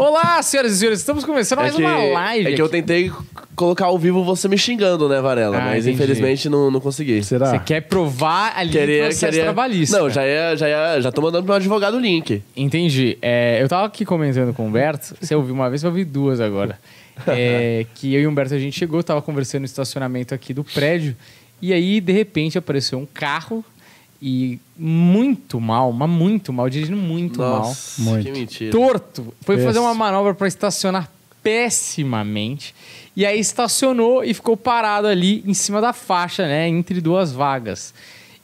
Olá, senhoras e senhores, estamos começando mais uma live. é que eu aqui. tentei colocar ao vivo você me xingando, né, Varela? Ah, Mas entendi. infelizmente não, não consegui. Será? Você quer provar ali o Queria, processo queria... trabalhista. Não, já ia, já ia, já tô mandando pro meu advogado o link. Entendi. É, eu tava aqui comentando com o Humberto, você ouviu uma vez, eu ouvi duas agora. É, que eu e o Humberto, a gente chegou, tava conversando no estacionamento aqui do prédio, e aí, de repente, apareceu um carro e muito mal, mas muito mal, dirigindo muito Nossa, Muito. que mentira. mal. Torto. Foi fazer uma manobra para estacionar pessimamente. E aí estacionou e ficou parado ali em cima da faixa, né? Entre duas vagas.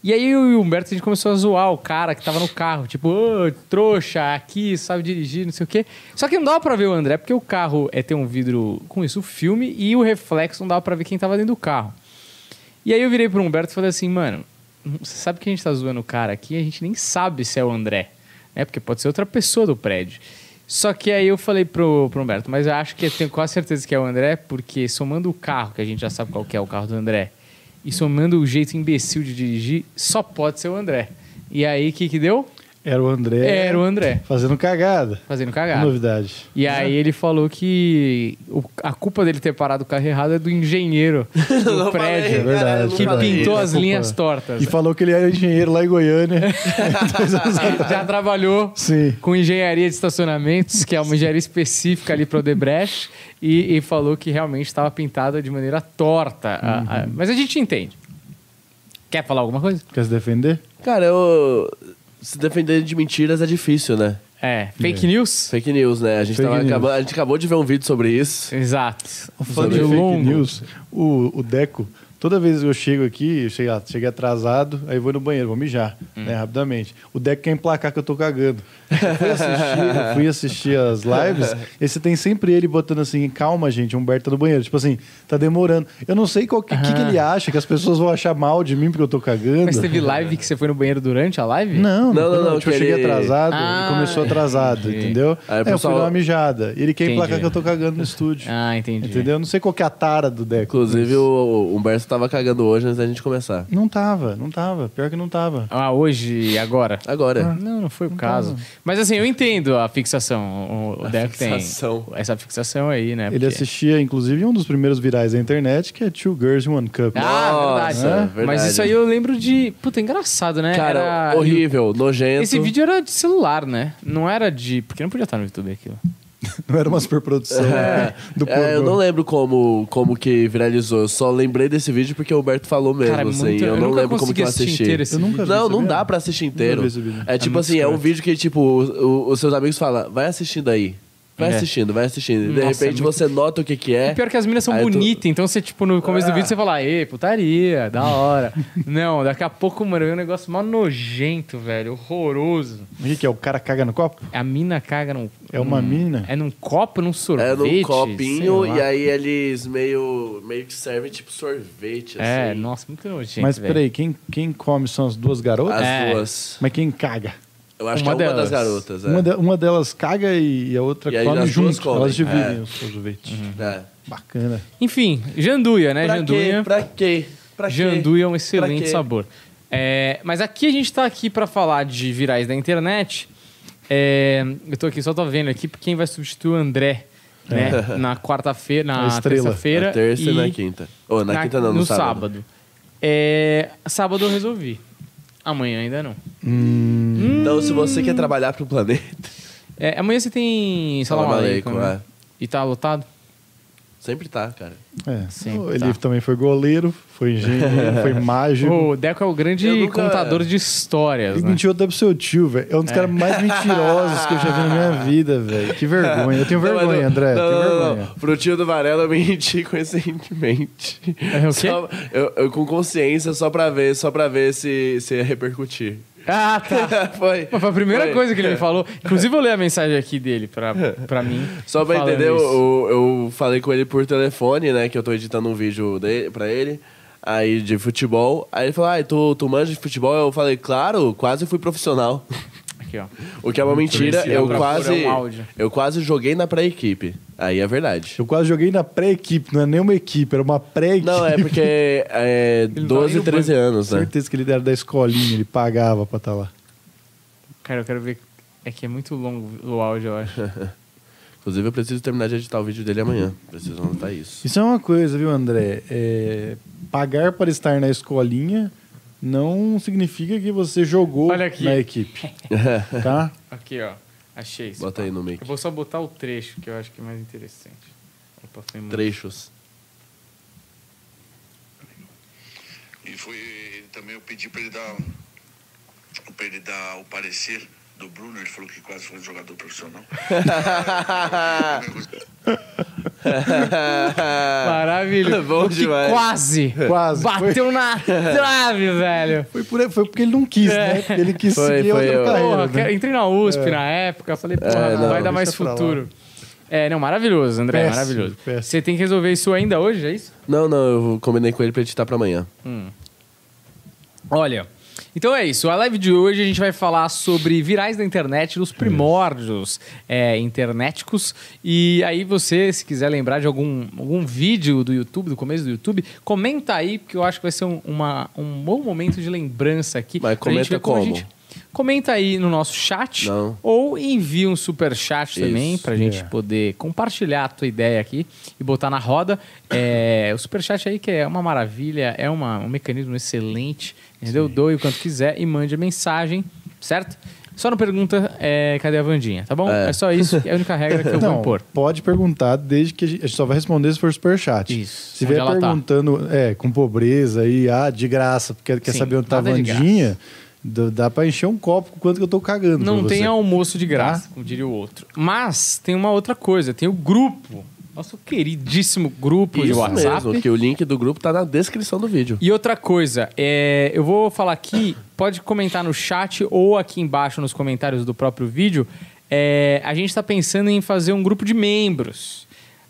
E aí eu e o Humberto, a gente começou a zoar o cara que tava no carro. Tipo, ô, trouxa, aqui, sabe dirigir, não sei o quê. Só que não dava pra ver o André, porque o carro é ter um vidro com isso, o filme, e o reflexo não dava pra ver quem tava dentro do carro. E aí eu virei pro Humberto e falei assim, mano, você sabe que a gente tá zoando o cara aqui, a gente nem sabe se é o André, né? Porque pode ser outra pessoa do prédio. Só que aí eu falei pro, pro Humberto, mas eu acho que eu tenho quase certeza que é o André, porque somando o carro, que a gente já sabe qual que é o carro do André, e somando o jeito imbecil de dirigir, só pode ser o André. E aí, o que que deu? Era o André. Era o André, Fazendo cagada. fazendo cagada. Novidade. E aí ele falou que o- a culpa dele ter parado o carro errado é do engenheiro do Não falei, prédio. É verdade, eu não que pintou A as linhas tortas. E falou que ele era engenheiro lá em Goiânia. Já trabalhou Sim. com engenharia de estacionamentos, que é uma engenharia específica ali para o Odebrecht, e, e falou que realmente estava pintada de maneira torta. a- Uhum. a- mas a gente entende. Quer falar alguma coisa? Quer se defender? Cara, eu... Se defender de mentiras é difícil, né? É, fake news? Fake news, né? A gente, Fake tava news. a gente acabou de ver um vídeo sobre isso. Exato. Falando de fake longo. news, o, o Deco, toda vez que eu chego aqui, eu chego, cheguei atrasado, aí vou no banheiro, vou mijar, Hum. né, rapidamente. O Deco quer emplacar que eu tô cagando. Eu fui assistir, eu fui assistir as lives, e você tem sempre ele botando assim, calma, gente, o Humberto tá no banheiro. Tipo assim, tá demorando. Eu não sei o que, que, que ele acha, que as pessoas vão achar mal de mim porque eu tô cagando. Mas teve live que você foi no banheiro durante a live? Não, Não, não, não, Tipo, eu que cheguei ele- atrasado Ah, e começou atrasado, entendi. entendeu? Aí o Aí eu fui pessoal- dar uma mijada. E ele quer Entendi. emplacar que eu tô cagando no estúdio. Ah, entendi. Entendeu? Eu não sei qual que é a tara do Deco. Inclusive, mas- o o Humberto tava cagando hoje antes da gente começar. Não tava, não tava. Pior que não tava. Ah, hoje, agora? Agora. Não, não foi o Não caso. tava. Mas assim, eu entendo a fixação. O, o A Deco fixação. tem essa fixação aí, né? Ele Porque- assistia, inclusive, um dos primeiros virais da internet, que é Two Girls in One Cup. Ah, Nossa, verdade. verdade. Mas isso aí eu lembro de. Puta, engraçado, né? Cara, Era- horrível, nojento. Esse vídeo era de celular, né? Não era de. Porque não podia estar no YouTube aquilo. Não era uma superprodução É, do é, eu não lembro como, como que viralizou. Eu só lembrei desse vídeo porque o Humberto falou mesmo, Cara, assim. muito- eu, eu não lembro como que eu assistir assisti. inteiro esse Eu nunca vi, Não, não dá pra assistir inteiro. vídeo. É tipo muito assim, é um vídeo que, tipo, o- o- os seus amigos falam, vai assistindo aí. Vai É. assistindo, vai assistindo. E de Nossa, repente é muito- você nota o que que E é. pior que as meninas são bonitas, então você, tipo, no começo do vídeo você fala, ê, putaria, da hora. não, daqui a pouco, mano, é um negócio mó nojento, velho, horroroso. O que, que é? O cara caga no copo? A mina caga num. É uma num- mina? É num copo, num sorvete? É num copinho e aí eles meio, meio que servem tipo sorvete, É, assim. nossa, muito nojento. Mas velho. peraí, quem, quem come são as duas garotas? As É. duas. Mas quem caga? Eu acho Uma que é uma das delas. garotas, é. Uma, de- uma delas caga e a outra E aí come junto. comem. Elas dividem É. o sorvete. É. Bacana. Enfim, janduia, né? Pra janduia. quê? Pra quê? Pra quê? Janduia é um excelente sabor. É, mas aqui a gente tá aqui pra falar de virais da internet. É, eu tô aqui, só tô vendo aqui quem vai substituir o André, né? na quarta-feira, na terça-feira Na terça e, na quinta. Ou na, quinta não, no, sábado. É, sábado eu resolvi. Amanhã ainda não. Hum, Então, se você quer trabalhar pro planeta... É, amanhã você tem Salam Salam Aleikum, aleikum, né? E tá lotado? Sempre tá, cara. é. Sim, ele tá. também foi goleiro, foi engenheiro, foi mágico. O Deco é o grande nunca- contador de histórias, Ele né? mentiu até pro seu tio, velho. É um dos caras mais mentirosos que eu já vi na minha vida, velho. Que vergonha. Eu tenho vergonha, não- André. Não, tenho não, vergonha. não. Pro tio do Varela eu menti conscientemente. É o quê? Só- eu, eu com consciência só pra ver, só pra ver se, se ia repercutir. Ah, tá. foi. Mas Foi a primeira Foi. coisa que ele me falou. Inclusive, eu li a mensagem aqui dele pra, pra mim. Só pra entender, eu, eu falei com ele por telefone, né? Que eu tô editando um vídeo dele, pra ele. Aí de futebol. Aí ele falou: Ah, tu, tu manja de futebol? Eu falei, claro, quase fui profissional. Aqui, ó. O que é uma mentira, Esse eu quase. um áudio. Eu quase joguei na pré-equipe. Aí é verdade. Eu quase joguei na pré-equipe, não é nem uma equipe, era uma pré-equipe. Não, é porque é Ele não tava 12, nem no 13 anos, né? Certeza que ele era da escolinha, ele pagava pra estar lá. Cara, eu quero ver. É que é muito longo o áudio, eu acho. Inclusive, eu preciso terminar de editar o vídeo dele amanhã. Preciso anotar isso. Isso é uma coisa, viu, André? É, pagar para estar na escolinha não significa que você jogou Olha aqui. na equipe. tá? Aqui, ó. Achei isso. Bota aí no mic. Eu vou só botar o trecho, que eu acho que é mais interessante. Opa, foi muito. Trechos. E foi também eu pedi para ele dar para ele dar o parecer do Bruno, ele falou que quase foi um jogador profissional. Maravilhoso. Bom Que demais. Quase. Quase. Bateu na trave, velho. Foi, por, foi porque ele não quis, É. né? Porque ele quis Foi, seguir foi outra eu. carreira. Porra, né? entrei na USP na época, falei, porra, É, não, vai dar mais futuro. É, não, maravilhoso, André, Péssimo, maravilhoso. péssimo. Você tem que resolver isso ainda hoje, é isso? Não, não, eu combinei com ele pra editar pra amanhã. Olha, então é isso. A live de hoje a gente vai falar sobre virais da internet, dos primórdios é, internéticos. E aí você, se quiser lembrar de algum, algum vídeo do YouTube, do começo do YouTube, comenta aí, porque eu acho que vai ser um, uma- um bom momento de lembrança aqui. Mas gente comenta como? gente- Comenta aí no nosso chat Não. ou envia um super chat também Isso. pra gente É. poder compartilhar a tua ideia aqui e botar na roda. É, o super chat aí que é uma maravilha, é uma- um mecanismo excelente, entendeu? Doe o quanto quiser e mande a mensagem, certo? Só não pergunta é, cadê a Vandinha, tá bom? É. É. só isso, é a única regra que eu vou Não, impor. pode perguntar, desde que a gente, a gente só vai responder se for superchat. Isso, Se vier tá. perguntando é, com pobreza aí, ah, de graça, porque quer Sim, saber onde tá a Vandinha, dá dá pra encher um copo com quanto que eu tô cagando. Não tem você. almoço de graça, como diria o outro. Mas tem uma outra coisa, tem o grupo, nosso queridíssimo grupo de Isso WhatsApp. mesmo, que o link do grupo tá na descrição do vídeo. E outra coisa, é, eu vou falar aqui, pode comentar no chat ou aqui embaixo nos comentários do próprio vídeo. é, a gente está pensando em fazer um grupo de membros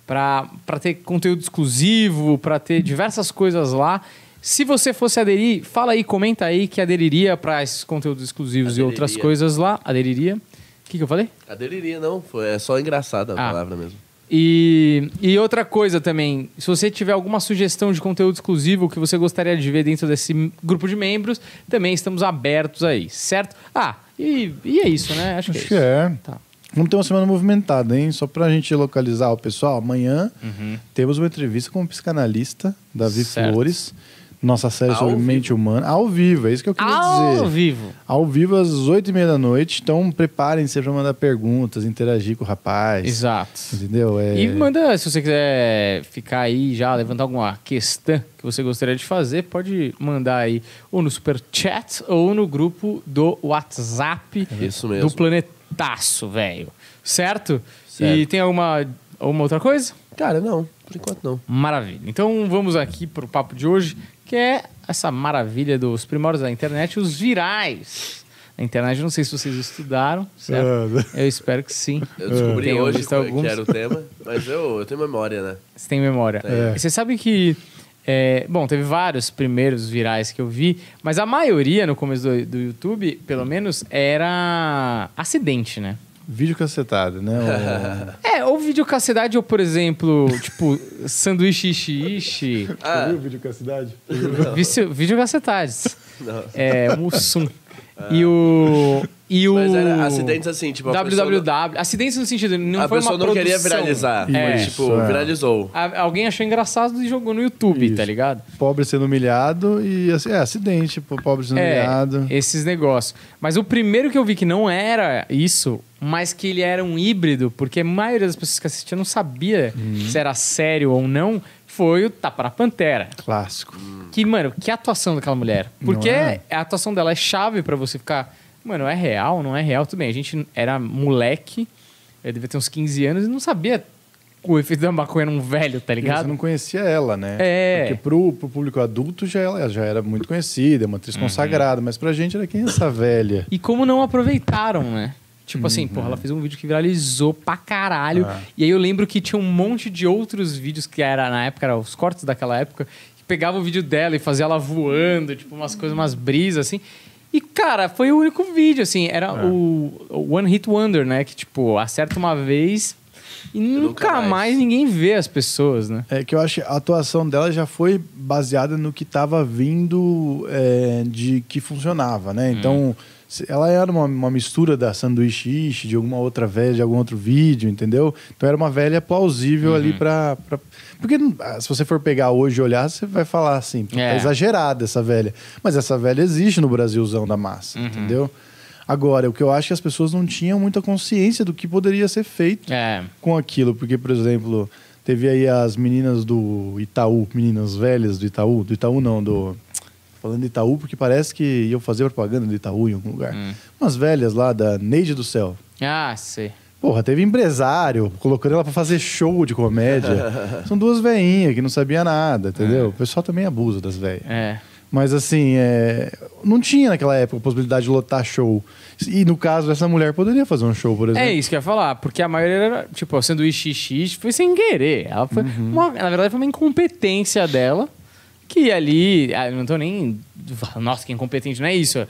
para ter conteúdo exclusivo, para ter diversas coisas lá. Se você fosse aderir, fala aí, comenta aí que aderiria para esses conteúdos exclusivos e outras Aderiria. coisas lá. Aderiria. O que, que eu falei? Aderiria, não. Foi, é só engraçada a Ah. palavra mesmo. E, e outra coisa também, se você tiver alguma sugestão de conteúdo exclusivo que você gostaria de ver dentro desse grupo de membros, também estamos abertos aí, certo? Ah, e, e é isso, né? Acho, Acho que é isso. é. Tá. Vamos ter uma semana movimentada, hein? Só pra gente localizar o pessoal. Amanhã temos uma entrevista com o psicanalista, Davi Uhum. Certo. Flores. Nossa série Ao sobre vivo. mente humana. Ao vivo, é isso que eu queria Ao dizer. vivo. Ao vivo às oito e meia da noite. Então preparem-se para mandar perguntas, interagir com o rapaz. Exato. Entendeu? É... E manda, se você quiser ficar aí já, levantar alguma questão que você gostaria de fazer, pode mandar aí ou no super chat ou no grupo do WhatsApp Isso mesmo. do Planetaço, velho. Certo? Certo. E tem alguma, alguma outra coisa? Cara, não. Por enquanto, não. Maravilha. Então vamos aqui para o papo de hoje, que é essa maravilha dos primórdios da internet, os virais. Na internet, não sei se vocês estudaram, certo? Eu espero que sim. Eu descobri hoje visto que, alguns. que era o tema, mas eu, eu tenho memória, né? Você tem memória. É. Você sabe que. é, bom, teve vários primeiros virais que eu vi, mas a maioria no começo do, do YouTube, pelo menos, era acidente, né? Vídeo cacetado, né? O... É, ou videocassidade, ou, por exemplo, tipo, sanduíche ishi ishi. Ah, o vídeo cacetade? Vício- Videocacetades. É, Mussum. E o. E o. Mas era acidentes assim, tipo, pessoa não- www. Acidentes no sentido. Não a foi pessoa uma não queria produção. viralizar. É. Mas, tipo, é. viralizou. A- Alguém achou engraçado e jogou no YouTube, Isso. tá ligado? Pobre sendo humilhado e assim, é acidente, pobre sendo É, humilhado. esses negócios. Mas o primeiro que eu vi que não era isso, mas que ele era um híbrido, porque a maioria das pessoas que assistiam não sabia Uhum. se era sério ou não, foi o Tapa na Pantera. Clássico. Que, mano, que atuação daquela mulher. Porque é? a atuação dela é chave pra você ficar. Mano, é real, não é real? Tudo bem, a gente era moleque, eu devia ter uns 15 anos e não sabia o efeito da maconha num velho, tá E ligado? você não conhecia ela, né? É. Porque pro, pro público adulto já, ela já era muito conhecida, é uma Uhum. atriz consagrada, mas pra gente era quem é essa velha? E como não aproveitaram, né? Tipo assim, Uhum. porra, ela fez um vídeo que viralizou pra caralho. Ah. E aí eu lembro que tinha um monte de outros vídeos que era, na época, eram os cortes daquela época, que pegava o vídeo dela e fazia ela voando, tipo, umas coisas, umas brisas, assim. E, cara, foi o único vídeo, assim, era É. o, o One Hit Wonder, né? Que, tipo, acerta uma vez e nunca, nunca mais. mais. ninguém vê as pessoas, né? É que eu acho que a atuação dela já foi baseada no que estava vindo é, de que funcionava, né? Então, se- ela era uma, uma mistura da sanduíche ishi, de alguma outra velha, de algum outro vídeo, entendeu? Então era uma velha plausível ali pra, pra- Porque não- ah, se você for pegar hoje e olhar, você vai falar assim, "Pô, É. tá exagerada essa velha. Mas essa velha existe no Brasilzão da massa, entendeu? Agora, o que eu acho é que as pessoas não tinham muita consciência do que poderia ser feito É. com aquilo, porque, por exemplo, teve aí as meninas do Itaú, meninas velhas do Itaú, do Itaú não, do. Falando de Itaú, porque parece que iam fazer propaganda do Itaú em algum lugar. Hum. Umas velhas lá da Neide do Céu. Ah, sei. Porra, teve empresário colocando ela pra fazer show de comédia. São duas veinhas que não sabia nada, entendeu? O pessoal também abusa das velhas. É. Mas assim, é, não tinha naquela época a possibilidade de lotar show. E no caso dessa mulher, poderia fazer um show, por exemplo. É isso que eu ia falar, porque a maioria era, tipo, o sanduíche X foi sem querer. Ela foi Uhum. uma- na verdade, foi uma incompetência dela, que ali, ah, eu não tô nem, nossa, que incompetente, não é isso.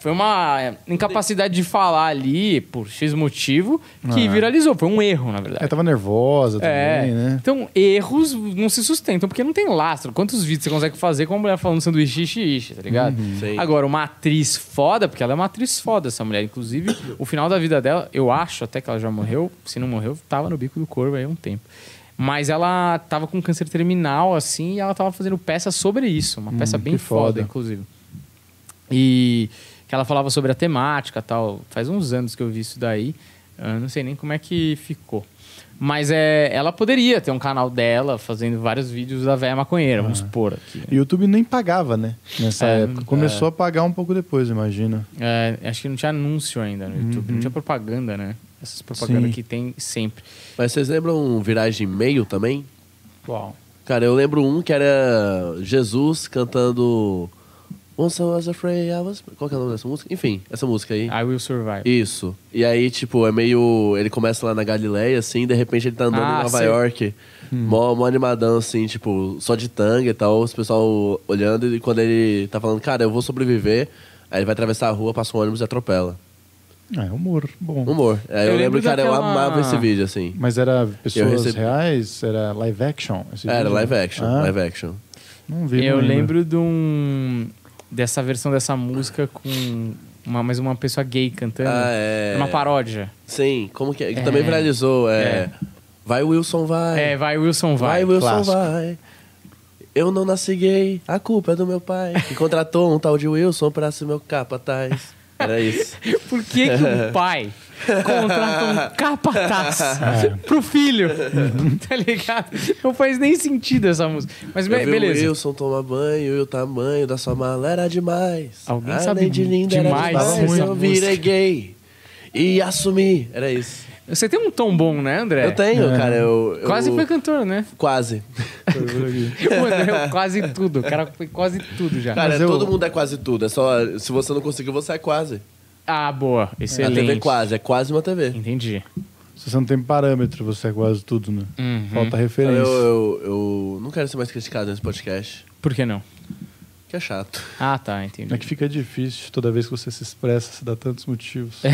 Foi uma incapacidade de falar ali, por X motivo, que Ah. viralizou. Foi um erro, na verdade. Ela tava nervosa também, É. né? Então, erros não se sustentam, porque não tem lastro. Quantos vídeos você consegue fazer com uma mulher falando sanduíche xixi, tá ligado? Uhum. Agora, uma atriz foda, porque ela é uma atriz foda, essa mulher. Inclusive, o final da vida dela, eu acho até que ela já morreu. Se não morreu, tava no bico do corvo aí há um tempo. Mas ela tava com câncer terminal, assim, e ela tava fazendo peça sobre isso. Uma peça bem que foda, foda. inclusive. E que ela falava sobre a temática tal. Faz uns anos que eu vi isso daí. Eu não sei nem como é que ficou. Mas é, ela poderia ter um canal dela fazendo vários vídeos da velha maconheira, vamos supor aqui. O YouTube nem pagava, né? Nessa É, época. Começou a pagar um pouco depois, imagina. É, acho que não tinha anúncio ainda no YouTube, não tinha propaganda, né? Essas propagandas Sim. que tem sempre. Mas vocês lembram Viragem Meio também? Qual? Cara, eu lembro um que era Jesus cantando Once I was afraid, I was... Qual que é o nome dessa música? Enfim, essa música aí. I Will Survive. Isso. E aí, tipo, é meio... Ele começa lá na Galileia, assim, de repente ele tá andando Ah, em Nova sei. York. Mó, mó animadão, assim, tipo, só de tanga e tal. Os pessoal olhando e quando ele tá falando, cara, eu vou sobreviver. Aí ele vai atravessar a rua, passa um ônibus e atropela. É, humor. Bom. Humor. Aí eu, Eu lembro, lembro cara, eu daquela- amava esse vídeo, assim. Mas era pessoas recebi- reais? Era live action? esse Era vídeo? live action, Ah, live action. Não vi, Eu não lembro de um, dessa versão dessa música com uma, mais uma pessoa gay cantando. Ah, é. Uma paródia. Sim, como que é? Que É. também viralizou, é... É. Vai, Wilson, vai. É, vai Wilson vai. Vai, Wilson, clássico. vai. Eu não nasci gay, a culpa é do meu pai. Que contratou um tal de Wilson pra ser meu capataz. Era isso. Por que, que o pai contrata um capataz É. pro filho? tá ligado? Não faz nem sentido essa música. Mas Eu beleza. o Wilson tomar banho e o tamanho da sua mala era demais. Alguém Além sabe de linda demais era demais. Eu virei gay e assumi. Era isso. Você tem um tom bom, né, André? Eu tenho, cara. Eu, eu- Quase foi cantor, né? Quase. O André, quase tudo. O cara foi quase tudo já. Cara, Mas eu- todo mundo é quase tudo. É só. Se você não conseguiu, você é quase. Ah, boa. A Excelente. TV é quase. É quase uma TV. Entendi. Se você não tem parâmetro, você é quase tudo, né? Uhum. Falta Eu, referência. eu, eu não quero ser mais criticado nesse podcast. Por que não? Que é chato. Ah, tá, entendi. É que fica difícil toda vez que você se expressa, se dá tantos motivos. Sei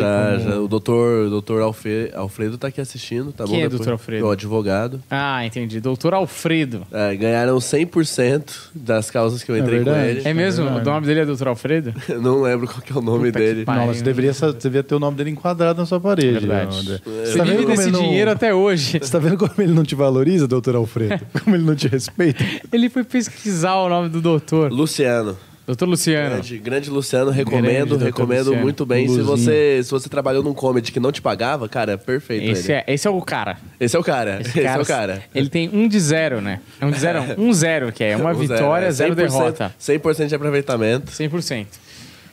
já, como- já o doutor, doutor Alfe- Alfredo tá aqui assistindo, tá Quem bom? é doutor Alfredo? O advogado. Ah, entendi. Doutor Alfredo. É, ganharam 100% das causas que eu É entrei com verdade. ele. É mesmo? verdade. o nome dele é Doutor Alfredo? não lembro qual que é o nome Puta dele. não, mas você deveria, você devia ter o nome dele enquadrado na sua parede. Verdade. André. É. Você tá vive desse não... dinheiro até hoje. Você tá vendo como ele não te valoriza, doutor Alfredo? Como ele não te respeita? Ele foi pesquisar o nome do doutor. Luciano. Doutor Luciano. Grande, grande Luciano, Grande recomendo, doutor recomendo Luciano. muito bem. Se você, se você trabalhou num comedy que não te pagava, cara, é perfeito Esse ele. é, esse é o cara. Esse é o cara. Esse Esse, cara, é o cara. Ele tem um de zero, né? É um de zero, um zero, que é uma O vitória, é zero 100%, derrota. 100% de aproveitamento. 100%.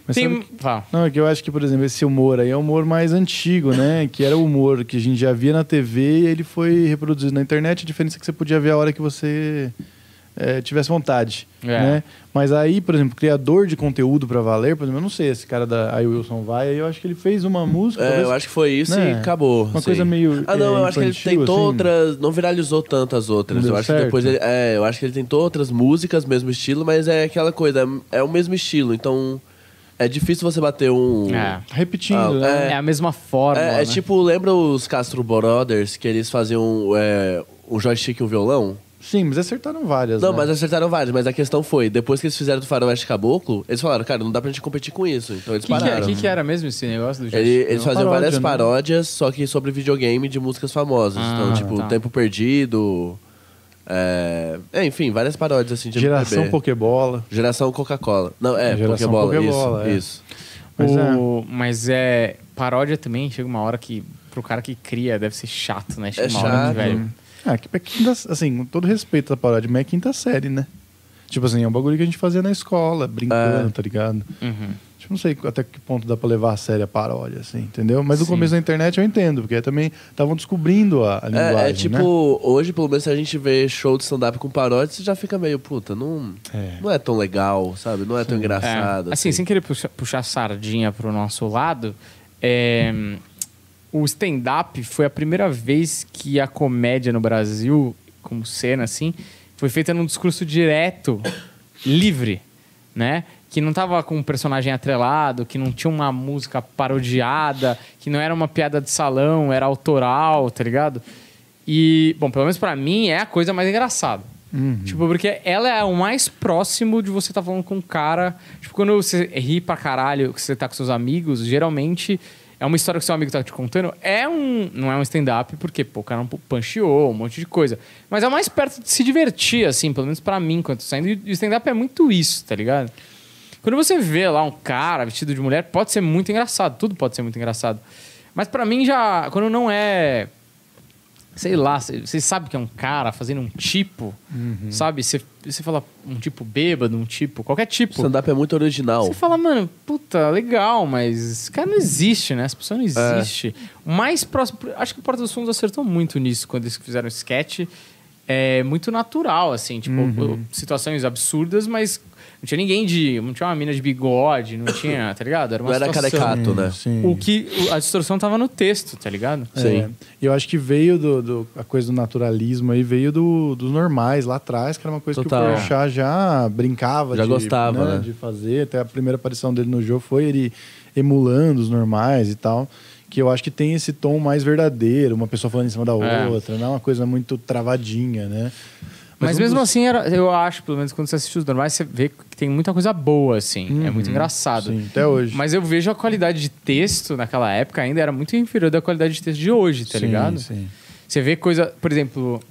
Mas Tem... Fala. Não, é que eu acho que, por exemplo, esse humor aí é um humor mais antigo, né? Que era o humor que a gente já via na TV e ele foi reproduzido na internet. A diferença é que você podia ver a hora que você eh, tivesse vontade, É. né? Mas aí, por exemplo, criador de conteúdo pra valer, por exemplo, eu não sei, esse cara da I Wilson vai, aí eu acho que ele fez uma música. É, talvez- eu acho que foi isso né? e acabou. Uma assim. coisa meio, Ah, não, é, eu acho que ele tentou assim. outras. Não viralizou tanto as outras. Não eu acho certo? que depois ele. É, eu acho que ele tentou outras músicas, mesmo estilo, mas é aquela coisa, é o mesmo estilo. Então. É difícil você bater um. É. Repetindo, Ah, né? É a mesma forma. É, é né? tipo, lembra os Castro Brothers que eles faziam é, um joystick e um violão? Sim, mas acertaram várias. Não, né? mas acertaram vários, mas a questão foi, depois que eles fizeram do Faroeste Caboclo, eles falaram, cara, não dá pra gente competir com isso. Então eles O que, é- pararam. que que era mesmo esse negócio do Ele- eles faziam paródia, várias né? paródias, só que sobre videogame de músicas famosas. Ah, então, tipo, tá. Tempo Perdido. É... é, enfim, várias paródias assim de Geração MPB. Pokébola. Geração Coca-Cola. Não, é, Geração Pokébola, Pokébola, isso, é. isso. Mas O- Mas é. Paródia também chega uma hora que pro cara que cria deve ser chato, né? Chega É uma hora chato. que, velho. Ah, que é quinta, assim, com todo respeito da paródia, mas é quinta série, né? Tipo assim, é um bagulho que a gente fazia na escola, brincando, É. tá ligado? Uhum. Tipo, não sei até que ponto dá pra levar a sério a paródia, assim, entendeu? Mas no Sim. começo da internet eu entendo, porque também estavam descobrindo a, a linguagem, É, é tipo, né? hoje, pelo menos, se a gente vê show de stand-up com paródia, você já fica meio, puta, não É. não é tão legal, sabe? Não é tão engraçado. É, assim, sem querer puxar, puxar sardinha pro nosso lado, é, o stand-up foi a primeira vez que a comédia no Brasil, como cena assim, foi feita num discurso direto, livre, né? Que não tava com um personagem atrelado, que não tinha uma música parodiada, que não era uma piada de salão, era autoral, tá ligado? E, bom, pelo menos pra mim é a coisa mais engraçada. Tipo, porque ela é o mais próximo de você estar falando com um cara. Tipo, quando você ri pra caralho, que você tá com seus amigos, geralmente é uma história que seu amigo tá te contando. É um. Não é um stand-up, porque, pô, o cara não puncheou, um monte de coisa. Mas é mais perto de se divertir, assim, pelo menos pra mim, quando saindo. E o stand-up é muito isso, tá ligado? Quando você vê lá um cara vestido de mulher, pode ser muito engraçado. Tudo pode ser muito engraçado. Mas pra mim já. Quando não é. Sei lá, você sabe que é um cara fazendo um tipo, sabe? Você fala um tipo bêbado, um tipo, qualquer tipo. Stand-up é muito original. Você fala, mano, puta, legal, mas esse cara não existe, né? Essa pessoa não existe. O mais próximo. Acho que o Porta dos Fundos acertou muito nisso quando eles fizeram o sketch. É muito natural, assim, tipo, situações absurdas, mas não tinha ninguém de. Não tinha uma mina de bigode, não tinha, tá ligado? Era uma Não era situação. caricato, né? Sim. O que. A distorção tava no texto, tá ligado? Sim. É, eu acho que veio do, do- a coisa do naturalismo aí, veio do, dos normais lá atrás, que era uma coisa Total. que o Porchat já brincava Já de, gostava, né? de fazer. Até a primeira aparição dele no jogo foi ele emulando os normais e tal. Que eu acho que tem esse tom mais verdadeiro, uma pessoa falando em cima da É. outra, não é uma coisa muito travadinha, né? Mas, um mesmo dos- assim, era, eu acho, pelo menos quando você assiste os normais, você vê que tem muita coisa boa, assim. É muito engraçado. Sim, até hoje. Mas eu vejo a qualidade de texto naquela época ainda era muito inferior da qualidade de texto de hoje, tá Sim, ligado? Sim. Você vê coisa, por exemplo.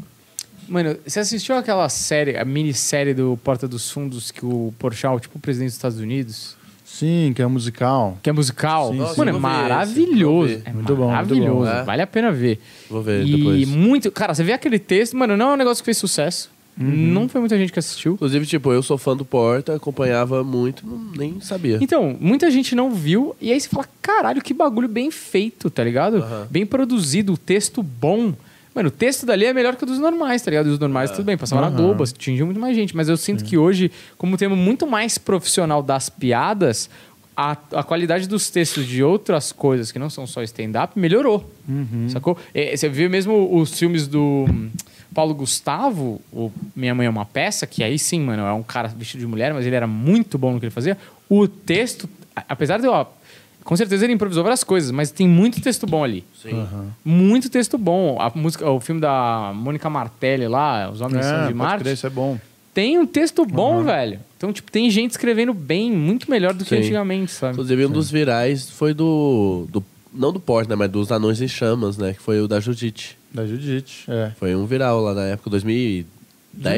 Mano, você assistiu aquela série, a minissérie do Porta dos Fundos que o Porchat, tipo o presidente dos Estados Unidos, Sim, que é musical. que é musical? Sim, sim. Mano, é esse, maravilhoso. É Muito bom, muito maravilhoso. bom. É. Vale a pena ver. Vou ver e depois. muito. Cara, você vê aquele texto, mano, não é um negócio que fez sucesso. Uhum. Não foi muita gente que assistiu. Inclusive, tipo, eu sou fã do Porta, acompanhava muito, não- nem sabia. Então, muita gente não viu, e aí você fala, caralho, que bagulho bem feito, tá ligado? Aham. Bem produzido, o texto bom. Mano, o texto dali é melhor que o dos normais, tá ligado? Os normais, tudo bem, passava na Aham. Globo, atingiu muito mais gente. Mas eu sinto que hoje, como temos muito mais profissional das piadas, a, a qualidade dos textos de outras coisas que não são só stand-up melhorou. Sacou? É, você vê mesmo os filmes do hum, Paulo Gustavo, o Minha Mãe é uma Peça, que aí sim, mano, é um cara vestido de mulher, mas ele era muito bom no que ele fazia. O texto, apesar de, ó, com certeza ele improvisou várias coisas, mas tem muito texto bom ali. Sim. Muito texto bom. A música, o filme da Mônica Martelli lá, Os Homens São É, de pode Marte, crer, isso é bom. Tem um texto bom, velho. Então, tipo, tem gente escrevendo bem, muito melhor do que Sim. antigamente, sabe? Inclusive, um dos virais foi do, do. Não do Porta, né? Mas dos Anões em Chamas, né? Que foi o da Judite. Da Judite, é. Foi um viral lá na época, 2010.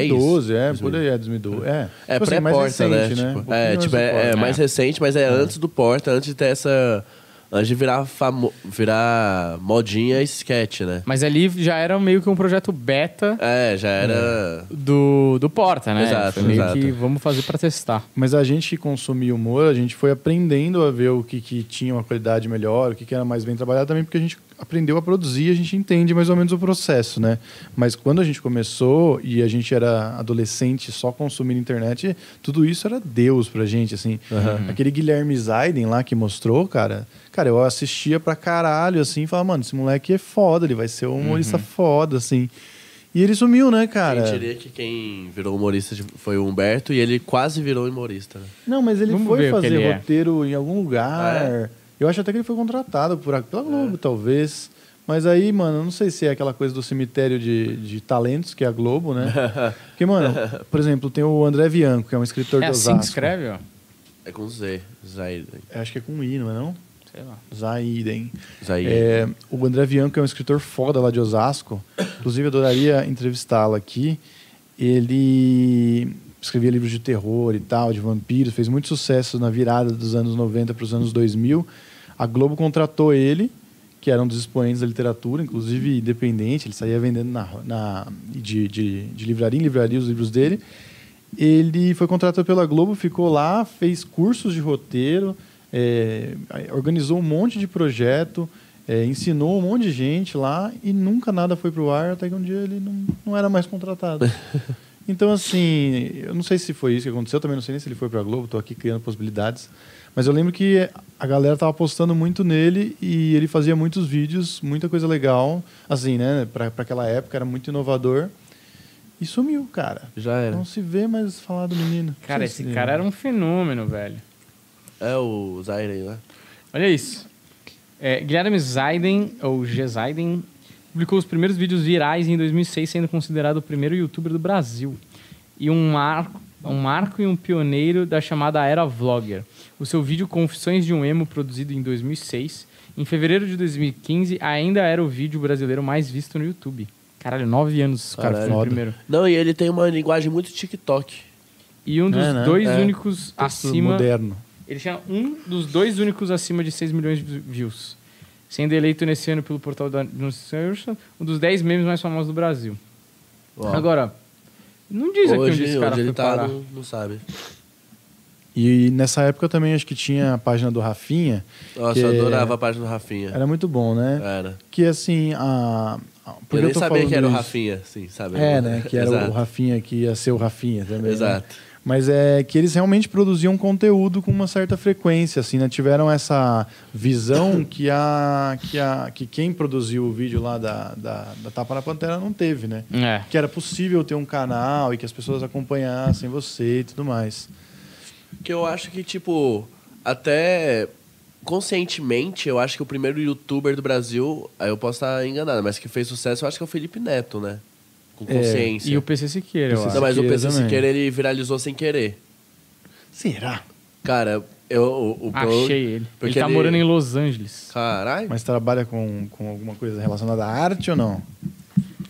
2012, é, 2000. por aí, é 2012. É, É Tipo assim, mais pré-porta, né? recente, Tipo, Um é, tipo, é, é mais recente, mas é, antes do Porta, antes de ter essa. Antes de virar, famo... virar modinha sketch, né? Mas ali já era meio que um projeto beta É, já era. do, do Porta, né? Exato, Foi meio exato. que vamos fazer pra testar. Mas a gente que consumia humor, a gente foi aprendendo a ver o que, que tinha uma qualidade melhor, o que, que era mais bem trabalhado também, porque a gente aprendeu a produzir, a gente entende mais ou menos o processo, né? Mas quando a gente começou e a gente era adolescente só consumindo internet, tudo isso era Deus pra gente, assim. Aquele Guilherme Zaiden lá que mostrou, cara, cara, eu assistia pra caralho, assim, e falava, mano, esse moleque é foda, ele vai ser um humorista foda, assim. E ele sumiu, né, cara? Quem diria que quem virou humorista foi o Humberto e ele quase virou humorista, né? Não, mas ele Vamos foi fazer ele é. roteiro em algum lugar. Ah, Eu acho até que ele foi contratado por, pela Globo, talvez. Mas aí, mano, eu não sei se é aquela coisa do cemitério de, de talentos, que é a Globo, né? Porque, mano, por exemplo, tem o André Bianco, que é um escritor É de assim Osasco. que escreve, ó. É com Z. Zaiden. Eu Acho que é com I, não é não? Sei lá. Zaiden. Zaiden. É, o André Bianco é um escritor foda lá de Osasco. Inclusive, eu adoraria entrevistá-lo aqui. Ele escrevia livros de terror e tal, de vampiros, fez muito sucesso na virada dos anos 90 para os anos 2000. A Globo contratou ele, que era um dos expoentes da literatura, inclusive independente, ele saía vendendo na, na, de, de, de livraria em livraria os livros dele. Ele foi contratado pela Globo, ficou lá, fez cursos de roteiro, é, organizou um monte de projeto, é, ensinou um monte de gente lá e nunca nada foi pro ar, até que um dia ele não, não era mais contratado. Então, assim, eu não sei se foi isso que aconteceu, também não sei nem se ele foi pra Globo, estou aqui criando possibilidades. Mas eu lembro que a galera tava apostando muito nele e ele fazia muitos vídeos, muita coisa legal, assim, né? Para aquela época era muito inovador. E sumiu, cara. Já era. Não se vê mais falar do menino. Cara, esse se- cara era um fenômeno, velho. É o Zaiden, né? Olha isso. É, Guilherme Zaiden, ou G. Zaiden, publicou os primeiros vídeos virais em 2006, sendo considerado o primeiro youtuber do Brasil. E um marco, um marco e um pioneiro da chamada era vlogger. O seu vídeo Confissões de um Emo, produzido em 2006, em fevereiro de 2015, ainda era o vídeo brasileiro mais visto no YouTube. Caralho, nove anos, cara, Caralho. foi o primeiro. Não, e ele tem uma linguagem muito TikTok. E um dos É, né? dois É. únicos Texto acima... moderno. Ele tinha um dos dois únicos acima de 6 milhões de views. Sendo eleito nesse ano pelo portal da Newstation, um dos 10 memes mais famosos do Brasil. Ó, Agora, não diz aqui onde hoje, esse cara onde foi ele tá, não, não sabe. E nessa época eu também acho que tinha a página do Rafinha. Nossa, que eu adorava a página do Rafinha. Era muito bom, né? Era. Que assim, a. porque eu nem tô sabia que era o isso? Rafinha, sim, sabe? É, né? Que era Exato. o Rafinha que ia ser o Rafinha também. né? Mas é que eles realmente produziam conteúdo com uma certa frequência, assim, né? Tiveram essa visão que a que a que quem produziu o vídeo lá da, da, da Tapa na Pantera não teve, né? É. Que era possível ter um canal e que as pessoas acompanhassem você e tudo mais. Que eu acho que, tipo, até conscientemente, eu acho que o primeiro youtuber do Brasil, aí eu posso estar enganado, mas que fez sucesso, eu acho que é o Felipe Neto, né? Com É, consciência. E o PC Siqueira, eu PC acho. Não, mas o PC também. Siqueira, ele viralizou sem querer. Será? Cara, eu... O, o, Achei ele. porque ele tá morando em Los Angeles. Caralho. Mas trabalha com, com alguma coisa relacionada à arte ou não?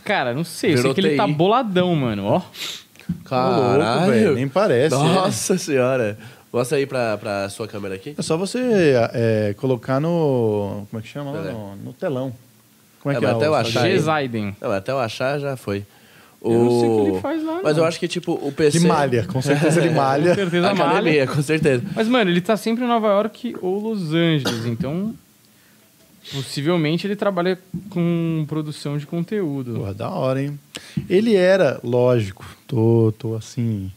Cara, não sei. Eu sei Virou que ele tá TI. boladão, mano. Ó. Caralho. velho, nem parece. né? Nossa senhora. Mostra aí pra, pra sua câmera aqui. É só você é, colocar no. Como é que chama? No, no telão. Como é, É, que é? até o eu achar. G. Não, até eu achar já foi. Eu não sei o que O- ele faz lá, Mas não. eu acho que, tipo, o PC... Que malha, com certeza ele malha. Com certeza malha. Academia, com certeza. Mas, mano, ele tá sempre em Nova York ou Los Angeles, então. Possivelmente ele trabalha com produção de conteúdo. Porra, da hora, hein? Ele era, lógico, tô, tô assim.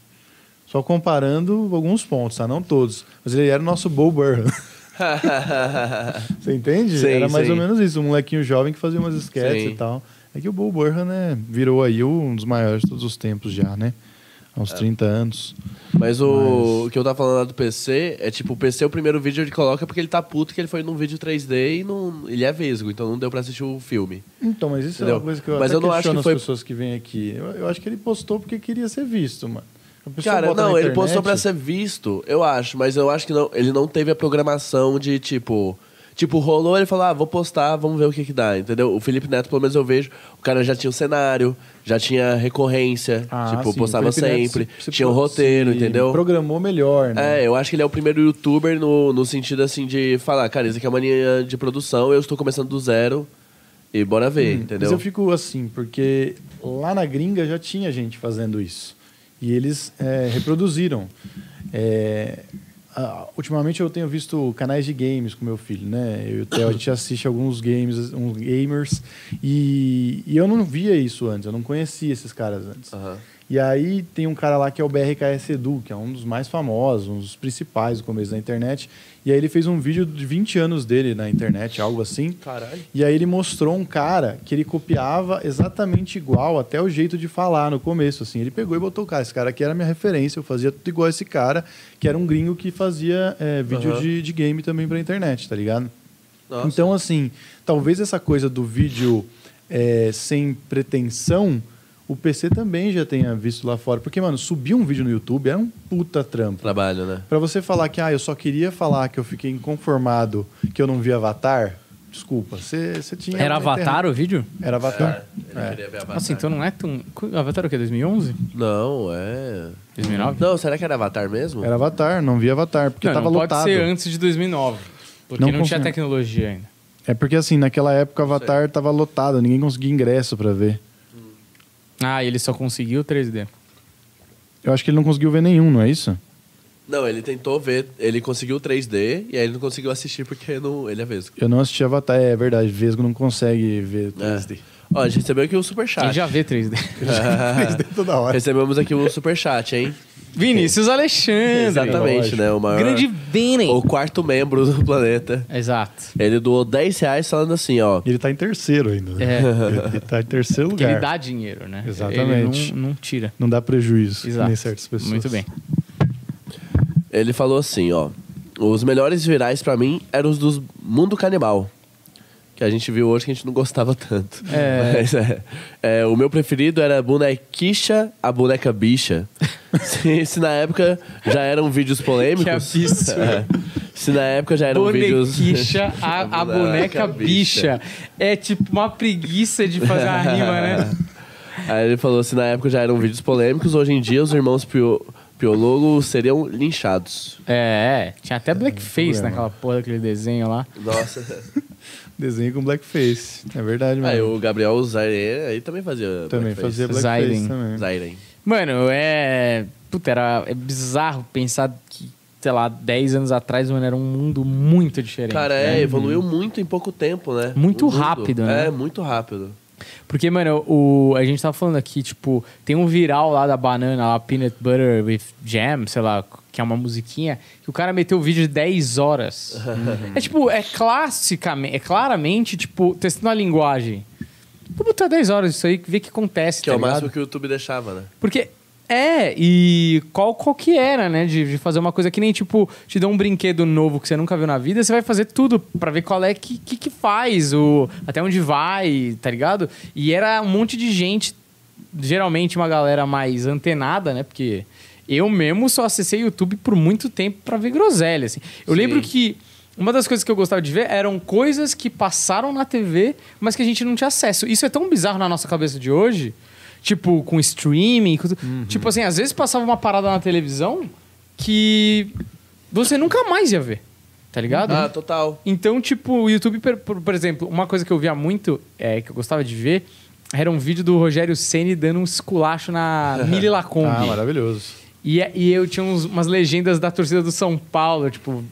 Só comparando alguns pontos, tá? Não todos. Mas ele era o nosso Bo Burnham. Você entende? Sim, era mais sim. ou menos isso. Um molequinho jovem que fazia umas sketches Sim. e tal. É que o Bo Burnham, né, virou aí um dos maiores de todos os tempos já, né? Há É. uns 30 anos. Mas o, o que eu tava falando lá do PC é tipo, o PC, o primeiro vídeo ele coloca porque ele tá puto que ele foi num vídeo 3D e não, ele é vesgo, então não deu pra assistir o filme. Então, mas isso é Entendeu? uma coisa que eu Mas eu não acho que foi- as pessoas que vêm aqui. Eu, eu acho que ele postou porque queria ser visto, mano. Cara, não, ele internet- postou pra ser visto, eu acho, mas eu acho que não, ele não teve a programação de tipo. Tipo, rolou, ele falou, ah, vou postar, vamos ver o que que dá, entendeu? O Felipe Neto, pelo menos eu vejo, o cara já tinha o cenário, já tinha recorrência, Ah, tipo, sim, postava o Neto sempre, se- tinha um pro- roteiro, entendeu? Programou melhor, né? É, eu acho que ele é o primeiro youtuber no, no sentido assim de falar, cara, isso aqui é uma linha de produção, eu estou começando do zero e bora ver, Hum, entendeu? Mas eu fico assim, porque lá na gringa já tinha gente fazendo isso. E eles é, reproduziram. É, ah, ultimamente eu tenho visto canais de games com meu filho, né? Eu e o Theo, a gente assiste alguns games, uns gamers, e, e eu não via isso antes, eu não conhecia esses caras antes. Aham. E aí tem um cara lá que é o BRKS Edu, que é um dos mais famosos, um dos principais do começo da internet. E aí ele fez um vídeo de 20 anos dele na internet, algo assim. Caralho. E aí ele mostrou um cara que ele copiava exatamente igual, até o jeito de falar no começo, assim. Ele pegou e botou o cara. Esse cara aqui era a minha referência, eu fazia tudo igual esse cara, que era um gringo que fazia é, vídeo Aham. de, de game também pra internet, tá ligado? Nossa. Então, assim, talvez essa coisa do vídeo é, sem pretensão, o PC também já tenha visto lá fora. Porque, mano, subir um vídeo no YouTube é um puta trampo. Trabalho, né? Pra você falar que, ah, eu só queria falar que eu fiquei inconformado que eu não vi Avatar, desculpa, você tinha... Era. Avatar o vídeo? Era Avatar. Ele É. queria ver Avatar. Nossa, então não é tão. Avatar o quê? 2011? Não, é... 2009? Não, será que era Avatar mesmo? Era Avatar, não vi Avatar, porque não, tava não pode lotado. ser antes de 2009. Porque Não não, tinha tecnologia ainda. É porque assim, naquela época o Avatar tava lotado, ninguém conseguia ingresso pra ver. Ah, e ele só conseguiu 3D. Eu acho que ele não conseguiu ver nenhum, não é isso? Não, ele tentou ver, ele conseguiu 3D e aí ele não conseguiu assistir porque não, ele é vesgo. Eu não assisti Avatar, é verdade, Vesgo não consegue ver É. 3D. Ó, a gente recebeu aqui o superchat. Quem já vê 3D? 3D toda hora. Recebemos aqui o superchat, hein? Vinícius Alexandre. Exatamente, né? O maior... Grande Vini. O quarto membro do planeta. Exato. Ele doou 10 reais falando assim, ó. Ele tá em terceiro ainda, né? É. Ele, tá em terceiro Porque lugar. ele dá dinheiro, né? Exatamente. Ele não, não tira. Não dá prejuízo, Exato. nem certas pessoas. Muito bem. Ele falou assim, ó. Os melhores virais pra mim eram os dos Mundo Canibal. Que a gente viu hoje que a gente não gostava tanto. É. Mas, é, é, o meu preferido era Bonequicha, a boneca bicha. se, se na época já eram vídeos polêmicos. Que absurdo. É. se na época já eram vídeos. Bonequicha, a, a boneca bicha. É tipo uma preguiça de fazer a rima, né? Aí ele falou se na época já eram vídeos polêmicos, hoje em dia os irmãos Pio, Piologo seriam linchados. É, é. Tinha até blackface problema. naquela porra daquele desenho lá. Nossa. Desenho com blackface. É verdade, mano. aí o Gabriel Zaire aí também fazia. Também blackface. fazia blackface Zaiden. também. Zairen. Mano, é. Puta, era é bizarro pensar que, sei lá, 10 anos atrás, mano, era um mundo muito diferente. Cara, é, né? evoluiu muito em pouco tempo, né? Muito O mundo. rápido, né? É, muito rápido. Porque, mano, o, a gente tava falando aqui, tipo, tem um viral lá da banana, lá, Peanut Butter with Jam, sei lá, que é uma musiquinha, que o cara meteu o vídeo de 10 horas. é tipo, é classicamente, é claramente, tipo, testando a linguagem. Vou botar 10 horas isso aí, ver o que acontece, Que tá é o ligado? máximo que o YouTube deixava, né? Porque é, e qual, qual que era, né? De, de fazer uma coisa que nem, tipo, te dá um brinquedo novo que você nunca viu na vida, você vai fazer tudo pra ver qual é que, que, que faz, o, até onde vai, tá ligado? E era um monte de gente, geralmente uma galera mais antenada, né? Porque eu mesmo só acessei YouTube por muito tempo pra ver groselha, assim. Eu Sim. lembro que uma das coisas que eu gostava de ver eram coisas que passaram na TV, mas que a gente não tinha acesso. Isso é tão bizarro na nossa cabeça de hoje, tipo, com streaming. com tu- Tipo assim, às vezes passava uma parada na televisão que você nunca mais ia ver, tá ligado? Ah, total. Então, tipo, o YouTube, por, por- por exemplo, uma coisa que eu via muito, é, que eu gostava de ver, era um vídeo do Rogério Ceni dando um esculacho na Mili Lacombe. Ah, maravilhoso. E, e eu tinha uns- umas legendas da torcida do São Paulo, tipo,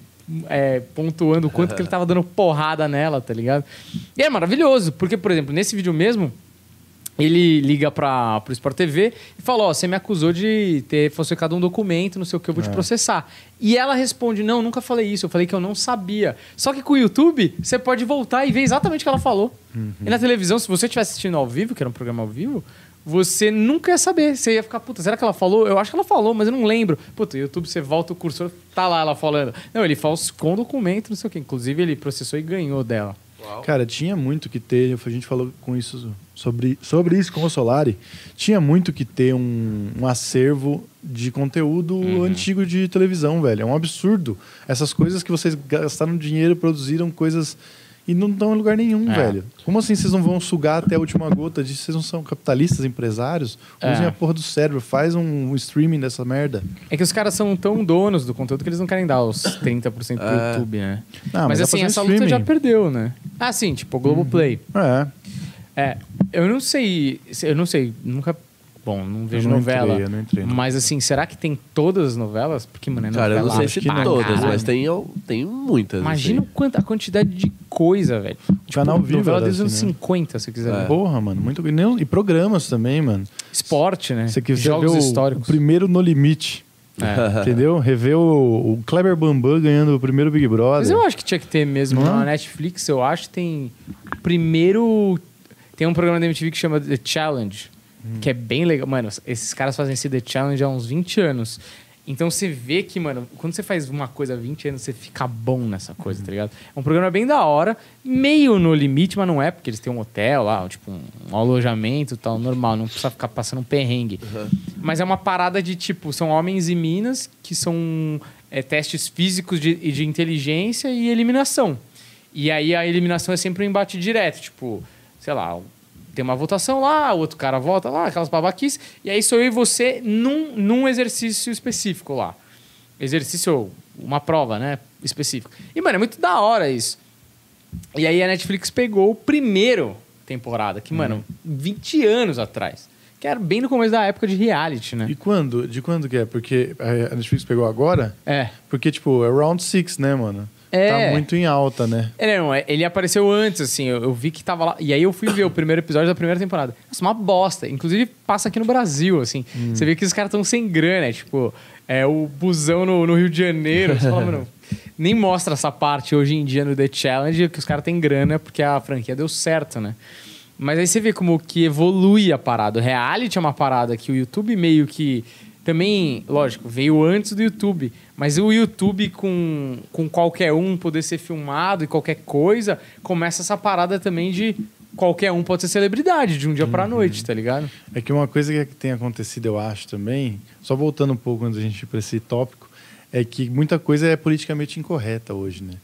é, pontuando o quanto que ele tava dando porrada nela, tá ligado? E é maravilhoso, porque, por exemplo, nesse vídeo mesmo, ele liga pra, pro Sport TV e fala: Ó, você me acusou de ter falsificado um documento, não sei o que, eu vou te processar. E ela responde: Não, nunca falei isso, eu falei que eu não sabia. Só que com o YouTube, você pode voltar e ver exatamente o que ela falou. E na televisão, se você estivesse assistindo ao vivo, que era um programa ao vivo, você nunca ia saber. Você ia ficar, puta, será que ela falou? Eu acho que ela falou, mas eu não lembro. Puta, o YouTube, você volta o cursor, tá lá ela falando. Não, ele falsificou um documento, não sei o que. Inclusive, ele processou e ganhou dela. Cara, tinha muito que ter, a gente falou com isso sobre, sobre isso com o Solari, tinha muito que ter um, um acervo de conteúdo Uhum. antigo de televisão, velho. É um absurdo. Essas coisas que vocês gastaram dinheiro, produziram coisas e não estão em lugar nenhum, É. velho. Como assim vocês não vão sugar até a última gota disso? Vocês não são capitalistas, empresários? É. Usem a porra do cérebro, faz um streaming dessa merda. É que os caras são tão donos do conteúdo que eles não querem dar os 30% pro É. YouTube, né? Ah, mas mas assim, essa um luta já perdeu, né? Ah, sim, tipo o Globoplay. É. É, eu não sei, se- eu não sei, nunca... Bom, não vejo não novela. entrei, eu não entrei, não. Mas assim, será que tem todas as novelas? Porque, mano, é Cara, eu não novela sei se não. todas, mas tem, tem muitas. Imagina o assim. quanto, a quantidade de coisa, velho. Tipo, Canal Viva novela desde os assim, anos né? 50, se quiser. É. ver. Porra, mano, muito. E, e programas também, mano. Esporte, né? Você quiser Jogos ver o, históricos. o primeiro No Limite. É. Entendeu? Rever o, o Kleber Bambam ganhando o primeiro Big Brother. Mas eu acho que tinha que ter mesmo. É? Na Netflix, eu acho que tem. Primeiro. Tem um programa da MTV que chama The Challenge, Hum. que é bem legal. Mano, esses caras fazem esse The Challenge há uns 20 anos. Então você vê que, mano, quando você faz uma coisa há 20 anos, você fica bom nessa coisa, tá ligado? É um programa bem da hora, meio no limite, mas não é, porque eles têm um hotel lá, tipo, um, alojamento e tal, normal, não precisa ficar passando um perrengue. Mas é uma parada de, tipo, são homens e minas que são é, testes físicos de, e de inteligência e eliminação. E aí a eliminação é sempre um embate direto, tipo, sei lá, tem uma votação lá, o outro cara vota lá, aquelas babaquices, e aí sou eu e você num, num exercício específico lá. Exercício, uma prova, né? Específica. E, mano, é muito da hora isso. E aí a Netflix pegou o primeiro temporada, que, mano, 20 anos atrás. Que era bem no começo da época de reality, né? E quando? De quando que é? Porque a Netflix pegou agora? É. Porque, tipo, é Round Six, né, mano? É. Tá muito em alta, né? Ele, não, é- ele apareceu antes, assim, eu, eu vi que tava lá. E aí eu fui ver o primeiro episódio da primeira temporada. Nossa, uma bosta. Inclusive, passa aqui no Brasil, assim. Você vê que os caras estão sem grana, é, tipo, é o busão no, no Rio de Janeiro. Você fala, mano, nem mostra essa parte hoje em dia no The Challenge, que os caras têm grana porque a franquia deu certo, né? Mas aí você vê como que evolui a parada. O reality é uma parada que o YouTube meio que também, lógico, veio antes do YouTube. Mas o YouTube com, com qualquer um poder ser filmado e qualquer coisa, começa essa parada também de qualquer um pode ser celebridade de um dia pra noite, tá ligado? É que uma coisa que tem acontecido, eu acho também, só voltando um pouco antes da gente ir para esse tópico, é que muita coisa é politicamente incorreta hoje, né?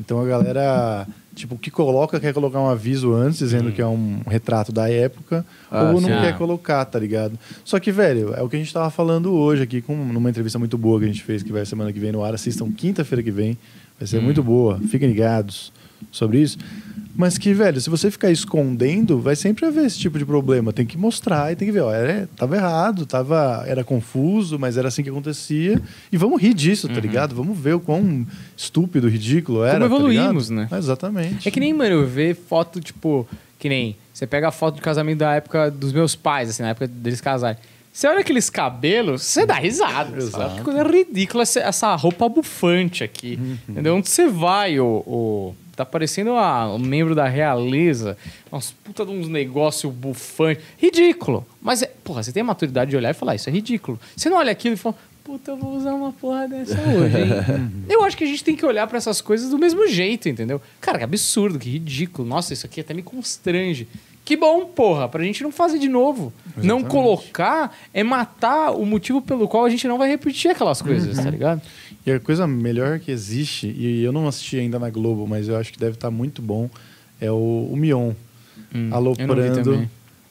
Então a galera, tipo, que coloca quer colocar um aviso antes, dizendo que é um retrato da época, Ah, ou não sim. quer Ah. colocar, tá ligado? Só que, velho, é o que a gente tava falando hoje aqui, com, numa entrevista muito boa que a gente fez, que vai semana que vem no ar. Assistam quinta-feira que vem, vai ser muito boa. Fiquem ligados sobre isso. Mas que, velho, se você ficar escondendo, vai sempre haver esse tipo de problema. Tem que mostrar e tem que ver, ó, era, tava errado, tava, era confuso, mas era assim que acontecia. E vamos rir disso, tá ligado? Vamos ver o quão estúpido, ridículo era. tá evoluímos, ligado? né? Exatamente. É que nem, mano, eu ver foto, tipo, que nem. Você pega a foto de casamento da época dos meus pais, assim, na época deles casarem. Você olha aqueles cabelos, você dá risada. Exato. que coisa ridícula essa, roupa bufante aqui. Entendeu? Onde você vai, o. o- tá parecendo um membro da realeza. Nossa, puta de uns negócios bufantes. Ridículo. Mas, é, porra, você tem a maturidade de olhar e falar, isso é ridículo. Você não olha aquilo e fala, puta, eu vou usar uma porra dessa hoje, hein? eu acho que a gente tem que olhar pra essas coisas do mesmo jeito, entendeu? Cara, que absurdo, que ridículo. Nossa, isso aqui até me constrange. Que bom, porra, pra gente não fazer de novo. Não colocar é matar o motivo pelo qual a gente não vai repetir aquelas coisas, tá ligado? E a coisa melhor que existe, e eu não assisti ainda na Globo, mas eu acho que deve estar muito bom, é o, o Mion. Hum, aloprando,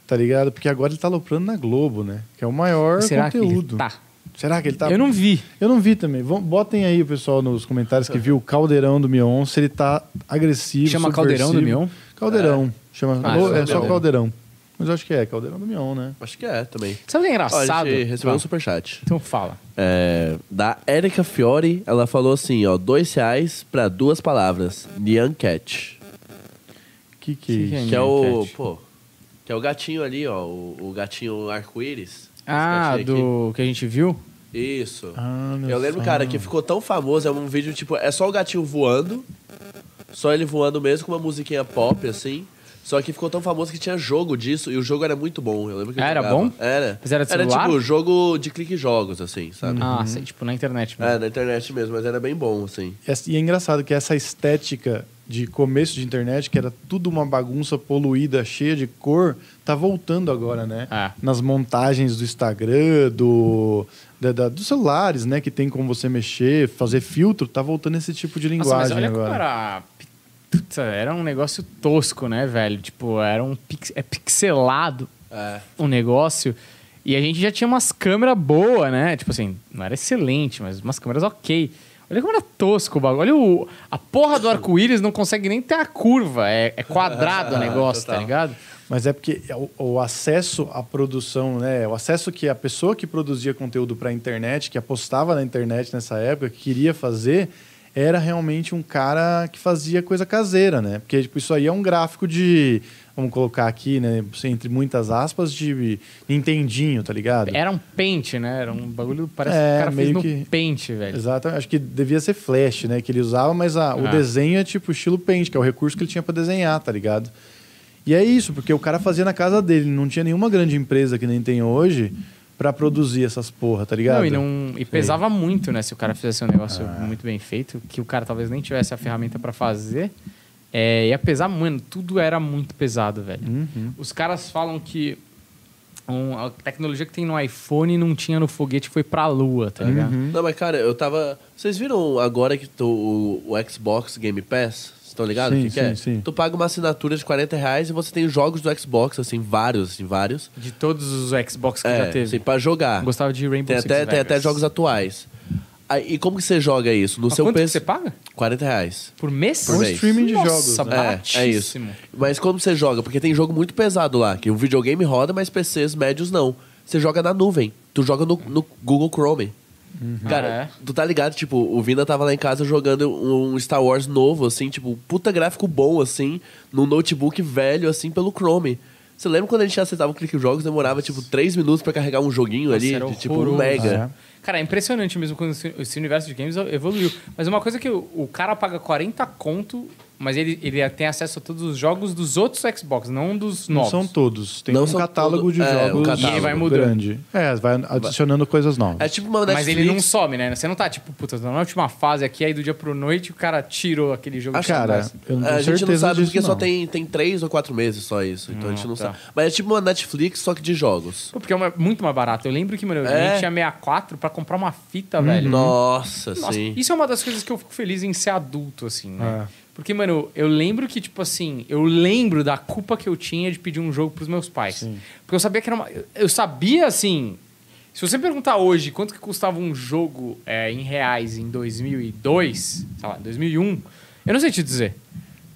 tá ligado? Porque agora ele tá aloprando na Globo, né? Que é o maior Será que ele conteúdo. tá? Será que ele tá? Eu não vi. Eu não vi também. Vão, botem aí o pessoal nos comentários que viu o caldeirão do Mion, se ele tá agressivo. Chama Caldeirão do. Mion? Caldeirão. Chama, Ah, é é só Caldeirão. Mas eu acho que é, caldeirão do Mion, né? Acho que é também. Sabe o que é Ó, engraçado? a gente recebeu um Fala. superchat. Então fala. É, da Erika Fiore, ela falou assim, ó, dois reais pra duas palavras. Nyan Cat. Que que é Que isso? que é Que é o, Cat? pô, que é o gatinho ali, ó, o, o gatinho arco-íris. Ah, gatinho aqui. do que a gente viu? Isso. Ah, Eu lembro, cara, que ficou tão famoso, é um vídeo, tipo, é só o gatinho voando, só ele voando mesmo, com uma musiquinha pop, assim. Só que ficou tão famoso que tinha jogo disso, e o jogo era muito bom. Eu lembro que eu Ah, era jogava. bom? Era. Mas era de Era celular? tipo jogo de clique jogos, assim, sabe? Ah, sei, tipo na internet mesmo. É, na internet mesmo, mas era bem bom, assim. E é engraçado que essa estética de começo de internet, que era tudo uma bagunça poluída, cheia de cor, tá voltando agora, né? É. Nas montagens do Instagram, do, da- da- dos celulares, né? Que tem como você mexer, fazer filtro, tá voltando esse tipo de Nossa, mas linguagem olha como agora. era. Puta, era um negócio tosco, né, velho? Tipo, era um pix... é pixelado É. o negócio. E a gente já tinha umas câmeras boas, né? Tipo assim, não era excelente, mas umas câmeras ok. Olha como era tosco o bagulho. Olha o... a porra do arco-íris não consegue nem ter a curva. É, é quadrado o negócio, tá Total. ligado? Mas é porque o, o acesso à produção, né? O acesso que a pessoa que produzia conteúdo para a internet, que apostava na internet nessa época, que queria fazer, era realmente um cara que fazia coisa caseira, né? Porque tipo, isso aí é um gráfico de, vamos colocar aqui, né? Entre muitas aspas, de Nintendinho, tá ligado? Era um pente, né? Era um bagulho. Parece É, que o cara fez meio no que- pente, velho. Exato, acho que devia ser flash, né? Que ele usava, mas a- o Ah. desenho é tipo estilo paint, que é o recurso que ele tinha para desenhar, tá ligado? E é isso, porque o cara fazia na casa dele, não tinha nenhuma grande empresa que nem tem hoje pra produzir essas porra, tá ligado? Não, e, não, e pesava muito, né? Se o cara fizesse um negócio muito bem feito, que o cara talvez nem tivesse a ferramenta pra fazer, é, ia pesar, mano, tudo era muito pesado, velho. Uhum. Os caras falam que um- a tecnologia que tem no iPhone não tinha no foguete foi pra lua, tá ligado? Não, mas cara, eu tava. Vocês viram agora que tu- o, o Xbox Game Pass? Estão ligados? Sim, o que, que é? sim, sim. Tu paga uma assinatura de 40 reais e você tem os jogos do Xbox, assim, vários, assim, vários. De todos os Xbox que é, já teve. assim, pra jogar. Eu gostava de Rainbow Tem Six até, tem Vegas. até jogos atuais. Aí, e como que você joga isso? No Mas seu quanto que PC. você paga? 40 reais. Por mês? Por um mês. streaming de Nossa, jogos. né? É, é isso. Mas como você joga? Porque tem jogo muito pesado lá, que o videogame roda, mas PCs médios não. Você joga na nuvem. Tu joga no, no Google Chrome. Cara, Ah, é? tu tá ligado? Tipo, o Vina tava lá em casa jogando um Star Wars novo, assim, tipo, puta gráfico bom, assim, num notebook velho, assim, pelo Chrome. Você lembra quando a gente acessava o Clique Jogos, demorava, tipo, 3 minutos pra carregar um joguinho Nossa, ali, de, tipo, um mega. Cara, é impressionante mesmo quando esse- universo de games evoluiu. Mas uma coisa é que o, o cara paga 40 conto, mas ele, ele tem acesso a todos os jogos dos outros Xbox, não dos Não novos. são todos. Tem Não um são catálogo todo- de é, um jogos catálogo. E ele vai mudando. grande. É, vai adicionando coisas novas. É tipo uma Mas Netflix. ele não some, né? Você não tá tipo, puta, na última fase aqui, aí do dia pro noite o cara tirou aquele jogo. Ah, Cara, eu não É, tenho a gente não certeza sabe disso, porque só não. tem, tem três ou quatro meses só isso. Então a gente Hum, não tá. sabe. Mas é tipo uma Netflix, só que de jogos. Pô, porque é uma- muito mais barato. Eu lembro que, mano, a É. gente tinha 64 pra comprar uma fita, velho. Nossa, Nossa, sim. isso é uma das coisas que eu fico feliz em ser adulto, assim, né? É. Porque, mano, eu lembro que, tipo assim, eu lembro da culpa que eu tinha de pedir um jogo pros meus pais. Porque eu sabia que era uma. Eu sabia, assim. Se você perguntar hoje quanto que custava um jogo é, em reais em 2002, sei lá, 2001, eu não sei te dizer.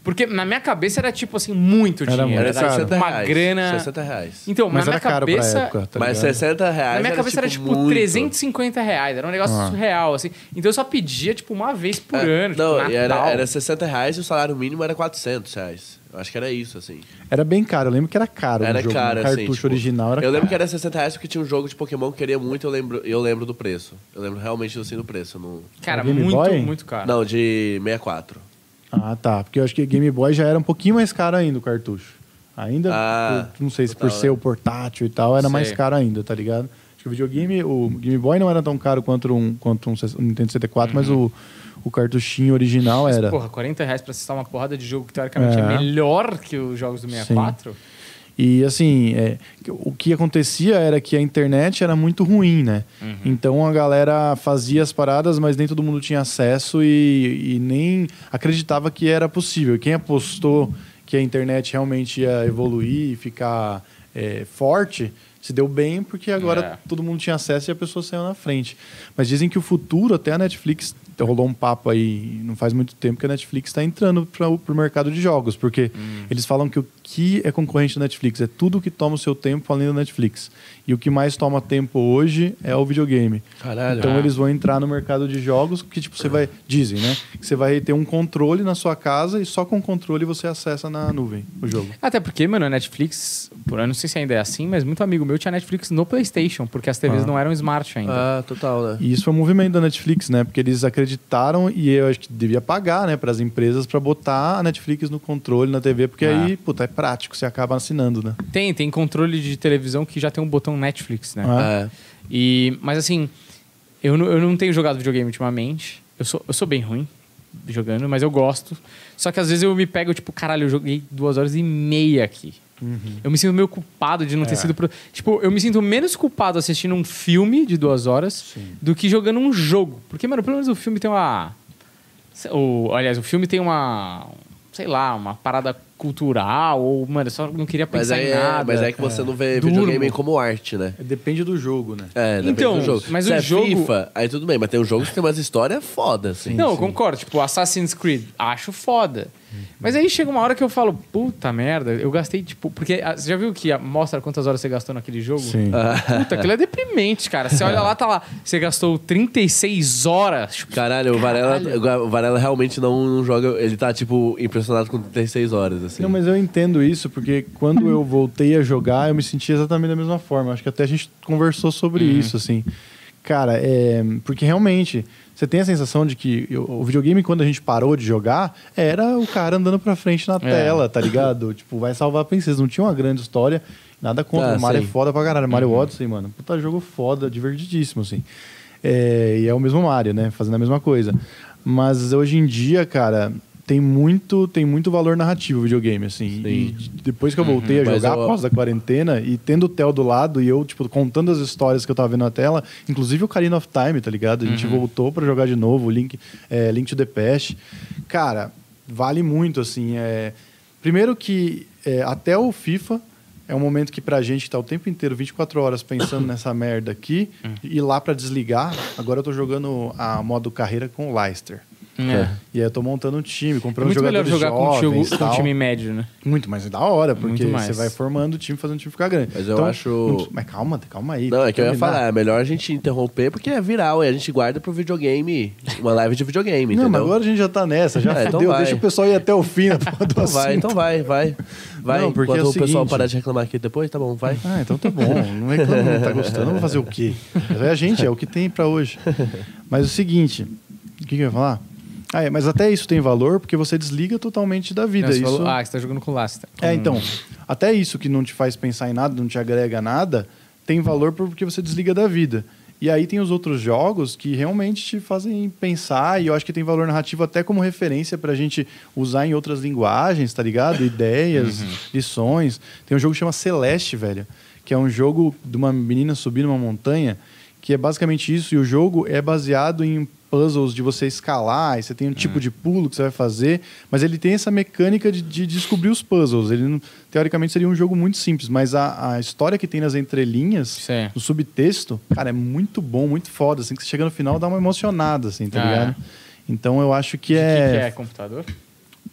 Porque na minha cabeça era, tipo assim, muito Era dinheiro. muito Era Era, caro. 60 uma reais. grana. 60 reais. Então, Mas na era minha caro cabeça. pra época, tá Mas ligado? 60 reais. Na minha cabeça era, tipo, muito. 350 reais. Era um negócio Ah. surreal, assim. Então eu só pedia, tipo, uma vez por É, ano. Não, tipo, e era, Natal. era 60 reais e o salário mínimo era 400 reais. Eu acho que era isso, assim. Era bem caro. Eu lembro que era caro Era o jogo. caro, o assim. cartucho tipo, original era Eu lembro caro. que era 60 reais porque tinha um jogo de Pokémon que eu queria muito eu lembro, eu lembro do preço. Eu lembro realmente assim do preço. Não, Cara, Game muito, Boy? muito caro. não de 64. Ah, tá. Porque eu acho que Game Boy já era um pouquinho mais caro ainda o cartucho. Ainda, Ah, por- não sei se por ser o portátil e tal, era Sei. mais caro ainda, tá ligado? Acho que o videogame, o Game Boy não era tão caro quanto um, quanto um Nintendo 64, mas o, o cartuchinho original Uhum. Mas, era. porra, 40 reais pra acessar uma porrada de jogo que teoricamente é, É. melhor que os jogos do 64. E assim, é, o que acontecia era que a internet era muito ruim, né? Uhum. Então a galera fazia as paradas, mas nem todo mundo tinha acesso e, e nem acreditava que era possível. Quem apostou que a internet realmente ia evoluir e ficar é, forte, se deu bem porque agora É. todo mundo tinha acesso e a pessoa saiu na frente. Mas dizem que o futuro, até a Netflix, rolou um papo aí não faz muito tempo que a Netflix está entrando para o mercado de jogos, porque Hum. eles falam que o que é concorrente da Netflix é tudo que toma o seu tempo além da Netflix. E o que mais toma tempo hoje é o videogame. Caralho. Então Ah. eles vão entrar no mercado de jogos que tipo você vai dizem, né? Que você vai ter um controle na sua casa e só com o controle você acessa na nuvem o jogo. Até porque, mano, a Netflix, por eu não sei se ainda é assim, mas muito amigo meu tinha Netflix no PlayStation, porque as TVs Ah. não eram smart ainda. Ah, total, né? E isso foi um movimento da Netflix, né? Porque eles acreditaram e eu acho que devia pagar, né, para as empresas para botar a Netflix no controle na TV, porque Ah. aí, puta, é prático, você acaba assinando, né? Tem, tem controle de televisão que já tem um botão Netflix, né? É. E, mas assim, eu, não- eu não tenho jogado videogame ultimamente. Eu sou, eu sou bem ruim jogando, mas eu gosto. Só que às vezes eu me pego, tipo, caralho, eu joguei duas horas e meia aqui. Eu me sinto meio culpado de não ter É. sido. Pro... Tipo, eu me sinto menos culpado assistindo um filme de duas horas do que jogando um jogo. Porque, mano, pelo menos o filme tem uma. O, aliás, o filme tem uma. Sei lá, uma parada cultural, ou, mano, eu só não queria pensar aí em é, nada. mas é que você não vê Durmo. videogame como arte, né? Depende do jogo, né? É, depende Então, do jogo. mas Se o é jogo- FIFA, aí tudo bem, mas tem um jogo que tem umas histórias foda, assim. Não, eu concordo. Tipo, Assassin's Creed, acho foda. Mas aí chega uma hora que eu falo, puta merda, eu gastei, tipo... Porque ah, você já viu que ah, mostra quantas horas você gastou naquele jogo? Sim. Puta, aquilo é deprimente, cara. Você olha lá, tá lá, você gastou 36 horas. Tipo, Caralho, o Varela, Caralho. o Varela realmente não, não joga. Ele tá, tipo, impressionado com 36 horas, assim. Não, mas eu entendo isso, porque quando eu voltei a jogar, eu me senti exatamente da mesma forma. Acho que até a gente conversou sobre Uhum. isso, assim. Cara, é. Porque realmente, você tem a sensação de que o videogame, quando a gente parou de jogar, era o cara andando pra frente na tela, tá ligado? tipo, vai salvar a princesa. Não tinha uma grande história, nada contra. Ah, o Mario sim. é foda pra caralho. Mario Odyssey, mano, puta jogo foda, divertidíssimo, assim. É, e é o mesmo Mario, né? Fazendo a mesma coisa. Mas hoje em dia, cara, tem muito, tem muito valor narrativo o videogame, assim. E depois que eu voltei a Mas jogar eu- após da quarentena e tendo o Theo do lado e eu, tipo, contando as histórias que eu tava vendo na tela, inclusive o Karina of Time, tá ligado? A gente voltou pra jogar de novo, o Link, é, Link to the Past. Cara, vale muito, assim. É... Primeiro que é, até o FIFA é um momento que pra gente que tá o tempo inteiro, 24 horas, pensando nessa merda aqui, e lá pra desligar, agora eu tô jogando a modo carreira com o Leicester. É. E aí eu tô montando um time, É comprando muito melhor jogadores jogar com um, jovens, time, com um time médio, né? Muito mais da hora, porque Muito você vai formando o time, fazendo o time ficar grande. Mas eu Então, acho- não Mas calma, calma aí. Não, é que eu ia falar, é melhor a gente interromper porque é viral e a gente guarda pro videogame, uma live de videogame, Não, entendeu? mas agora a gente já tá nessa, já É, então fudeu. Deixa o pessoal ir até o fim do, do Então vai, então vai, vai. Vai, Não, porque enquanto é o o, pessoal parar de reclamar aqui depois, tá bom, vai. Ah, então tá bom. Não reclama, não tá gostando, vou fazer o quê? É a gente, é o que tem pra hoje. Mas o seguinte, o que, que eu ia falar? Ah, é, mas até isso tem valor porque você desliga totalmente da vida. Não, você isso... falou- ah, você tá jogando com o Lasta. É, então, até isso que não te faz pensar em nada, não te agrega nada, tem valor porque você desliga da vida. E aí tem os outros jogos que realmente te fazem pensar, e eu acho que tem valor narrativo até como referência pra gente usar em outras linguagens, tá ligado? Ideias, lições. Tem um jogo que chama Celeste, velho, que é um jogo de uma menina subindo uma montanha, que é basicamente isso, e o jogo é baseado em puzzles de você escalar, e você tem um tipo de pulo que você vai fazer, mas ele tem essa mecânica de, de descobrir os puzzles. Ele, não- teoricamente, seria um jogo muito simples, mas a, a história que tem nas entrelinhas, Sim. no subtexto, cara, é muito bom, muito foda, assim, que você chega no final dá uma emocionada, assim, tá Ah, ligado? Então eu acho que O é, que, que é computador?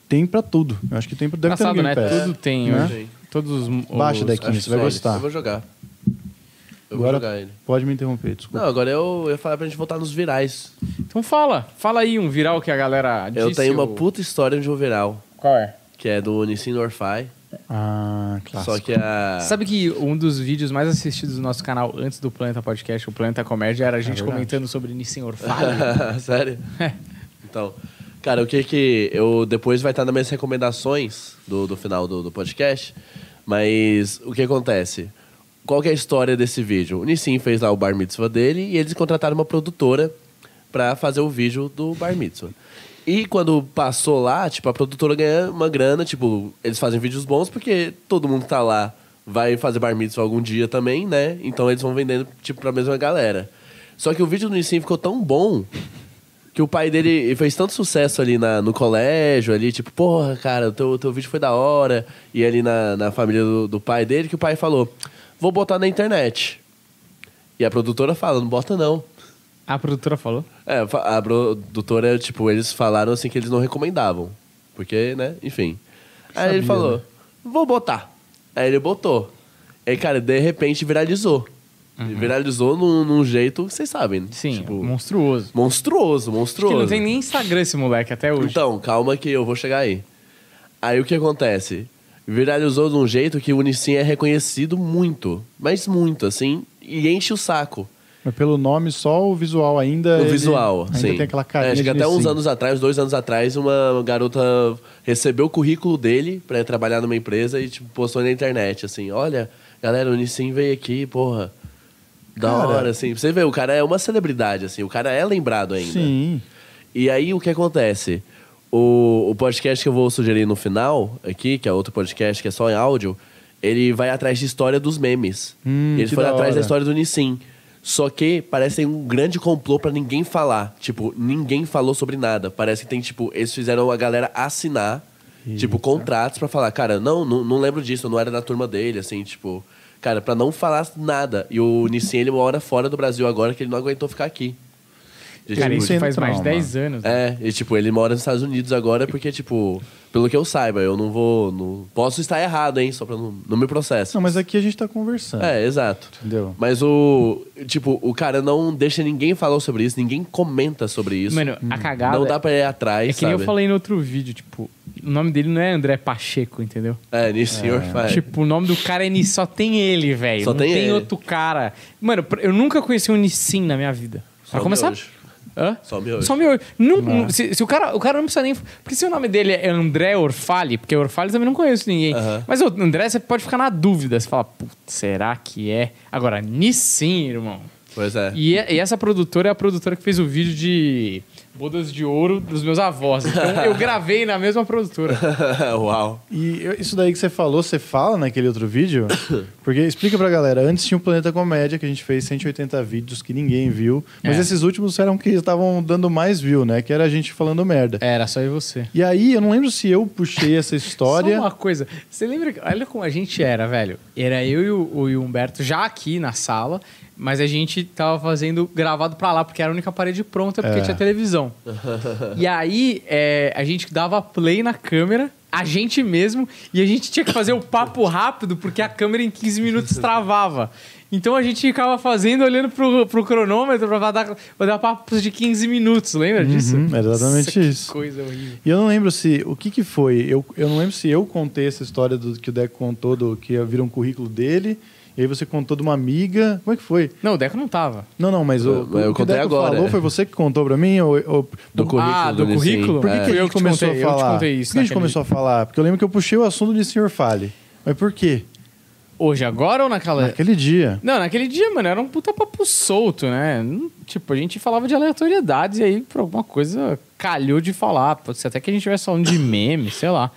tem pra tudo. Eu acho que tem pra deve ter no Engraçado, Game né? Pass. Tudo tem Né? hoje. Todos os. Baixa daqui. Você vai gostar. Eu vou jogar. Eu Agora vou jogar ele. pode me interromper, desculpa. Não, agora eu ia falar pra gente voltar nos virais. Então fala. Fala aí um viral que a galera disse. eu tenho uma ou- puta história de um viral, Qual é? que é do Nissin Orfai. Ah, clássico. Só que a. Sabe que um dos vídeos mais assistidos do nosso canal antes do Planeta Podcast, o Planeta Comédia, era a gente verdade. comentando sobre Nissin Orfalho. Sério? É. Então, cara, o que que eu depois vai estar nas minhas recomendações do, do final do, do podcast, mas o que acontece? Qual que é a história desse vídeo? O Nissin fez lá o bar mitzvah dele e eles contrataram uma produtora pra fazer o vídeo do bar mitzvah. E quando passou lá, tipo, a produtora ganha uma grana, tipo, eles fazem vídeos bons porque todo mundo que tá lá vai fazer bar mitzvah algum dia também, né? Então eles vão vendendo, tipo, pra mesma galera. Só que o vídeo do Nissin ficou tão bom que o pai dele fez tanto sucesso ali na, no colégio, ali, tipo, porra, cara, o teu, teu vídeo foi da hora. E ali na, na família do, do pai dele, que o pai falou: vou botar na internet. E a produtora fala: não bota não. a produtora falou. É, a produtora, tipo, eles falaram assim que eles não recomendavam. Porque, né, enfim. Aí ele Sabia, falou: né? vou botar. Aí ele botou. Aí, cara, de repente viralizou. Viralizou num, num jeito, vocês sabem. Sim, tipo, monstruoso. monstruoso, monstruoso. Que não tem nem Instagram esse moleque até hoje. Então, calma que eu vou chegar aí. Aí o que acontece? Viralizou de um jeito que o Unicim é reconhecido muito, mas muito, assim, e enche o saco. Mas pelo nome, só o visual ainda. O visual, ainda sim. tem aquela carinha É, acho que até uns anos atrás, dois anos atrás, uma garota recebeu o currículo dele pra ir trabalhar numa empresa e tipo, postou na internet, assim, olha, galera, o Unicim veio aqui, porra. Da Cara. hora, assim. Você ver, o cara é uma celebridade, assim, o cara é lembrado ainda. Sim. E aí o que acontece? O, o podcast que eu vou sugerir no final, aqui, que é outro podcast que é só em áudio, ele vai atrás de história dos memes. Hum, ele foi atrás da história do Nissin. Só que parece que tem um grande complô pra ninguém falar. Tipo, ninguém falou sobre nada. Parece que tem, tipo, eles fizeram a galera assinar, tipo, contratos pra falar, cara, não, não, não lembro disso, eu não era da turma dele, assim, tipo. Cara, pra não falar nada. E o Nissin, ele mora fora do Brasil agora, que ele não aguentou ficar aqui. Cara, tipo, isso faz mais de trauma. 10 anos. É, e tipo, ele mora nos Estados Unidos agora porque, tipo, pelo que eu saiba, eu não vou. Não, posso estar errado, hein? Só pra não, não me processo. Não, mas aqui a gente tá conversando. É, exato. Entendeu? Mas o. Tipo, o cara não deixa ninguém falar sobre isso, ninguém comenta sobre isso. Mano, a cagada. não dá pra ir atrás. É que nem eu falei no outro vídeo, tipo, o nome dele não é André Pacheco, entendeu? É, nisso, senhor faz. Tipo, o nome do cara é Nissin, só tem ele, velho. Só Não tem tem, ele. outro cara. Mano, eu nunca conheci um Nissin na minha vida. Pra começar. miojo. Hã? Só miojo. Só miojo. Não, não- se, se o, cara, o cara não precisa nem. Porque se o nome dele é André Orfali, porque Orfali também não conheço ninguém. Mas o André, você pode ficar na dúvida. Você fala, putz, será que é? Agora, Nissin, irmão. Pois é. E, e essa produtora é a produtora que fez o vídeo de bodas de ouro dos meus avós. Então eu gravei na mesma produtora. Uau. E eu- isso daí que você falou, você fala naquele outro vídeo? Porque explica pra galera, antes tinha o Planeta Comédia, que a gente fez 180 vídeos que ninguém viu, mas É. esses últimos eram que estavam dando mais view, né? Que era a gente falando merda. Era só eu e você. E aí, eu não lembro se eu puxei essa história. Só uma coisa. Você lembra? que- Olha como a gente era, velho. Era eu e o, o Humberto já aqui na sala, mas a gente tava fazendo gravado pra lá, porque era a única parede pronta, porque É. tinha televisão. e aí, é, a gente dava play na câmera, a gente mesmo, e a gente tinha que fazer o papo rápido, porque a câmera em 15 minutos travava. Então a gente ficava fazendo, olhando pro, pro cronômetro pra dar, pra dar papos de 15 minutos, lembra disso? Uhum, exatamente Nossa, isso. coisa horrível. E eu não lembro se. O que que foi? Eu, eu não lembro se eu contei essa história do que o Deco contou, do que vira um currículo dele, e aí você contou de uma amiga. Como é que foi? Não, o Deco não tava. Não, não, mas o, Eu- eu o que o contei Deco agora. falou foi você que contou pra mim? Ou, ou- Do currículo ah, do currículo? Por que, É. que a gente começou contei, a eu te falar? contei isso Por que a gente começou a falar? Porque eu lembro que eu puxei o assunto de Senhor Fale. Mas por quê? Hoje, agora ou naquela. Naquele dia. Não, naquele dia, mano, era um puta papo solto, né? Tipo, a gente falava de aleatoriedades e aí, por alguma coisa, calhou de falar. Pode ser até que a gente estivesse falando de meme, sei lá.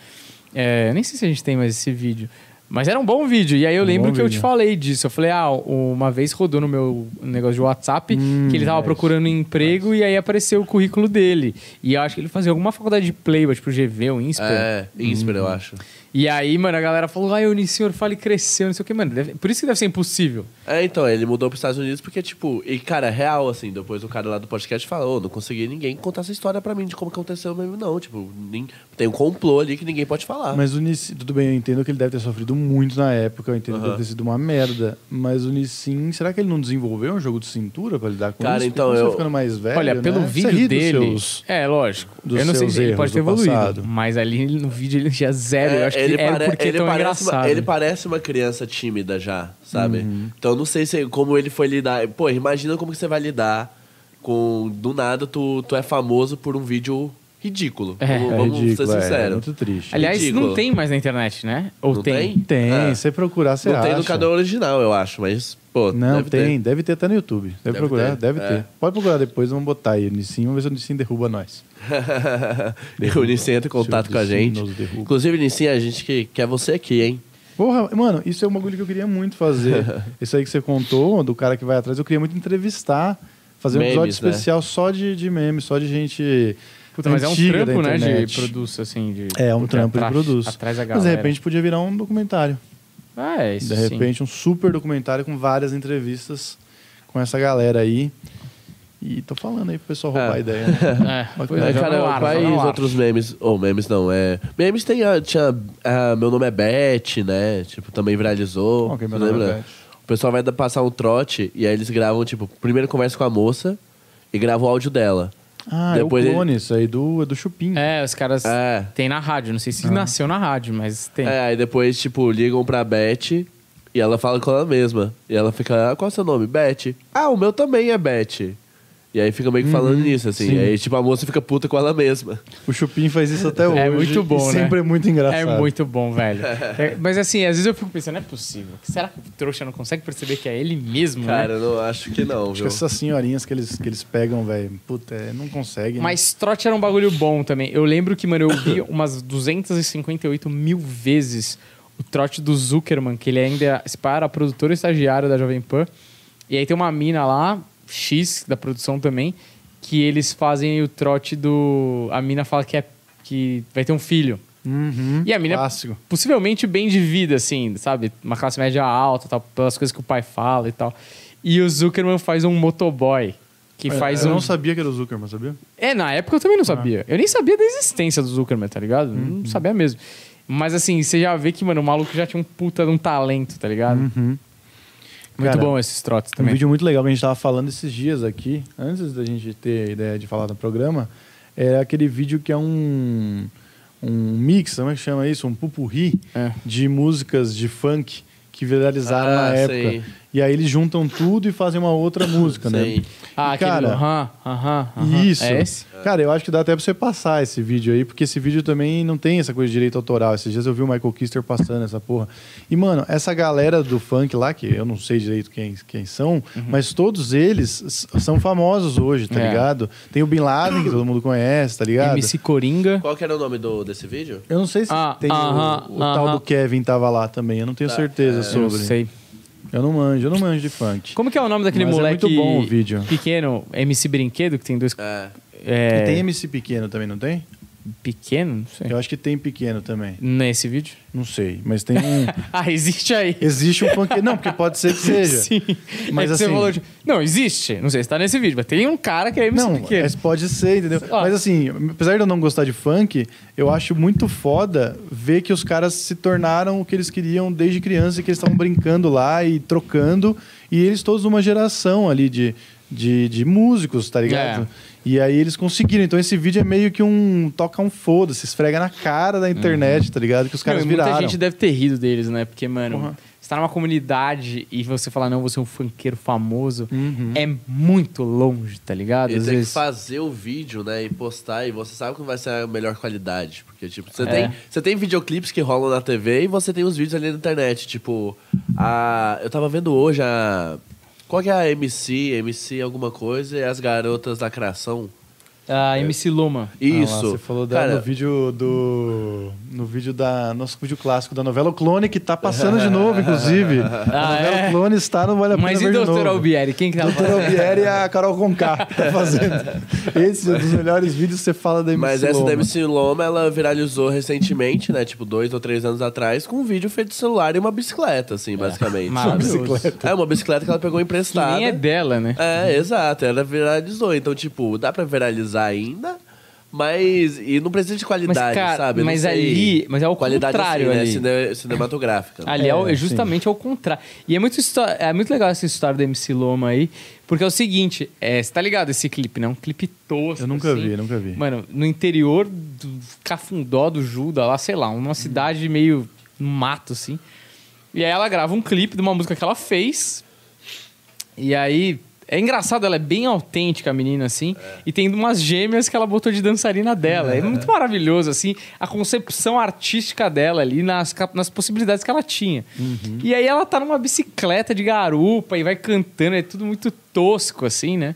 É, nem sei se a gente tem mais esse vídeo. Mas era um bom vídeo. E aí eu Um lembro que eu te vídeo. falei disso. Eu falei, ah, uma vez rodou no meu negócio de WhatsApp Hum, que ele tava é procurando um emprego e aí apareceu o currículo dele. E eu acho que ele fazia alguma faculdade de Playboy, tipo GV ou INSPER. É, Insper, eu acho. E aí, mano, a galera falou, ai, o senhor fale cresceu, não sei o que, mano. deve- Por isso que deve ser impossível. É, então, ele mudou pros Estados Unidos porque, tipo, e cara, é real, assim, depois o cara lá do podcast falou, não consegui ninguém contar essa história pra mim de como aconteceu mesmo, não. Tipo, nem, tem um complô ali que ninguém pode falar. Mas o Nissin, tudo bem, eu entendo que ele deve ter sofrido muito na época, eu entendo que deve ter sido uma merda. Mas o Nissin, será que ele não desenvolveu um jogo de cintura pra lidar com Cara, isso? Porque então, eu- ficando mais velho. Olha, pelo né? vídeo dele. Dos seus... É, lógico. dos eu não sei se ele erros pode ter do evoluído. passado. Mas ali no vídeo ele tinha zero. eu acho ele era pare- ele parece. Uma, ele parece uma criança tímida já, sabe? Uhum. Então eu não sei se, como ele foi lidar. Pô, imagina como que você vai lidar com. Do nada, tu, tu é famoso por um vídeo ridículo. É, vamos É vamos ridículo, ser é, é muito triste. Aliás, ridículo. não tem mais na internet, né? Ou Não tem? Tem, Ah. se você procurar, você não tem no acha. canal original, eu acho, mas, pô, Não, deve tem, ter. deve ter até no YouTube. Deve, Deve procurar, ter, deve é. ter. Pode procurar depois, vamos botar aí o Nissin, vamos ver se o Nissin derruba nós. o Nissin entra em contato com a gente. derruba. Inclusive, Nissin, a gente que, quer você aqui, hein? Porra, mano, isso é um bagulho que eu queria muito fazer. isso aí que você contou, do cara que vai atrás, eu queria muito entrevistar, fazer um Memes, episódio né? especial só de, de memes, só de gente. Puta, mas é um trampo, né? De produto, assim. De, É, um puta, trampo de atrás- da Mas galera. de repente podia virar um documentário. Ah, é isso De sim. repente, um super documentário com várias entrevistas com essa galera aí. E tô falando aí pro pessoal roubar É. a ideia. Né? É, pois É, é, cara, ar, quais outros memes? Ou memes não, é. Memes tem. a- Tinha. a Meu nome é Beth, né? Tipo, também viralizou. É meu nome é lembra? Beth? O pessoal vai dar- passar um trote e aí eles gravam, tipo, primeiro conversa com a moça e grava o áudio dela. Ah, Depois é o ele- clone, isso aí do, é do Chupim. É, os caras É. tem na rádio. Não sei Ah. se nasceu na rádio, mas tem. É, aí depois, tipo, ligam pra Beth e ela fala com ela mesma. E ela fica, ah, qual é o seu nome? Beth. Ah, o meu também é Beth. E aí fica meio que falando nisso, assim. Uhum. sim. E aí, tipo, a moça fica puta com ela mesma. O Chupim faz isso até hoje. É muito bom, e né? sempre é muito engraçado. É muito bom, velho. É, mas assim, às vezes eu fico pensando, não é possível. Será que o trouxa não consegue perceber que é ele mesmo, Cara, né? eu não acho que não, Acho viu? que essas senhorinhas que eles, que eles pegam, velho, puta, é, não conseguem. né? Mas trote era um bagulho bom também. Eu lembro que, mano, eu vi umas 258 mil vezes o trote do Zuckerman, que ele ainda se para produtor e estagiário da Jovem Pan. E aí tem uma mina lá, X, da produção também, que eles fazem o trote do... A mina fala que, é, que vai ter um filho. Uhum, E a mina, Clássico. possivelmente bem de vida, assim, sabe? Uma classe média alta, tal, pelas coisas que o pai fala e tal. E o Zuckerman faz um motoboy, que Eu- faz eu um... não sabia que era o Zuckerman, sabia? É, na época eu também não sabia. Eu nem sabia da existência do Zuckerman, tá ligado? Uhum. Não sabia mesmo. Mas assim, você já vê que, mano, o maluco já tinha um puta de um talento, tá ligado? Uhum. Muito Cara, bom esses trotes Um também. vídeo muito legal que a gente tava falando esses dias aqui, antes da gente ter a ideia de falar no programa, é aquele vídeo que é um, um mix, como é que chama isso? Um pupurri É. de músicas de funk que viralizaram Ah, na época. sei. E aí eles juntam tudo e fazem uma outra música, né? Sei. Ah, E, cara, aham, aham, aham. Isso. É esse? Cara, eu acho que dá até pra você passar esse vídeo aí, porque esse vídeo também não tem essa coisa de direito autoral. Esses dias eu vi o Michael Kister passando essa porra. E, mano, essa galera do funk lá, que eu não sei direito quem, quem são, mas todos eles são famosos hoje, tá É. ligado? Tem o Bin Laden, que todo mundo conhece, tá ligado? MC Coringa. Qual que era o nome do, desse vídeo? Eu não sei se Ah, tem o- aham, o, tal aham. do Kevin tava lá também, eu não tenho Tá, certeza é. Eu sobre. não sei. Eu não manjo, eu não manjo de funk. Como que é o nome daquele Mas é moleque muito bom o vídeo. pequeno, MC Brinquedo, que tem dois... É. É, E tem MC pequeno também, não tem? Pequeno? Não sei. Eu acho que tem pequeno também. Nesse vídeo? Não sei, mas tem um. Ah, existe aí. Existe um funk. Não, porque pode ser que seja. Sim. Mas É assim- falou Não, existe. Não sei se tá nesse vídeo, mas tem um cara que é MC Não, pequeno. mas pode ser, entendeu? Ah. Mas assim, apesar de eu não gostar de funk, eu acho muito foda ver que os caras se tornaram o que eles queriam desde criança, e que eles estavam brincando lá e trocando, e eles todos uma geração ali de, de, de músicos, tá ligado? É. E aí eles conseguiram. Então esse vídeo é meio que um toca um foda-se, esfrega na cara da internet, tá ligado? Que os caras Não, e muita viraram. gente deve ter rido deles, né? Porque, mano, Porra. você tá numa comunidade e você falar, não, você é um funkeiro famoso, Uhum. é muito longe, tá ligado? E Às tem que fazer o vídeo, né? E postar, e você sabe que vai ser a melhor qualidade. Porque, tipo, você É. tem, você tem videoclipes que rolam na TV e você tem os vídeos ali na internet. Tipo, a. Eu tava vendo hoje a. Qual que é a MC? MC alguma coisa e as garotas da criação. A MC Loma. Ah, lá, Isso. você falou dela Cara, no vídeo do. No vídeo da. Nosso vídeo clássico da novela O Clone, que tá passando de novo, inclusive. a Ah, novela é? O Clone está no Vale a Pena Mas e Doutor. Albieri? Quem que Doutor fazendo? Albieri e a Carol Conká que tá fazendo. Esse é um dos melhores vídeos que você fala da MC Mas essa Loma. da MC Loma, ela viralizou recentemente, né? Tipo, dois ou três anos atrás, com um vídeo feito de celular e uma bicicleta, assim, basicamente. Uma bicicleta. É, uma bicicleta que ela pegou Que emprestada. nem é dela, né? É, exato. Ela viralizou. Então, tipo, dá pra viralizar ainda, mas. E não precisa de qualidade, Mas, cara, sabe? Mas sei. ali- mas é o qualidade contrário assim, né? ali. Cine- cinematográfica. Ali é, É, é justamente ao contrário. E é muito, é muito legal essa história da MC Loma aí, porque é o seguinte, é, você tá ligado esse clipe, né? Um clipe tosco. Eu nunca assim. vi, nunca vi. Mano, no interior do Cafundó, do Juda, lá, sei lá, uma cidade meio no mato, assim. E aí ela grava um clipe de uma música que ela fez. E aí. É engraçado, ela é bem autêntica, a menina, assim. E tem umas gêmeas que ela botou de dançarina dela. É muito maravilhoso, assim, a concepção artística dela ali, nas, nas possibilidades que ela tinha. E aí ela tá numa bicicleta de garupa e vai cantando, é tudo muito tosco, assim, né?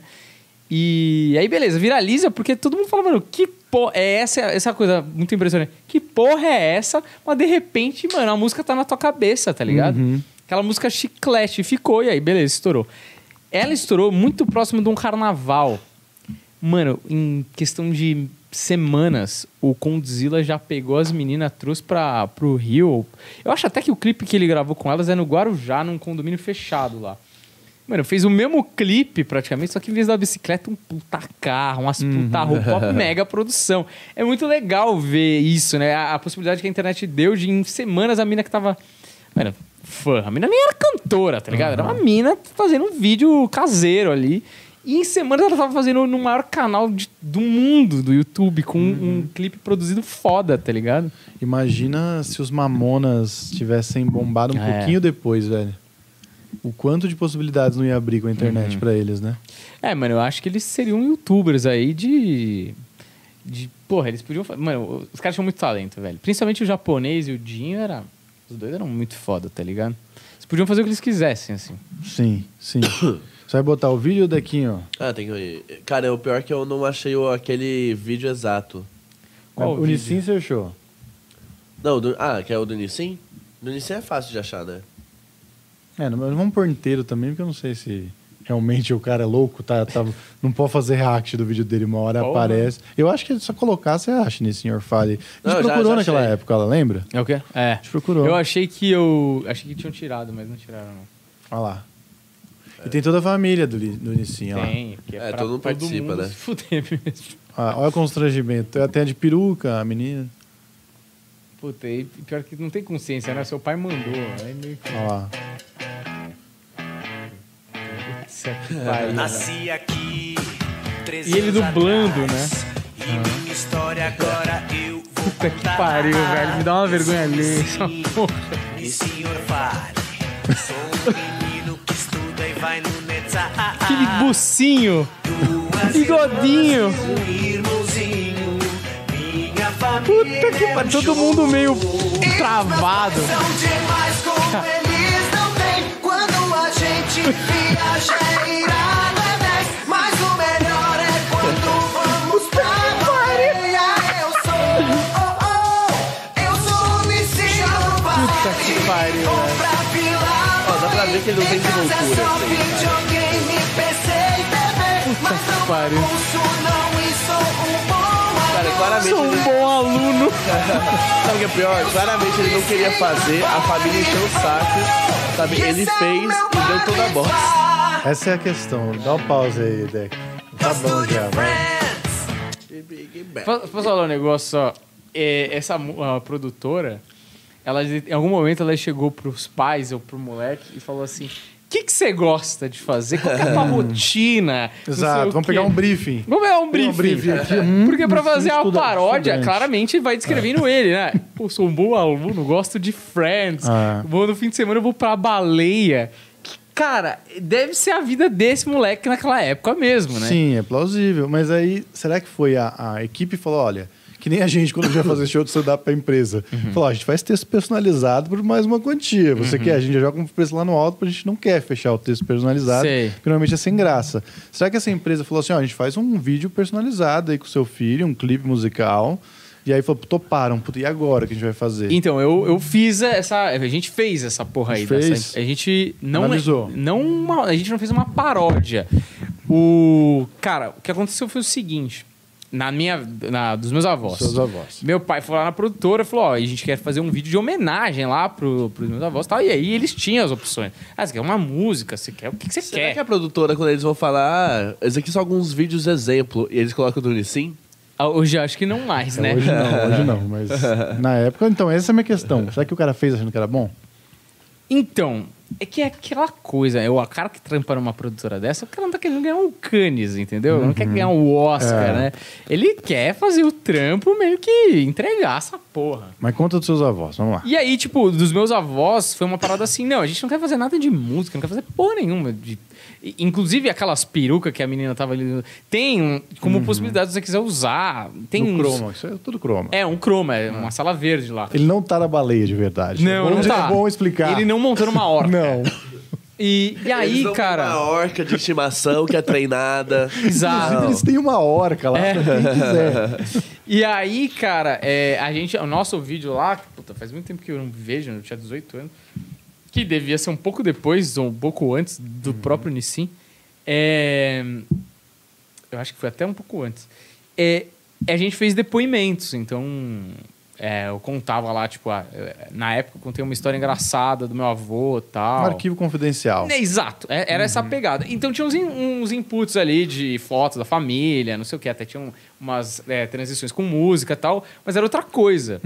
E aí, beleza, viraliza, porque todo mundo fala, mano, que porra. É essa, essa coisa muito impressionante. Que porra é essa? Mas de repente, mano, a música tá na tua cabeça, tá ligado? Aquela música chiclete ficou, e aí, beleza, estourou. Ela estourou muito próximo de um carnaval. Mano, em questão de semanas, o Condzilla já pegou as meninas, trouxe pra, pro Rio. Eu acho até que o clipe que ele gravou com elas é no Guarujá, num condomínio fechado lá. Mano, fez o mesmo clipe praticamente, só que em vez da bicicleta, um puta carro, umas puta roupa, mega produção. É muito legal ver isso, né? A, a possibilidade que a internet deu de em semanas a mina que tava. Mano, fã. A mina nem era cantora, tá ligado? Era uma mina fazendo um vídeo caseiro ali. E em semanas ela tava fazendo no maior canal de- do mundo do YouTube, com um, um clipe produzido foda, tá ligado? Imagina se os Mamonas tivessem bombado um É. pouquinho depois, velho. O quanto de possibilidades não ia abrir com a internet Uhum. pra eles, né? É, mano, eu acho que eles seriam youtubers aí de. De. Porra, eles podiam. fa- Mano, os caras tinham muito talento, velho. Principalmente o japonês e o Dinho era. Os dois eram muito foda, tá ligado? Eles podiam fazer o que eles quisessem, assim. Sim, sim. Você vai botar o vídeo daqui, ó. Ah, tem que. Cara, o pior é que eu não achei o- aquele vídeo exato. Qual o vídeo? Nissin você achou? Não, do- ah, que é o do Nissin? Do Nissin é fácil de achar, né? É, não, mas vamos pôr inteiro também, porque eu não sei se realmente o cara é louco, tá, tá- não pode fazer react do vídeo dele, uma hora Porra. aparece. Eu acho que é só colocar, você acha, Nissin Fale. A Não, gente já- procurou já naquela achei. época, ela lembra? É o quê? É. A gente procurou. Eu achei que eu. Achei que tinham tirado, mas não tiraram, não. Olha lá. E tem toda a família do, do Nissin, ó. Tem, que é, É, pra todo mundo participa, mundo né? se fuder mesmo. Ah, olha o constrangimento. Até a de peruca, a menina. Puta, e pior que não tem consciência, né? Seu pai mandou. Aí meio que... Ó lá. Que pariu, né? Nasci aqui. E ele dublando, né? E minha história agora eu vou Puta que pariu, velho. Me dá uma vergonha ali. essa porra. E senhor fale. Sou um menino que estuda e vai no Netza. Aquele bucinho. bigodinho. Um irmãozinho. Minha família. Puta que pariu. Todo mundo meio travado. São demais como eles gente viaja irado, é 10. Mas o melhor é quando vamos pra Bahia. Eu sou, oh, oh, eu sou o que pariu, Vou pra Vila Ó, dá pra ver que ele não tem Em casa é só assim, videogame, PC e TV. Puta Mas não pariu. não e sou um bom Cara, claramente Sou um ele, bom aluno. sabe o que é pior? Claramente ele não queria fazer, a família encheu o saco, sabe? Ele fez e deu toda a bosta. Essa é a questão. Dá uma pausa aí, Deck. Tá bom já, vai. Posso posso falar um negócio só? É, essa a produtora, ela, em algum momento ela chegou pros pais ou pro moleque e falou assim: o que que você gosta de fazer? Qual que é a tua rotina? Exato, vamos quê." pegar um briefing. Vamos pegar um briefing. um briefing aqui, hum, Porque pra fazer a estuda- paródia, estudante. claramente vai descrevendo ele, né? Pô, sou um bom aluno, gosto de Friends. Ah. Vou no fim de semana, eu vou pra baleia. Cara, deve ser a vida desse moleque naquela época mesmo, né? Sim, é plausível. Mas aí, será que foi a, a equipe que falou, olha, que nem a gente quando a gente vai fazer show de stand-up pra empresa. Uhum. Falou, a gente faz texto personalizado por mais uma quantia. Você quer? A gente já joga um preço lá no alto, porque a gente não quer fechar o texto personalizado. Sei. Porque normalmente é sem graça. Será que essa empresa falou assim, ó, a gente faz um vídeo personalizado aí com o seu filho, um clipe musical. E aí falou, toparam, puta, e agora que a gente vai fazer? Então, eu, eu fiz essa. A gente fez essa porra aí. A gente fez? dessa- a gente não. Analisou. Não uma- a gente não fez uma paródia. O. Cara, o que aconteceu foi o seguinte. Na minha. Na, dos meus avós. Seus avós. Meu pai foi lá na produtora e falou: Ó, a gente quer fazer um vídeo de homenagem lá pro, pros meus avós e tal. E aí eles tinham as opções. Ah, você quer uma música? Você quer? O que, que você Será quer? que a produtora, quando eles vão falar, ah, esses aqui são alguns vídeos exemplo, e eles colocam do Unicim? Ah, Hoje eu acho que não mais, É, né? Hoje não, hoje não. Mas na época, então, essa é a minha questão. Será que o cara fez achando que era bom? Então, é que é aquela coisa, o cara que trampa numa produtora dessa, o cara não tá querendo ganhar um Cannes, entendeu? Não quer ganhar um Oscar, É. né? Ele quer fazer o trampo meio que entregar essa porra. Mas conta dos seus avós, vamos lá. E aí, tipo, dos meus avós, foi uma parada assim, não, a gente não quer fazer nada de música, não quer fazer porra nenhuma. De... Inclusive, aquelas perucas que a menina tava ali, tem um- como possibilidade se você quiser usar. Tem no uns... croma, isso é tudo croma. É, um croma, é uma sala verde lá. Ele não tá na baleia de verdade. Não, é bom, não tá. É bom explicar. Ele não montou numa horta. Não. E, e aí, Eles cara... Uma orca de estimação que é treinada. Exato. Inclusive, eles têm uma orca lá É. pra quem quiser. E aí, cara, é, a gente, o nosso vídeo lá, puta, faz muito tempo que eu não vejo, eu tinha 18 anos, que devia ser um pouco depois, ou um pouco antes do próprio Nissin. É, eu acho que foi até um pouco antes. É, a gente fez depoimentos, então é, eu contava lá, tipo, ah, é, na época eu contei uma história engraçada do meu avô e Um tal. arquivo confidencial. É, exato, é- era essa pegada. Então tinha uns, in- uns inputs ali de fotos da família, não sei o que, até tinham umas é, transições com música e tal, mas era outra coisa.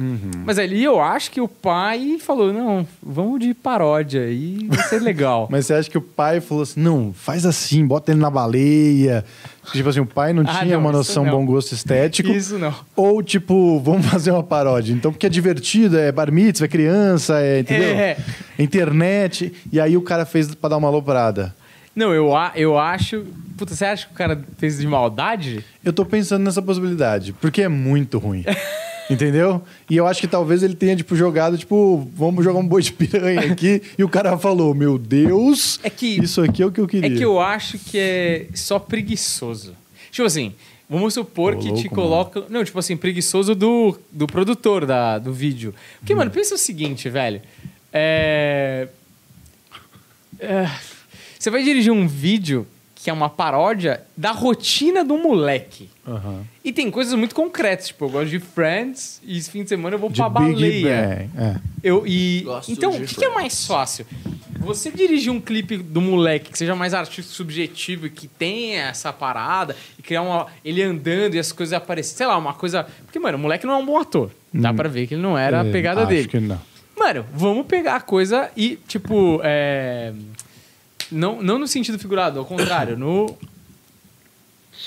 Mas ali eu acho que o pai falou: não, vamos de paródia aí, vai ser legal. Mas você acha que o pai falou assim, não, faz assim, bota ele na baleia. Tipo assim, o pai não Ah, tinha não, uma noção não. bom gosto estético. Isso não. Ou tipo, vamos fazer uma paródia. Então, porque é divertido, é bar mitzvah, é criança, é, entendeu? É. Internet. E aí o cara fez pra dar uma aloprada. Não, eu, a- eu acho. Puta, você acha que o cara fez de maldade? Eu tô pensando nessa possibilidade, porque é muito ruim. Entendeu? E eu acho que talvez ele tenha, tipo, jogado, tipo, vamos jogar um boi de piranha aqui. e o cara falou, meu Deus, É que- isso aqui é o que eu queria. É que eu acho que é só preguiçoso. Tipo assim, vamos supor Ô, que te louco, coloca. Não, tipo assim, preguiçoso do, do produtor da, do vídeo. Porque, mano, pensa o seguinte, velho. É... é, Você vai dirigir um vídeo que é uma paródia da rotina do moleque. Aham. E tem coisas muito concretas, tipo, eu gosto de Friends e esse fim de semana eu vou De pra Big baleia. Bang. É. Eu, e, Gosto então, o que, que é mais fácil? você dirigir um clipe do moleque que seja mais artístico subjetivo e que tenha essa parada e criar uma. ele andando e as coisas aparecerem, sei lá, uma coisa. Porque, mano, o moleque não é um bom ator. Dá pra ver que ele não era a É, pegada acho dele. que não. Mano, vamos pegar a coisa e, tipo, é... não, não no sentido figurado, ao contrário, no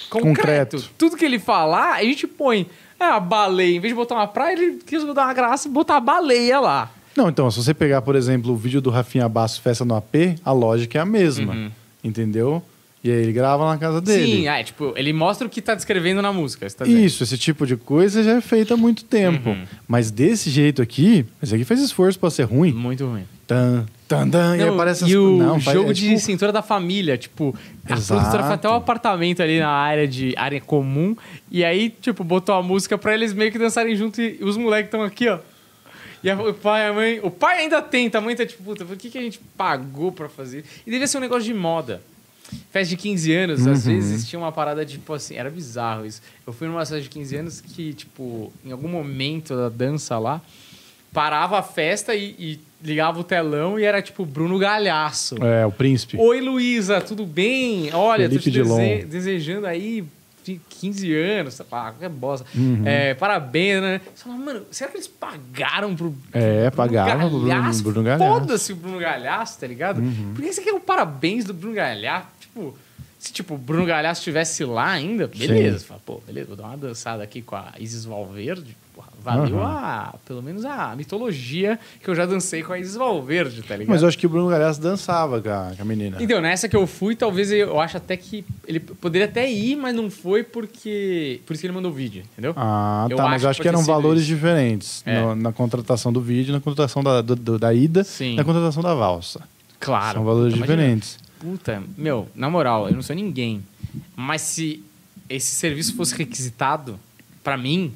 concreto. Concreto. Tudo que ele falar, a gente põe é, a baleia. Em vez de botar uma praia, ele quis dar uma graça e botar a baleia lá. Não, então, se você pegar, por exemplo, o vídeo do Rafinha Basso Festa no AP, a lógica é a mesma. Entendeu? E aí ele grava na casa dele. Sim, é, tipo, ele mostra o que tá descrevendo na música. Tá. Isso, esse tipo de coisa já é feito há muito tempo. Uhum. Mas desse jeito aqui, esse aqui fez esforço pra ser ruim. Muito ruim. Tan, tan, tan, e aí Não, aparece e o não, jogo é de tipo- cintura da família, tipo, a Exato. produtora foi até um apartamento ali na área de área comum, e aí, tipo, botou a música pra eles meio que dançarem junto e os moleques estão aqui, ó. E a- o pai a mãe. O pai ainda tenta, a mãe tá tipo, puta, por que, que a gente pagou pra fazer? E devia ser um negócio de moda. Festa de 15 anos, às vezes existia uma parada, tipo assim, era bizarro isso. Eu fui numa festa de 15 anos que, tipo, em algum momento da dança lá, parava a festa e, e ligava o telão e era tipo Bruno Galhaço. É, o príncipe. Oi, Luísa, tudo bem? Olha, Felipe tô te dese- desejando aí fi- 15 anos, sei lá, qualquer bosta. Uhum. É, parabéns, né? Você fala, mano, será que eles pagaram pro. É, pro pagaram pro Bruno- Galhaço? Bruno Galhaço. Uhum. Foda-se o Bruno Galhaço, tá ligado? Porque esse aqui é o parabéns do Bruno Galhaço. Tipo, se tipo, o Bruno Galhaço estivesse lá ainda, beleza. Você Fala, pô, beleza, vou dar uma dançada aqui com a Isis Valverde. Porra, valeu Uhum. a, pelo menos a mitologia que eu já dancei com a Isis Valverde, tá ligado? Mas eu acho que o Bruno Galhaço dançava com a, com a menina. Então, nessa que eu fui, talvez eu, eu acho até que ele poderia até ir, mas não foi porque. Por isso que ele mandou o vídeo, entendeu? Ah, Eu tá, mas acho eu acho que que eram valores isso. diferentes É. no- na contratação do vídeo, na contratação da, do- do- da ida Sim. na contratação da valsa. Claro. São valores Imagina. diferentes. Puta, meu, na moral, eu não sou ninguém. Mas se esse serviço fosse requisitado pra mim,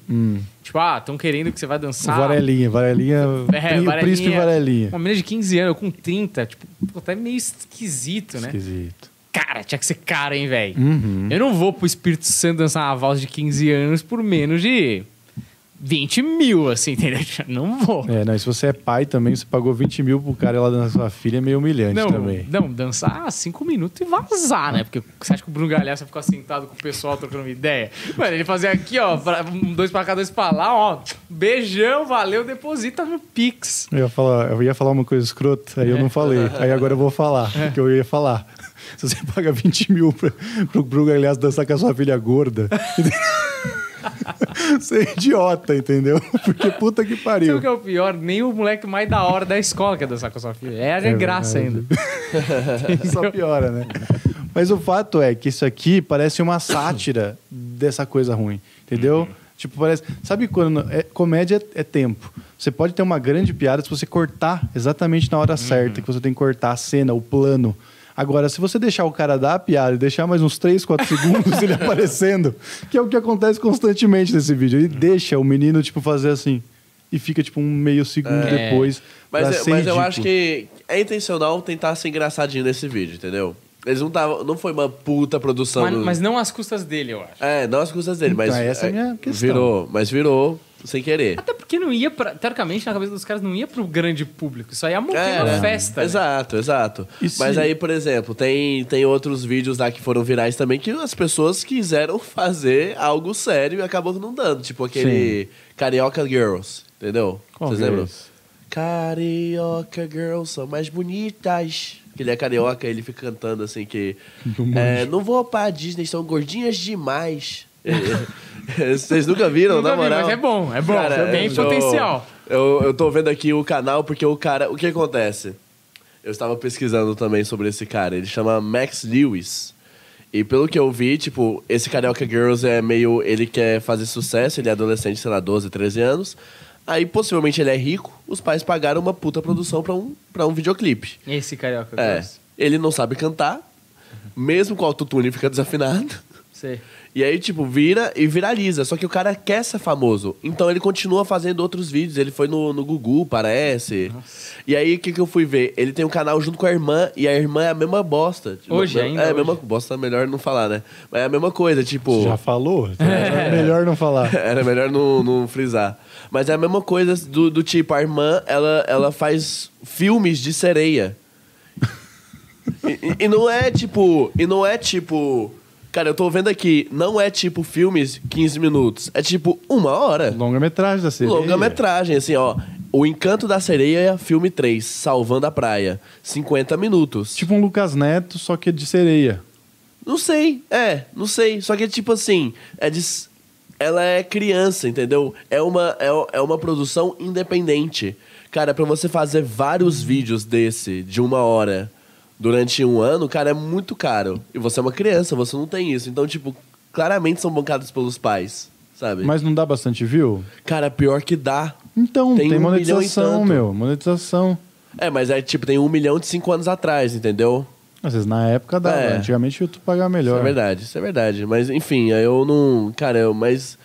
tipo, ah, estão querendo que você vai dançar. Varelinha, Varelinha, É, o Varelinha- príncipe Varelinha. Uma menina de 15 anos, eu com 30, tipo, até meio esquisito, né? Esquisito. Cara, tinha que ser cara, hein, velho? Uhum. Eu não vou pro Espírito Santo dançar uma valsa de 15 anos por menos de 20 mil, assim, entendeu? Não vou. É, não, e se você é pai também, você pagou 20 mil pro cara lá dançar sua filha, é meio humilhante Não, também. não, dançar 5 minutos e vazar, né? Porque você acha que o Bruno Galhaço ficou sentado com o pessoal trocando uma ideia? Mano, ele fazia aqui, ó, pra- dois pra cá, dois pra lá, ó. Beijão, valeu, deposita no Pix. Eu ia falar, eu ia falar uma coisa escrota, aí eu não falei. Aí agora eu vou falar, É. porque eu ia falar. Se você paga 20 mil pra, pro Bruno Galhaço dançar com a sua filha gorda, você é idiota, entendeu? Porque puta que Sabe pariu. o que é o pior? Nem o moleque mais da hora da escola quer dançar com a sua filha. É, a É graça verdade. ainda. Só piora, né? Mas o fato é que isso aqui parece uma sátira dessa coisa ruim, entendeu? Uhum. Tipo, parece. Sabe quando. É, comédia é tempo. Você pode ter uma grande piada se você cortar exatamente na hora Uhum. certa, que você tem que cortar a cena, o plano. Agora, se você deixar o cara dar a piada e deixar mais uns 3, 4 segundos ele aparecendo, que é o que acontece constantemente nesse vídeo, ele deixa o menino, tipo, fazer assim. E fica, tipo, um meio segundo É. depois. Mas, ser mas eu acho que é intencional tentar ser engraçadinho nesse vídeo, entendeu? Eles não estavam. Não foi uma puta produção. Mas, do- mas não às custas dele, eu acho. É, não as custas dele, mas. Então, essa é a minha questão. Virou, mas virou sem querer. Até porque não ia pra. Teoricamente, na cabeça dos caras, não ia pro grande público. Isso aí ia manter É, uma né? festa. né? Exato, exato. E se- Mas aí, por exemplo, tem, tem outros vídeos lá que foram virais também que as pessoas quiseram fazer algo sério e acabou não dando. Tipo aquele Carioca Girls, entendeu? Qual Vocês é lembram? Carioca Girls são mais bonitas. Que ele é carioca, ele fica cantando assim que. é, não vou pra Disney, são gordinhas demais. Vocês nunca viram, Nunca na vi, moral? mas é bom, é bom, é bem eu tô- potencial. Eu, eu tô vendo aqui o canal porque o cara. O que acontece? Eu estava pesquisando também sobre esse cara. Ele chama Max Lewis. E pelo que eu vi, tipo, esse Carioca Girls é meio. Ele quer fazer sucesso, ele é adolescente, sei lá, 12, 13 anos. Aí possivelmente ele é rico, os pais pagaram uma puta produção pra um, pra um videoclipe. Esse carioca. É. Girls. Ele não sabe cantar, mesmo com o autotune fica desafinado. Sei. E aí, tipo, vira e viraliza. Só que o cara quer ser famoso. Então ele continua fazendo outros vídeos. Ele foi no, no Gugu, parece. E aí, o que, que eu fui ver? Ele tem um canal junto com a irmã, e a irmã é a mesma bosta. Tipo, Hoje é, ainda, É, a mesma hoje? bosta, melhor não falar, né? Mas é a mesma coisa, tipo. Já falou? É melhor não falar. Era melhor não, não frisar. Mas é a mesma coisa do, do tipo, a irmã, ela, ela faz filmes de sereia. E, e- e não é tipo. E não é tipo. Cara, eu tô vendo aqui, não é tipo filmes 15 minutos. É tipo uma hora. Longa-metragem da série. Longa-metragem, assim, ó. O Encanto da Sereia, filme 3, Salvando a Praia. 50 minutos. Tipo um Lucas Neto, só que de sereia. Não sei, é, não sei. Só que, tipo assim, é de. Ela é criança, entendeu? É uma, é, é uma produção independente. Cara, pra você fazer vários vídeos desse, de uma hora, durante um ano, cara, é muito caro. E você é uma criança, você não tem isso. Então, tipo, claramente são bancados pelos pais, sabe? Mas não dá bastante view? Cara, pior que dá. Então, Tem tem, um monetização, meu. Monetização. É, mas é tipo, tem um milhão de cinco anos atrás, entendeu? Às vezes na época dava. É. Antigamente o YouTube pagava melhor. Isso é verdade, isso é verdade. Mas, enfim, eu não. Cara, eu, mas.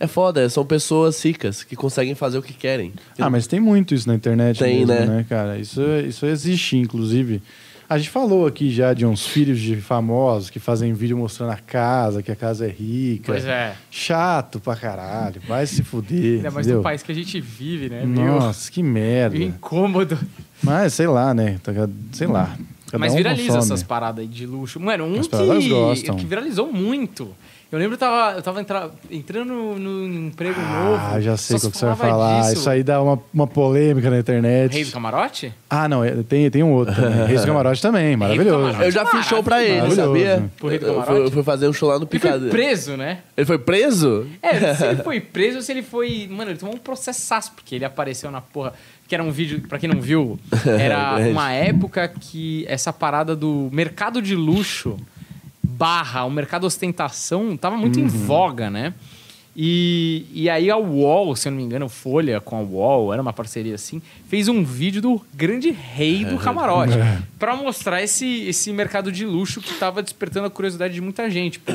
É foda, são pessoas ricas que conseguem fazer o que querem. Ah, mas tem muito isso na internet Tem, mesmo, né? né? cara? Isso, isso existe, inclusive. A gente falou aqui já de uns filhos de famosos que fazem vídeo mostrando a casa, que a casa é rica. Pois é. Chato pra caralho. Vai se fuder. Ainda mais no país que a gente vive, né? Nossa, que merda. meio incômodo. Mas sei lá, né? Tá- Sei lá. Cada Mas um viraliza consome. essas paradas aí de luxo. Mano, um que, que viralizou muito. Eu lembro que eu tava, eu tava entra- entrando no, no emprego novo. Ah, já sei o que se você vai falar. disso. Isso aí dá uma, uma polêmica na internet. Rei do Camarote? Ah, não, é- tem, tem um outro. Reis do Camarote também, maravilhoso. Camarote. Eu já fiz show pra ele, sabia? Pro Rei do Eu Camarote? fui, eu fui fazer um show lá no Ele foi preso, né? Ele foi preso? É, se ele foi preso ou se ele foi. Mano, ele tomou um processaço, porque ele apareceu na porra. Que era um vídeo, pra quem não viu, era uma época que essa parada do mercado de luxo barra o mercado ostentação tava muito em voga, né? E, e aí a UOL, se eu não me engano, Folha com a UOL, era uma parceria assim, fez um vídeo do grande rei do camarote pra mostrar esse, esse mercado de luxo que tava despertando a curiosidade de muita gente, pô.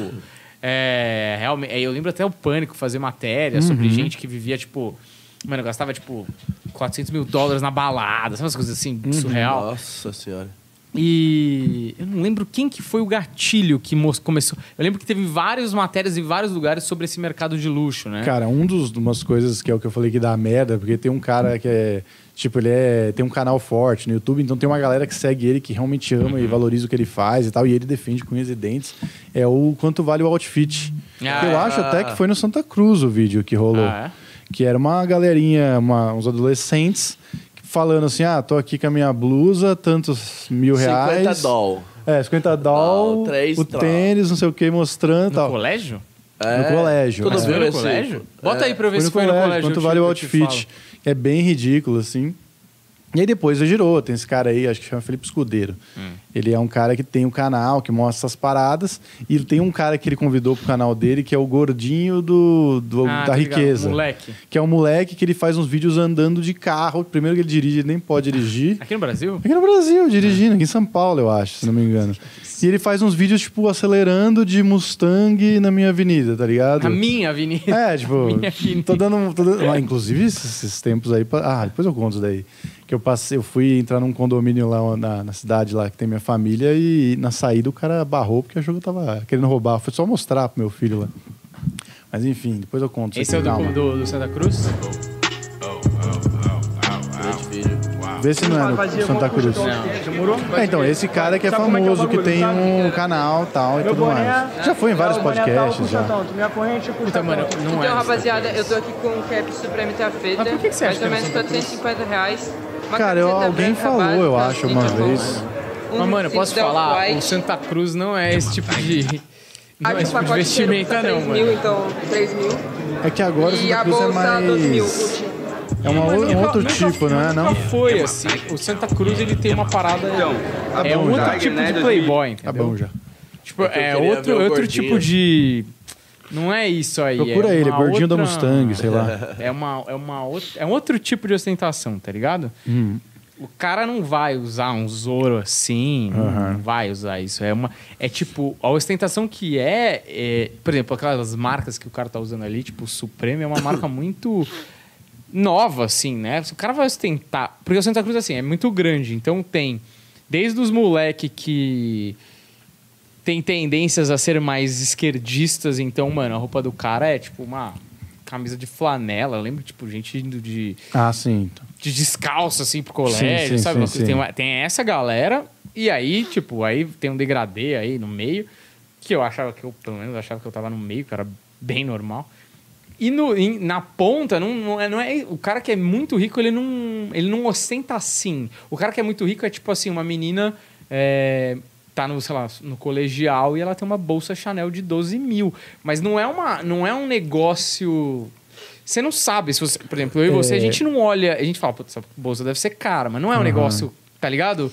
É, realmente, eu lembro até o Pânico fazer matéria sobre gente que vivia, tipo... Mano, gastava, tipo, 400 mil dólares na balada, sabe umas coisas assim, surreal. Nossa senhora. E eu não lembro quem que foi o gatilho que começou. Eu lembro que teve várias matérias em vários lugares sobre esse mercado de luxo, né? Cara, um dos umas coisas que é o que eu falei que dá merda, porque tem um cara que é. Tipo, ele é, tem um canal forte no YouTube, então tem uma galera que segue ele, que realmente ama Uhum. e valoriza o que ele faz e tal, e ele defende com unhas e dentes. É o quanto vale o outfit. Ah, eu é. acho até que foi no Santa Cruz o vídeo que rolou. Ah, Que era uma galerinha, uma- uns adolescentes, falando assim: ah, tô aqui com a minha blusa, tantos mil 50 reais. doll. É, 50 doll, Doll, três o doll. tênis, não sei o que, mostrando e No tal. colégio? No colégio. Tu não é. Foi no colégio? Bota aí pra eu ver Foi se no foi colégio, no colégio. quanto eu vale o outfit. É bem ridículo, assim. E aí depois eu girou, tem esse cara aí, acho que chama Felipe Escudeiro. Hum. Ele é um cara que tem um canal, que mostra essas paradas. E tem um cara que ele convidou pro canal dele, que é o gordinho do, do- Ah, da riqueza. moleque. Que é um moleque que ele faz uns vídeos andando de carro. Primeiro que ele dirige, ele nem pode dirigir. Aqui no Brasil? Aqui no Brasil, dirigindo, aqui em São Paulo, eu acho, se não me engano. E ele faz uns vídeos, tipo, acelerando de Mustang na minha avenida, tá ligado? Na minha avenida. É, tipo, Minha avenida. tô dando. Tô dando ah, inclusive, esses, tempos aí. Ah, depois eu conto isso daí. Que eu passei, eu fui entrar num condomínio lá na, na cidade lá que tem minha família e na saída o cara barrou porque achou que eu tava querendo roubar. Foi só mostrar pro meu filho lá. Mas enfim, depois eu conto. Esse é o do, do, do Santa Cruz? Vê se não é no Santa Cruz. É, então, esse cara que é famoso, que tem um canal tal e tudo mais. Já foi em vários podcasts já. Puta, mano, não é. Então, rapaziada, eu tô aqui com o cap Supreme Tafeta. Mas por que você acha Mais que ou é menos no Santa Cruz? 450 reais. Uma Cara, eu- alguém branca falou, eu acho, uma vez. Um Mas, mano, vestido posso falar? O Santa Cruz não é esse tipo de. Não é esse tipo de vestimenta, não, 3 mil, mano. então 3 mil. É que agora o E a Santa Cruz é bolsa 2 mil. mais. É uma, Mas um nunca- outro nunca- tipo, não é? Não? Nunca foi assim. O Santa Cruz ele tem uma parada. é bom um outro já. tipo de playboy, Tá entendeu? bom já. Tipo, É eu é outro, outro tipo de. Não é isso aí. Procura é ele, gordinho da outra- Mustang, sei lá. É, uma, é, uma outra, é um outro tipo de ostentação, tá ligado? Hum. O cara não vai usar um Zoro assim, não vai usar isso. É uma é tipo a ostentação que é, é, por exemplo, aquelas marcas que o cara tá usando ali, tipo o Supreme é uma marca muito nova assim, né? Se o cara vai ostentar, porque o Santa Cruz assim é muito grande, então tem desde os moleque que tem tendências a ser mais esquerdistas, então, mano, a roupa do cara é tipo uma camisa de flanela. Eu lembro, tipo, gente indo de, Ah, sim. de descalço, assim, pro colégio, sim, sabe? sim, coisa- sim. Tem, uma- tem essa galera, e aí, tipo, aí tem um degradê aí no meio, que eu achava que eu, pelo menos, achava que eu tava no meio, que era bem normal. E no, em- na ponta, não, não, é, não é. O cara que é muito rico, ele não, ele não ostenta assim. O cara que é muito rico é tipo assim, uma menina. é, tá no, sei lá, no colegial e ela tem uma bolsa Chanel de 12 mil. Mas não é, uma, não é um negócio. Você não sabe se você. Por exemplo, eu e você, a É. gente não olha. A gente fala, putz, essa bolsa deve ser cara, mas não é um negócio, tá ligado?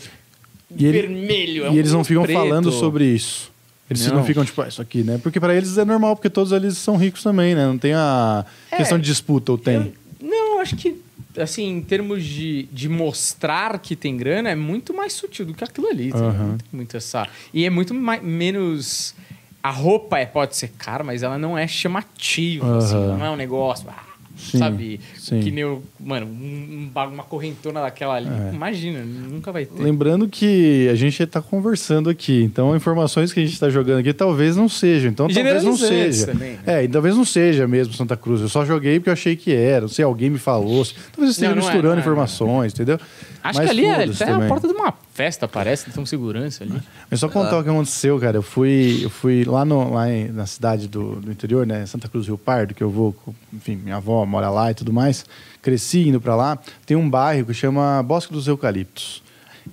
E ele- Vermelho. é E um eles não ficam preto. falando sobre isso. Eles não. Não. ficam, tipo, ah, isso aqui, né? Porque pra eles é normal, porque todos eles são ricos também, né? Não tem a É. questão de disputa, ou tem? Eu- não, acho que, assim, em termos de, de mostrar que tem grana, é muito mais sutil do que aquilo ali. Não tem muito essa... E é muito mai- menos... A roupa é, pode ser cara, mas ela não é chamativa, assim, Aham. não é um negócio... ah, Sim, sabe? sim. Que nem, o- mano, um- um uma correntona daquela ali. É. Imagina, nunca vai ter. Lembrando que a gente tá conversando aqui, então informações que a gente tá jogando aqui talvez não sejam. Então talvez não seja. também, né? É, e talvez não seja mesmo Santa Cruz. Eu só joguei porque eu achei que era. Não sei, alguém me falou. Talvez esteja Não, não é, misturando não é, informações, entendeu? Acho Mas que ali é a porta de uma festa, parece, tem um segurança ali. Mas só contar o que aconteceu, cara. Eu fui, eu fui lá, no, lá em- na cidade do, do interior, né? Santa Cruz do Rio Pardo, que eu vou, enfim, minha avó mora lá e tudo mais. Cresci indo pra lá. Tem um bairro que chama Bosque dos Eucaliptos.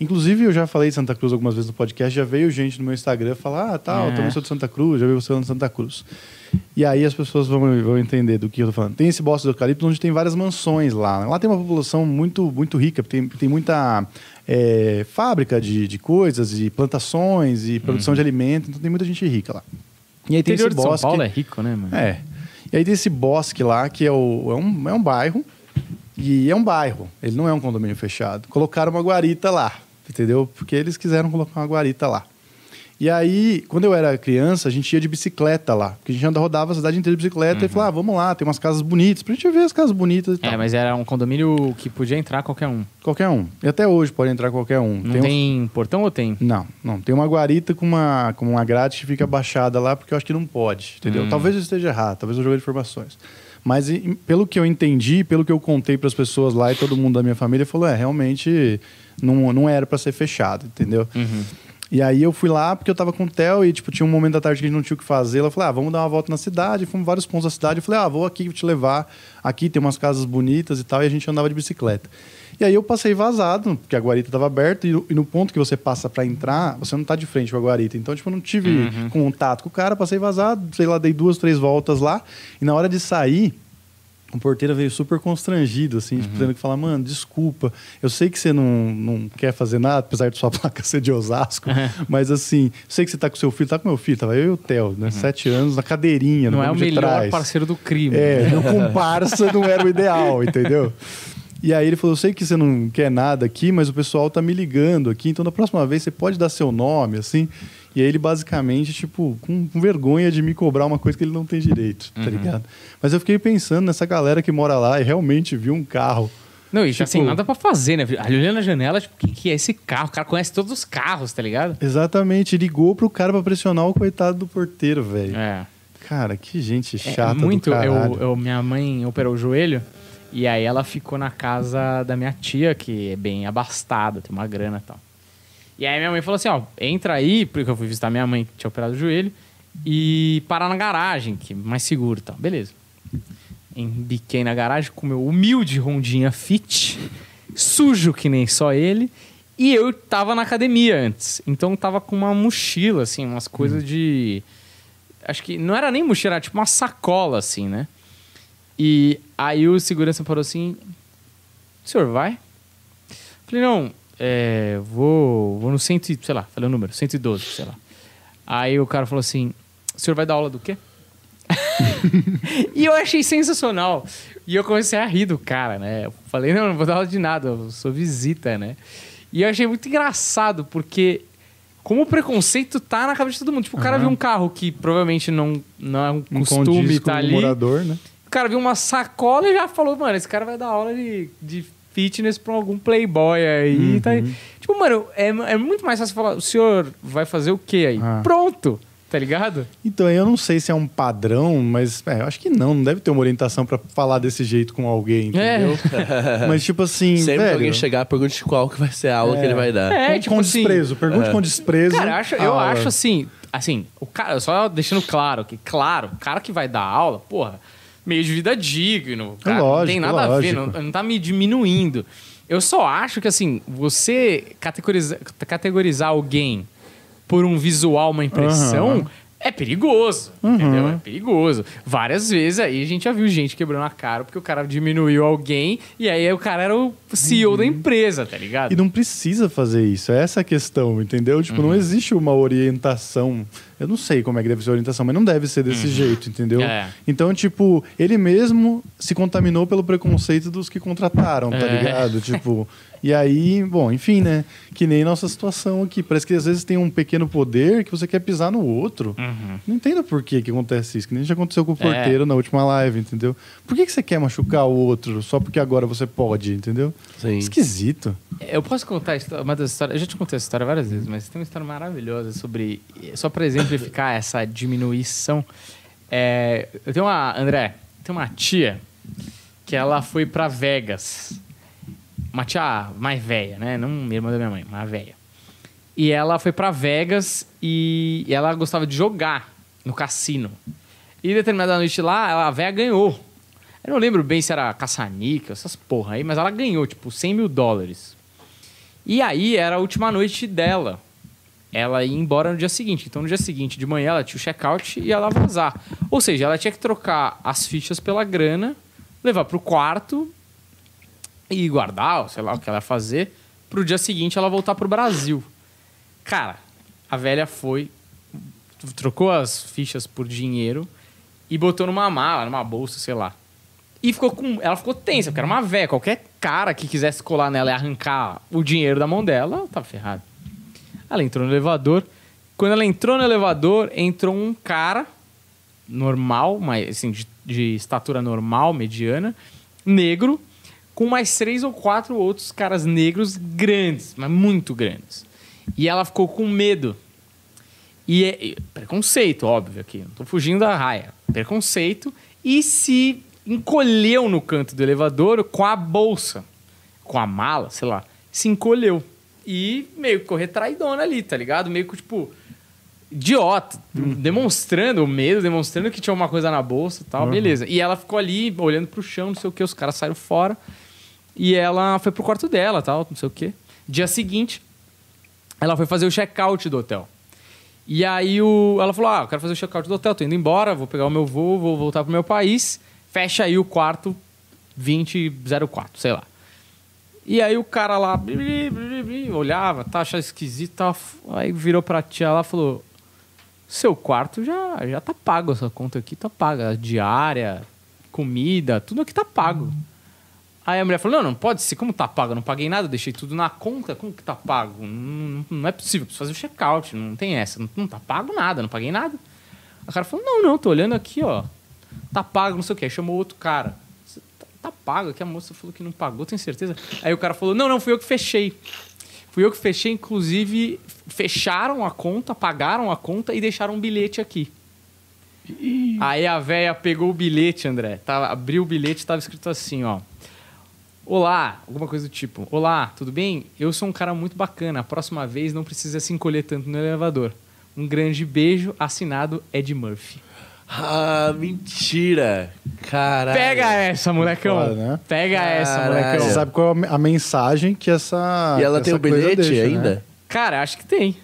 Inclusive, eu já falei de Santa Cruz algumas vezes no podcast, já veio gente no meu Instagram falar, ah, tal, É. eu também sou de Santa Cruz, já vi você falando de Santa Cruz. E aí as pessoas vão, vão entender do que eu tô falando. Tem esse Bosque dos Eucaliptos onde tem várias mansões lá. Lá tem uma população muito, muito rica, tem, tem muita é, fábrica de, de coisas, e plantações, e produção de alimentos, então tem muita gente rica lá. E aí tem esse de São bosque. Paulo é rico, né, mano? É. E aí tem esse bosque lá, que é, o, é, um, é um bairro, e é um bairro, ele não é um condomínio fechado. Colocaram uma guarita lá, entendeu? Porque eles quiseram colocar uma guarita lá. E aí, quando eu era criança, a gente ia de bicicleta lá. Porque a gente anda, rodava a cidade inteira de bicicleta e falava, ah, vamos lá, tem umas casas bonitas, pra gente ver as casas bonitas e tal. É, mas era um condomínio que podia entrar qualquer um. Qualquer um. E até hoje pode entrar qualquer um. Não Tem tem, um- portão ou tem? Não, não. Tem uma guarita com uma, com uma grade que fica baixada lá, porque eu acho que não pode, entendeu? Hum. Talvez eu esteja errado, talvez eu joguei informações. Mas pelo que eu entendi, pelo que eu contei para as pessoas lá e todo mundo da minha família falou, é, realmente não, não era para ser fechado, entendeu? Uhum. E aí eu fui lá porque eu tava com o Theo e, tipo, tinha um momento da tarde que a gente não tinha o que fazer. Ela falou, ah, vamos dar uma volta na cidade. Fomos vários pontos da cidade. Eu falei, ah, vou aqui te levar. Aqui tem umas casas bonitas e tal. E a gente andava de bicicleta. E aí eu passei vazado, porque a guarita tava aberta. E, no- ponto que você passa para entrar, você não tá de frente com a guarita. Então, tipo, eu não tive contato com o cara. Passei vazado, sei lá, dei duas, três voltas lá. E na hora de sair... O porteiro veio super constrangido, assim, tipo, tendo que falar, mano, desculpa, eu sei que você não, não quer fazer nada, apesar de sua placa ser de Osasco, mas assim, sei que você tá com seu filho, tá com meu filho, tava eu e o Theo, né? Sete anos, na cadeirinha, Não é o melhor trás. parceiro do crime. É, meu comparsa não era o ideal, entendeu? E aí ele falou: Eu sei que você não quer nada aqui, mas o pessoal tá me ligando aqui, então da próxima vez você pode dar seu nome, assim. E aí ele basicamente, tipo, com, com vergonha de me cobrar uma coisa que ele não tem direito, tá ligado? Mas eu fiquei pensando nessa galera que mora lá e realmente viu um carro. Não, e já Tipo- sem nada pra fazer, né? Ali olhando na janela, tipo, o que, que é esse carro? O cara conhece todos os carros, tá ligado? Exatamente, ligou pro cara pra pressionar o coitado do porteiro, velho. É. Cara, que gente É chata muito. do caralho. Eu, eu- minha mãe operou o joelho e aí ela ficou na casa da minha tia, que é bem abastada, tem uma grana e tal. E aí minha mãe falou assim: ó, entra aí, porque eu fui visitar minha mãe que tinha operado o joelho, e parar na garagem, que é mais seguro e tal. Beleza. Embiquei na garagem com meu humilde rondinha fit, sujo que nem só ele. E eu tava na academia antes. Então tava com uma mochila, assim, umas coisas de. Acho que não era nem mochila, era tipo uma sacola, assim, né? E aí o segurança parou assim: O senhor vai? Falei, não, é, vou, vou no cento, e- sei lá, falei o número, 112, sei lá. Aí o cara falou assim: O senhor vai dar aula do quê? e eu achei sensacional. E eu comecei a rir do cara, né? Eu falei, não, não vou dar aula de nada, eu sou visita, né? E eu achei muito engraçado, porque como o preconceito tá na cabeça de todo mundo. Tipo, o cara viu um carro que provavelmente não, não é um Não costume tá ali. morador, né? O cara viu uma sacola e já falou, mano, esse cara vai dar aula de, de fitness pra algum playboy aí. Tá aí. Tipo, mano, é, é muito mais fácil falar, o senhor vai fazer o quê aí? Ah. Pronto. Tá ligado? Então, eu não sei se é um padrão, mas é, eu acho que não. Não deve ter uma orientação pra falar desse jeito com alguém, entendeu? Mas, tipo assim, Sempre que velho, alguém chegar, pergunte qual que vai ser a aula que ele vai dar. É, com, tipo com assim, desprezo. Pergunte com desprezo. Cara, eu acho, eu aula. acho assim, assim, o cara, só deixando claro que, claro, o cara que vai dar aula, porra, meio de vida digno, cara, não tem lógico, nada a ver, não, lógico. não tá me diminuindo. Eu só acho que, assim, você categorizar, categorizar alguém por um visual, uma impressão, Aham. é perigoso, entendeu? É perigoso. Várias vezes aí a gente já viu gente quebrando a cara porque o cara diminuiu alguém e aí o cara era o CEO da empresa, tá ligado? E não precisa fazer isso, é essa a questão, entendeu? Tipo, Uhum. não existe uma orientação. Eu não sei como é que deve ser a orientação, mas não deve ser desse jeito, entendeu? É. Então, tipo, ele mesmo se contaminou pelo preconceito dos que contrataram, tá É. ligado? Tipo, e aí, bom, enfim, né? Que nem nossa situação aqui. Parece que às vezes tem um pequeno poder que você quer pisar no outro. Não entendo por que, que acontece isso, que nem já aconteceu com o Uhum. É. porteiro na última live, entendeu? Por que, que você quer machucar o outro só porque agora você pode, entendeu? Sim. Esquisito. Eu posso contar uma das histórias. Eu já te contei essa história várias vezes, mas tem uma história maravilhosa sobre. Só para exemplificar essa diminuição. É, eu tenho uma. André, tem uma tia que ela foi para Vegas. Uma tia mais velha, né? Não irmã da minha mãe, mais velha. E ela foi para Vegas e, ela gostava de jogar no cassino. E determinada noite lá, a véia ganhou. Eu não lembro bem se era caça-níquel, essas porra aí, mas ela ganhou, tipo, 100 mil dólares. E aí era a última noite dela. Ela ia embora no dia seguinte. Então, no dia seguinte, de manhã, ela tinha o check-out e ela vazar. Ou seja, ela tinha que trocar as fichas pela grana, levar pro quarto e guardar, sei lá o que ela ia fazer, pro dia seguinte ela voltar pro Brasil. Cara, a velha foi, trocou as fichas por dinheiro e botou numa mala, numa bolsa, sei lá. E ficou com. Ela ficou tensa, porque era uma véia. Qualquer cara que quisesse colar nela e arrancar o dinheiro da mão dela, ela tava ferrada. Ela entrou no elevador. Quando ela entrou no elevador, entrou um cara normal, mas assim, de, de estatura normal, mediana, negro, com mais três ou quatro outros caras negros grandes, mas muito grandes. E ela ficou com medo. E, é- e- preconceito, óbvio aqui, não tô fugindo da raia. Preconceito. E se encolheu no canto do elevador com a bolsa, com a mala, sei lá, se encolheu. E meio que ficou retraidona ali, tá ligado? Meio que, tipo, idiota, demonstrando o medo, demonstrando que tinha uma coisa na bolsa e tal, beleza. E ela ficou ali olhando pro chão, não sei o que, os caras saíram fora. E ela foi pro quarto dela, tal, não sei o que. Dia seguinte, ela foi fazer o check-out do hotel. E aí o, ela falou: Ah, eu quero fazer o check-out do hotel, tô indo embora, vou pegar o meu voo, vou voltar pro meu país. Fecha aí o quarto 2004, sei lá. E aí o cara lá olhava, tá, achava esquisito, aí virou pra tia lá e falou: Seu quarto já, já tá pago, essa conta aqui tá paga. Diária, comida, tudo aqui tá pago. Aí a mulher falou: Não, não pode ser, como tá pago? Eu não paguei nada, deixei tudo na conta, como que tá pago? Não, não- não é possível, preciso fazer o check-out, não tem essa, não, não tá pago nada, não paguei nada. O cara falou: Não, não, tô olhando aqui, ó, tá pago, não sei o que. Aí chamou outro cara: "Você tá, tá pago aqui, a moça falou que não pagou, tem certeza? Aí o cara falou: Não, não, fui eu que fechei. Fui eu que fechei, inclusive fecharam a conta, pagaram a conta e deixaram um bilhete aqui. Aí a véia pegou o bilhete, André. Abriu o bilhete e tava escrito assim, ó. Olá, alguma coisa do tipo. Olá, tudo bem? Eu sou um cara muito bacana. A próxima vez não precisa se encolher tanto no elevador. Um grande beijo, assinado Ed Murphy. Ah, mentira. Caralho. Pega essa, molecão. Foda, né? Pega essa, Caralho. molecão. Você sabe qual é a mensagem que essa. E ela que tem o essa bilhete deixa, ainda? né? Cara, acho que tem.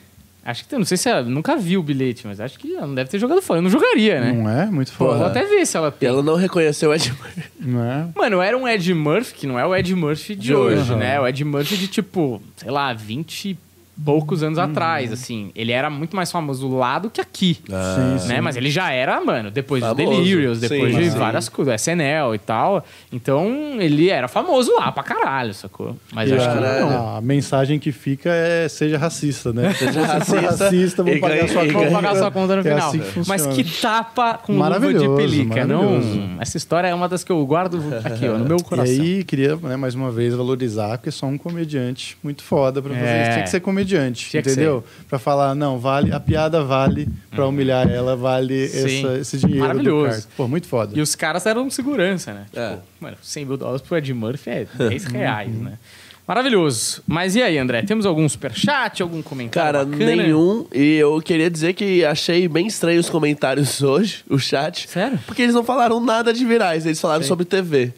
Acho que tem. Não sei se ela nunca viu o bilhete, mas acho que ela não deve ter jogado fora. Eu não jogaria, né? Não é? Muito Vou foda. até ver se ela E tem. ela não reconheceu o Ed Murphy. Não é? Mano, era um Ed Murphy, que não é o Ed Murphy de De hoje. hoje, né? O Ed Murphy de tipo, sei lá, 20 e poucos anos atrás, assim. Ele era muito mais famoso lá do que aqui. Sim, Né? Mas ele já era, mano, depois Famoso. de Delirious, depois Sim, de sim. várias coisas, SNL e tal. Então, ele era famoso lá pra caralho, sacou? Mas E acho que não. a, mensagem que fica é seja racista, né? Seja racista racista, vou e pagar ganha- sua e conta. Pagar sua conta no É final. assim que Mas que tapa com luva de pelica. Não, essa história é uma das que eu guardo aqui, ó, no meu E coração. aí, queria né, mais uma vez valorizar, porque é só um comediante muito foda pra fazer É. isso. Tinha que ser comediante, Tinha que entendeu? Pra falar, não, vale, a piada vale, pra humilhar ela, vale essa- esse dinheiro Maravilhoso. do cara. Pô, muito foda. E os caras eram segurança, né? Tipo, É. mano, 100 mil dólares pro Ed Murphy é 10 reais, né? Maravilhoso. Mas e aí, André? Temos algum superchat, algum comentário Cara, bacana? nenhum. E eu queria dizer que achei bem estranho os comentários hoje, o chat. Sério? Porque eles não falaram nada de virais, eles falaram sobre TV.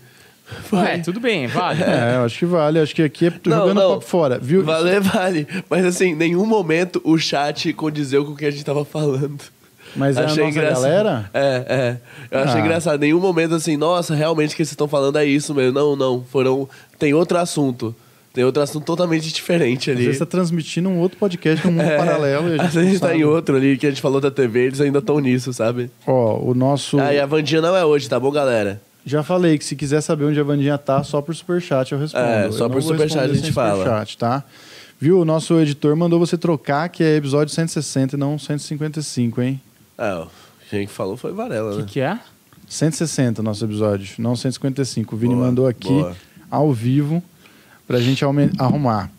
É, tudo bem, vale. É, eu acho que vale. Acho que aqui é Não, jogando não. papo fora. Viu? Valer, vale. Mas assim, em nenhum momento o chat condizeu com o que a gente tava falando. Mas é a nossa galera? É, é. Eu achei Ah. engraçado. Nenhum momento assim, nossa, realmente o que vocês estão falando é isso mesmo. Não, não. Foram. Tem outro assunto. Tem outro assunto totalmente diferente Às ali. vezes tá transmitindo um outro podcast, um mundo paralelo. E a Às gente, vezes tá em outro ali que a gente falou da TV, eles ainda estão nisso, sabe? Ó, o nosso... Ah, e a Vandinha não é hoje, tá bom, galera? Já falei que se quiser saber onde a Vandinha tá, só por superchat eu respondo. É, Eu só por superchat a gente fala. superchat, tá? Viu? O nosso editor mandou você trocar, que é episódio 160 e não 155, hein? Ó, quem falou foi Varela, O né? que, que é? 160 nosso episódio, não 155. O Vini Boa, mandou aqui, boa. ao vivo, pra gente arrumar.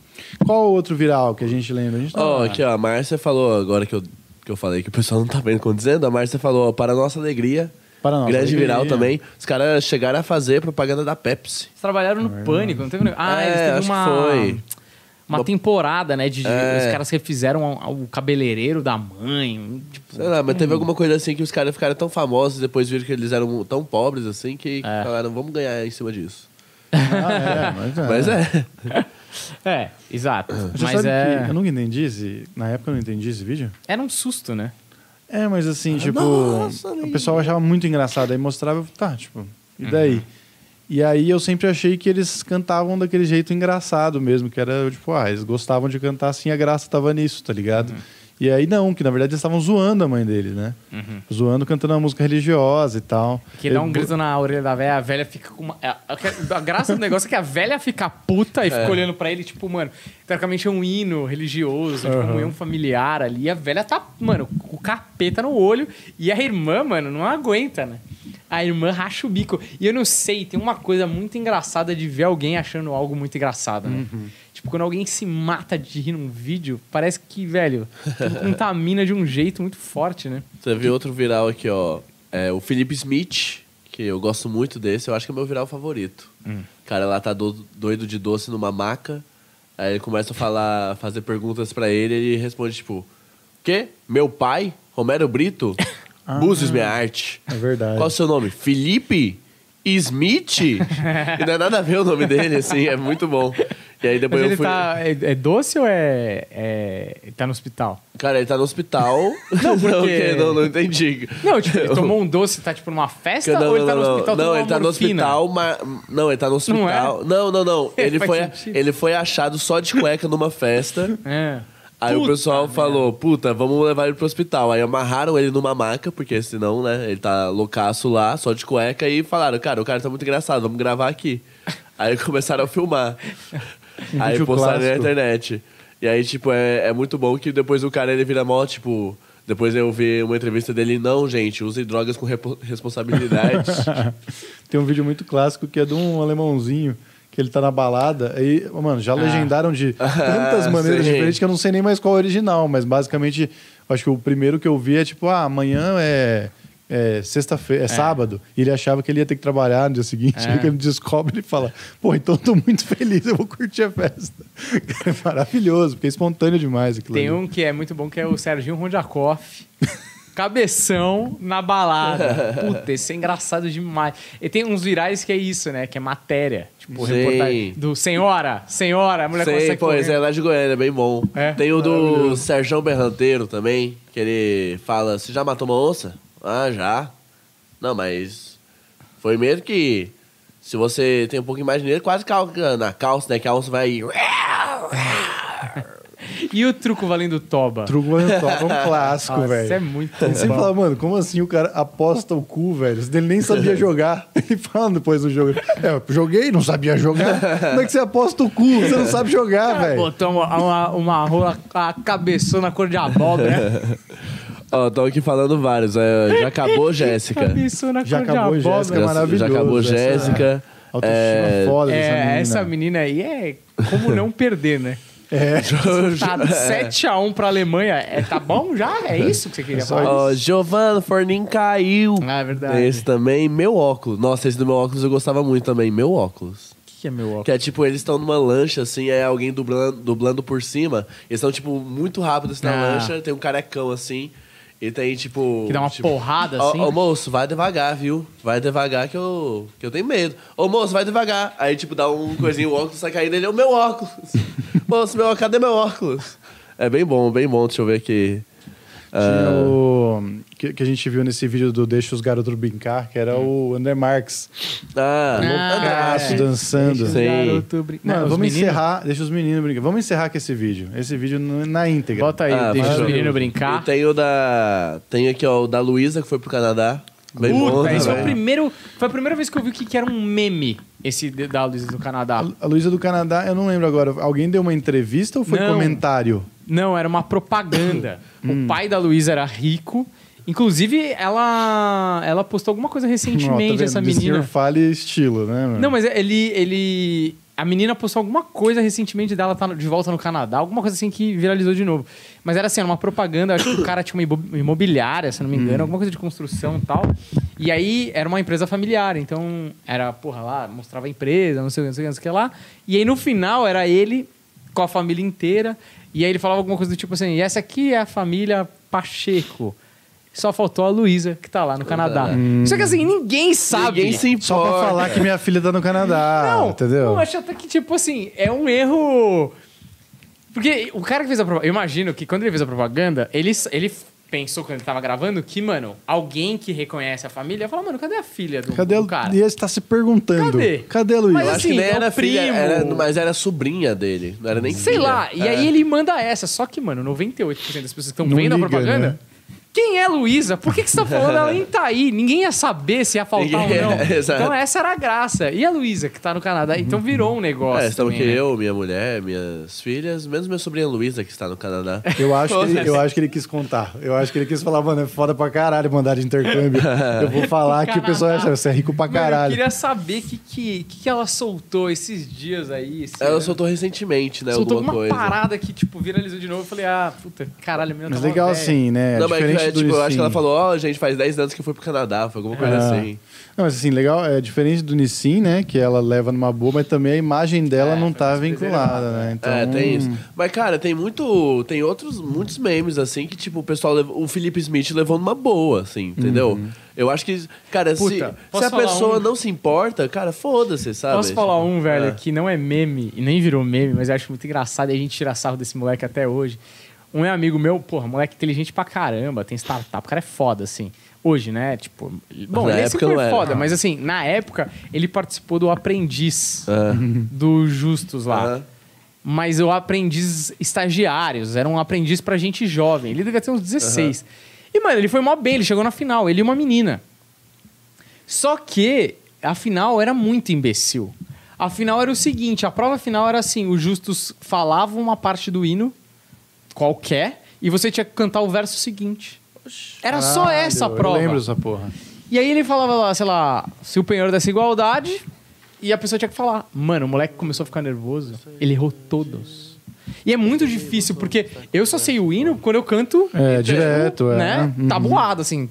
Qual outro viral que a gente lembra? A gente tá Ó, lá. aqui, ó, a Márcia falou, agora que eu, que eu falei que o pessoal não tá vendo acontecendo, a Márcia falou, ó, para nossa alegria, Grande alegria. viral também, os caras chegaram a fazer propaganda da Pepsi. Eles trabalharam no Pânico, não teve... um- Ah, É, eles teve acho que uma... foi. Uma Uma- temporada, né? De, de- É. Os caras refizeram o o cabeleireiro da mãe. Tipo, Sei lá, mas teve alguma coisa assim que os caras ficaram tão famosos, depois viram que eles eram tão pobres assim, que É. falaram, vamos ganhar em cima disso. Ah, é, mas é. Mas é. É, exato. Você Mas sabe é... que eu nunca entendi esse... Na época eu não entendi esse vídeo. Era um susto, né? É, mas assim, tipo, nossa, o pessoal achava muito engraçado. Aí mostrava, tá, tipo, e daí? E aí eu sempre achei que eles cantavam daquele jeito engraçado mesmo, que era tipo, ah, eles gostavam de cantar assim, a graça tava nisso, tá ligado? E aí não, que na verdade eles estavam zoando a mãe deles, né? Zoando, cantando uma música religiosa e tal. Que dá um grito na orelha da velha, a velha fica com uma. A, a- graça do negócio é que a velha fica puta e fica olhando pra ele, tipo, mano, teoricamente é um hino religioso, tipo, Aham. comunhão familiar ali. E a velha tá, mano, com o capeta no olho. E a irmã, mano, não aguenta, né? A irmã racha o bico. E eu não sei, tem uma coisa muito engraçada de ver alguém achando algo muito engraçado, né? Tipo, quando alguém se mata de rir num vídeo, parece que, velho, contamina de um jeito muito forte, né? Você viu outro viral aqui, ó. É, o Felipe Smith, que eu gosto muito desse, eu acho que é o meu viral favorito. Hum. O cara lá tá do- doido de doce numa maca. Aí ele começa a falar, fazer perguntas pra ele e ele responde, tipo, quê? Meu pai? Romero Brito? Búzios, minha arte. É verdade. Qual o seu nome? Felipe Smith? e não é nada a ver o nome dele, assim, é muito bom. E aí depois Mas eu ele fui... tá. É, é doce ou é, é. Ele tá no hospital? Cara, ele tá no hospital. Não, porque- o não, não entendi. Não, tipo, ele tomou um doce tá, tipo, numa festa? Não, ou ele tá no não, hospital não, ele tá no hospital, mas. Não, ele tá no Não é? hospital. Não, não, não. Ele, foi, sentido. ele foi achado só de cueca numa festa. É. Aí o Puta pessoal merda. falou, puta, vamos levar ele pro hospital. Aí amarraram ele numa maca, porque senão, né, ele tá loucaço lá, só de cueca, e falaram, cara, o cara tá muito engraçado, vamos gravar aqui. Aí começaram a filmar. aí vídeo postaram na internet. E aí, tipo, é, é muito bom que depois o cara ele vira mó, tipo. Depois eu vi uma entrevista dele, não, gente, use drogas com responsabilidade. Tem um vídeo muito clássico que é de um alemãozinho que ele tá na balada. Aí, mano, já legendaram de tantas maneiras sim. diferentes que eu não sei nem mais qual é o original, mas basicamente, acho que o primeiro que eu vi é tipo, ah, amanhã é. É sexta-feira, é, sábado, e ele achava que ele ia ter que trabalhar no dia seguinte. É. Aí ele descobre, ele fala: Pô, então eu tô muito feliz, eu vou curtir a festa. É maravilhoso, porque é espontâneo demais aquilo. Tem ali. um que é muito bom, que é o Serginho Rondiakoff. Cabeção na balada. Puta, esse é engraçado demais. E tem uns virais que é isso, né? Que é matéria. Tipo, Sim. reportagem do senhora, senhora, a mulher Sei, consegue pô, correr. esse é lá de Goiânia, é bem bom. É? Tem o do Serjão Berranteiro também, que ele fala, você já matou uma onça? Ah, já. Não, mas foi mesmo que se você tem um pouquinho mais de dinheiro, quase calca na calça, né? Que a onça vai... E o truco valendo toba? Truco Valendo Toba é um clássico, Nossa, velho. é muito Ele sempre bom. fala, mano, como assim o cara aposta o cu, velho? Ele nem sabia jogar. Ele fala depois do jogo. É, eu joguei, não sabia jogar. Como é que você aposta o cu? Você não sabe jogar, velho. Botou uma, uma, uma rola, a cabeçona cor de abóbora. Ó, tô aqui falando vários. é, já acabou, Jéssica. cabeçona Já cor acabou, abóbora. Jéssica, Já, maravilhoso. já acabou, essa Jéssica. Autoestima É, foda dessa É, menina. essa menina aí é como não perder, né? É. Tá 7x1 pra Alemanha. É, tá bom já? É isso que você queria falar? Ó, Giovanna Fornin caiu. Ah, é verdade. Esse também, meu óculos. Nossa, esse do meu óculos eu gostava muito também, meu óculos. O que, que é meu óculos? Que é tipo, eles estão numa lancha, assim, é alguém dublando, dublando por cima. Eles estão, tipo, muito rápido assim, na Ah. lancha, tem um carecão assim. E tem, tipo. Que dá uma tipo, porrada, "Ó, assim? Ô, moço, vai devagar, viu? Vai devagar que eu, que eu tenho medo. Ô, moço, vai devagar. Aí, tipo, dá um coisinho, o óculos sai caindo, ele é o meu óculos. moço, meu, cadê meu óculos? É bem bom, bem bom. Deixa eu ver aqui. Tinha Ah, o. Que, que a gente viu nesse vídeo do Deixa os Garotos Brincar, que era o André Marques. ah, Ah, Loucaço, é. dançando. Deixa os Sim. garoto brin- Mano, Não, os vamos meninos- encerrar. Deixa os meninos brincar. Vamos encerrar com esse vídeo. Esse vídeo na íntegra. Bota aí, Ah, deixa os meninos brincar. tem o da. Tem aqui, ó, o da Luísa, que foi pro Canadá. Bem bom. Puta, esse foi, o também. primeiro, foi a primeira vez que eu vi o que, que era um meme, esse da Luísa do Canadá. A Luísa do Canadá, eu não lembro agora. Alguém deu uma entrevista ou foi Não. comentário? Não, era uma propaganda. Hum. o pai da Luísa era rico. Inclusive, ela, ela postou alguma coisa tá recentemente, vendo? essa menina. fale estilo, né? mano? Não, mas ele, ele. A menina postou alguma coisa recentemente dela tá de volta no Canadá, alguma coisa assim que viralizou de novo. Mas era assim, era uma propaganda, acho que o cara tinha uma imo- imobiliária, se não me engano, alguma coisa de construção e tal. E aí era uma empresa familiar, então era, porra, lá, mostrava a empresa, não sei o que, não sei o que, não sei o que lá. E aí no final era ele com a família inteira, e aí ele falava alguma coisa do tipo assim: e essa aqui é a família Pacheco. Só faltou a Luísa, que tá lá no Canadá. Só que assim, ninguém sabe. Ninguém se Só importa. pra falar que minha filha tá no Canadá. Não, entendeu? eu acho até que, tipo assim, é um erro. Porque o cara que fez a propaganda. Eu imagino que quando ele fez a propaganda, ele, ele pensou quando ele tava gravando que, mano, alguém que reconhece a família ia falar, mano, cadê a filha do, Cadê do a cara? E ele está se perguntando. Cadê? Cadê a Luísa? Mas Eu acho assim, que nem é era filha, primo. era- mas era sobrinha dele. Não era nem Sei filha. lá. E É. aí ele manda essa. Só que, mano, 98% das pessoas que estão vendo a liga, propaganda. né? Quem é Luísa? Por que, que você tá falando? Ela nem tá aí. Ninguém ia saber se ia faltar ou não. Então essa era a graça. E a Luísa, que tá no Canadá? Então virou um negócio. É, estamos também, aqui né? eu, minha mulher, minhas filhas, mesmo minha sobrinha Luísa, que está no Canadá. Eu acho, que ele, eu acho que ele quis contar. Eu acho que ele quis falar, mano, é foda pra caralho mandar de intercâmbio. Eu vou falar que o pessoal acha, você é rico pra Mano, eu caralho. queria saber o que, que, que, que ela soltou esses dias aí. esse Ela ano. soltou recentemente, né? Soltou alguma alguma coisa. parada que, tipo, viralizou de novo. Eu falei, ah, puta, caralho, menina Mas tá mó legal velha. assim, né? Não, mas Diferente é, do tipo, eu acho que ela falou, ó, gente, faz 10 anos que foi pro Canadá, foi alguma coisa Ah. assim. Não, mas assim, legal, é diferente do Nissin, né? Que ela leva numa boa, mas também a imagem dela É, não foi tá mais vinculada, preservada, né? Então, É, tem isso. Mas, cara, tem muito. Tem outros, muitos memes, assim, que, tipo, o pessoal. levou- o Felipe Smith levou numa boa, assim, entendeu? Uhum. Eu acho que. Cara, se, Puta, se posso a falar pessoa um? não se importa, cara, foda-se, sabe? Posso falar um, velho, É. que não é meme e nem virou meme, mas eu acho muito engraçado e a gente tira sarro desse moleque até hoje. Um é amigo meu, porra, moleque inteligente pra caramba, tem startup, o cara é foda, assim. Hoje, né? Tipo, bom, na ele época era. foda, mas assim, na época, ele participou do Aprendiz Ah. do Justus lá. Mas o aprendiz estagiários, era um aprendiz pra gente jovem. Ele devia ter uns 16. E, mano, ele foi mó bem, ele chegou na final, ele e uma menina. Só que a final era muito imbecil. A final era o seguinte: a prova final era assim: o Justus falava uma parte do hino, qualquer, e você tinha que cantar o verso seguinte. Era só Caralho, essa a prova. Eu lembro dessa porra. E aí ele falava lá, sei lá, se o penhor dessa igualdade, e a pessoa tinha que falar. Mano, o moleque começou a ficar nervoso, ele errou todos. E é muito difícil, porque eu só sei o hino quando eu canto. É, direto, é. Né? Uhum. Tabuado, assim.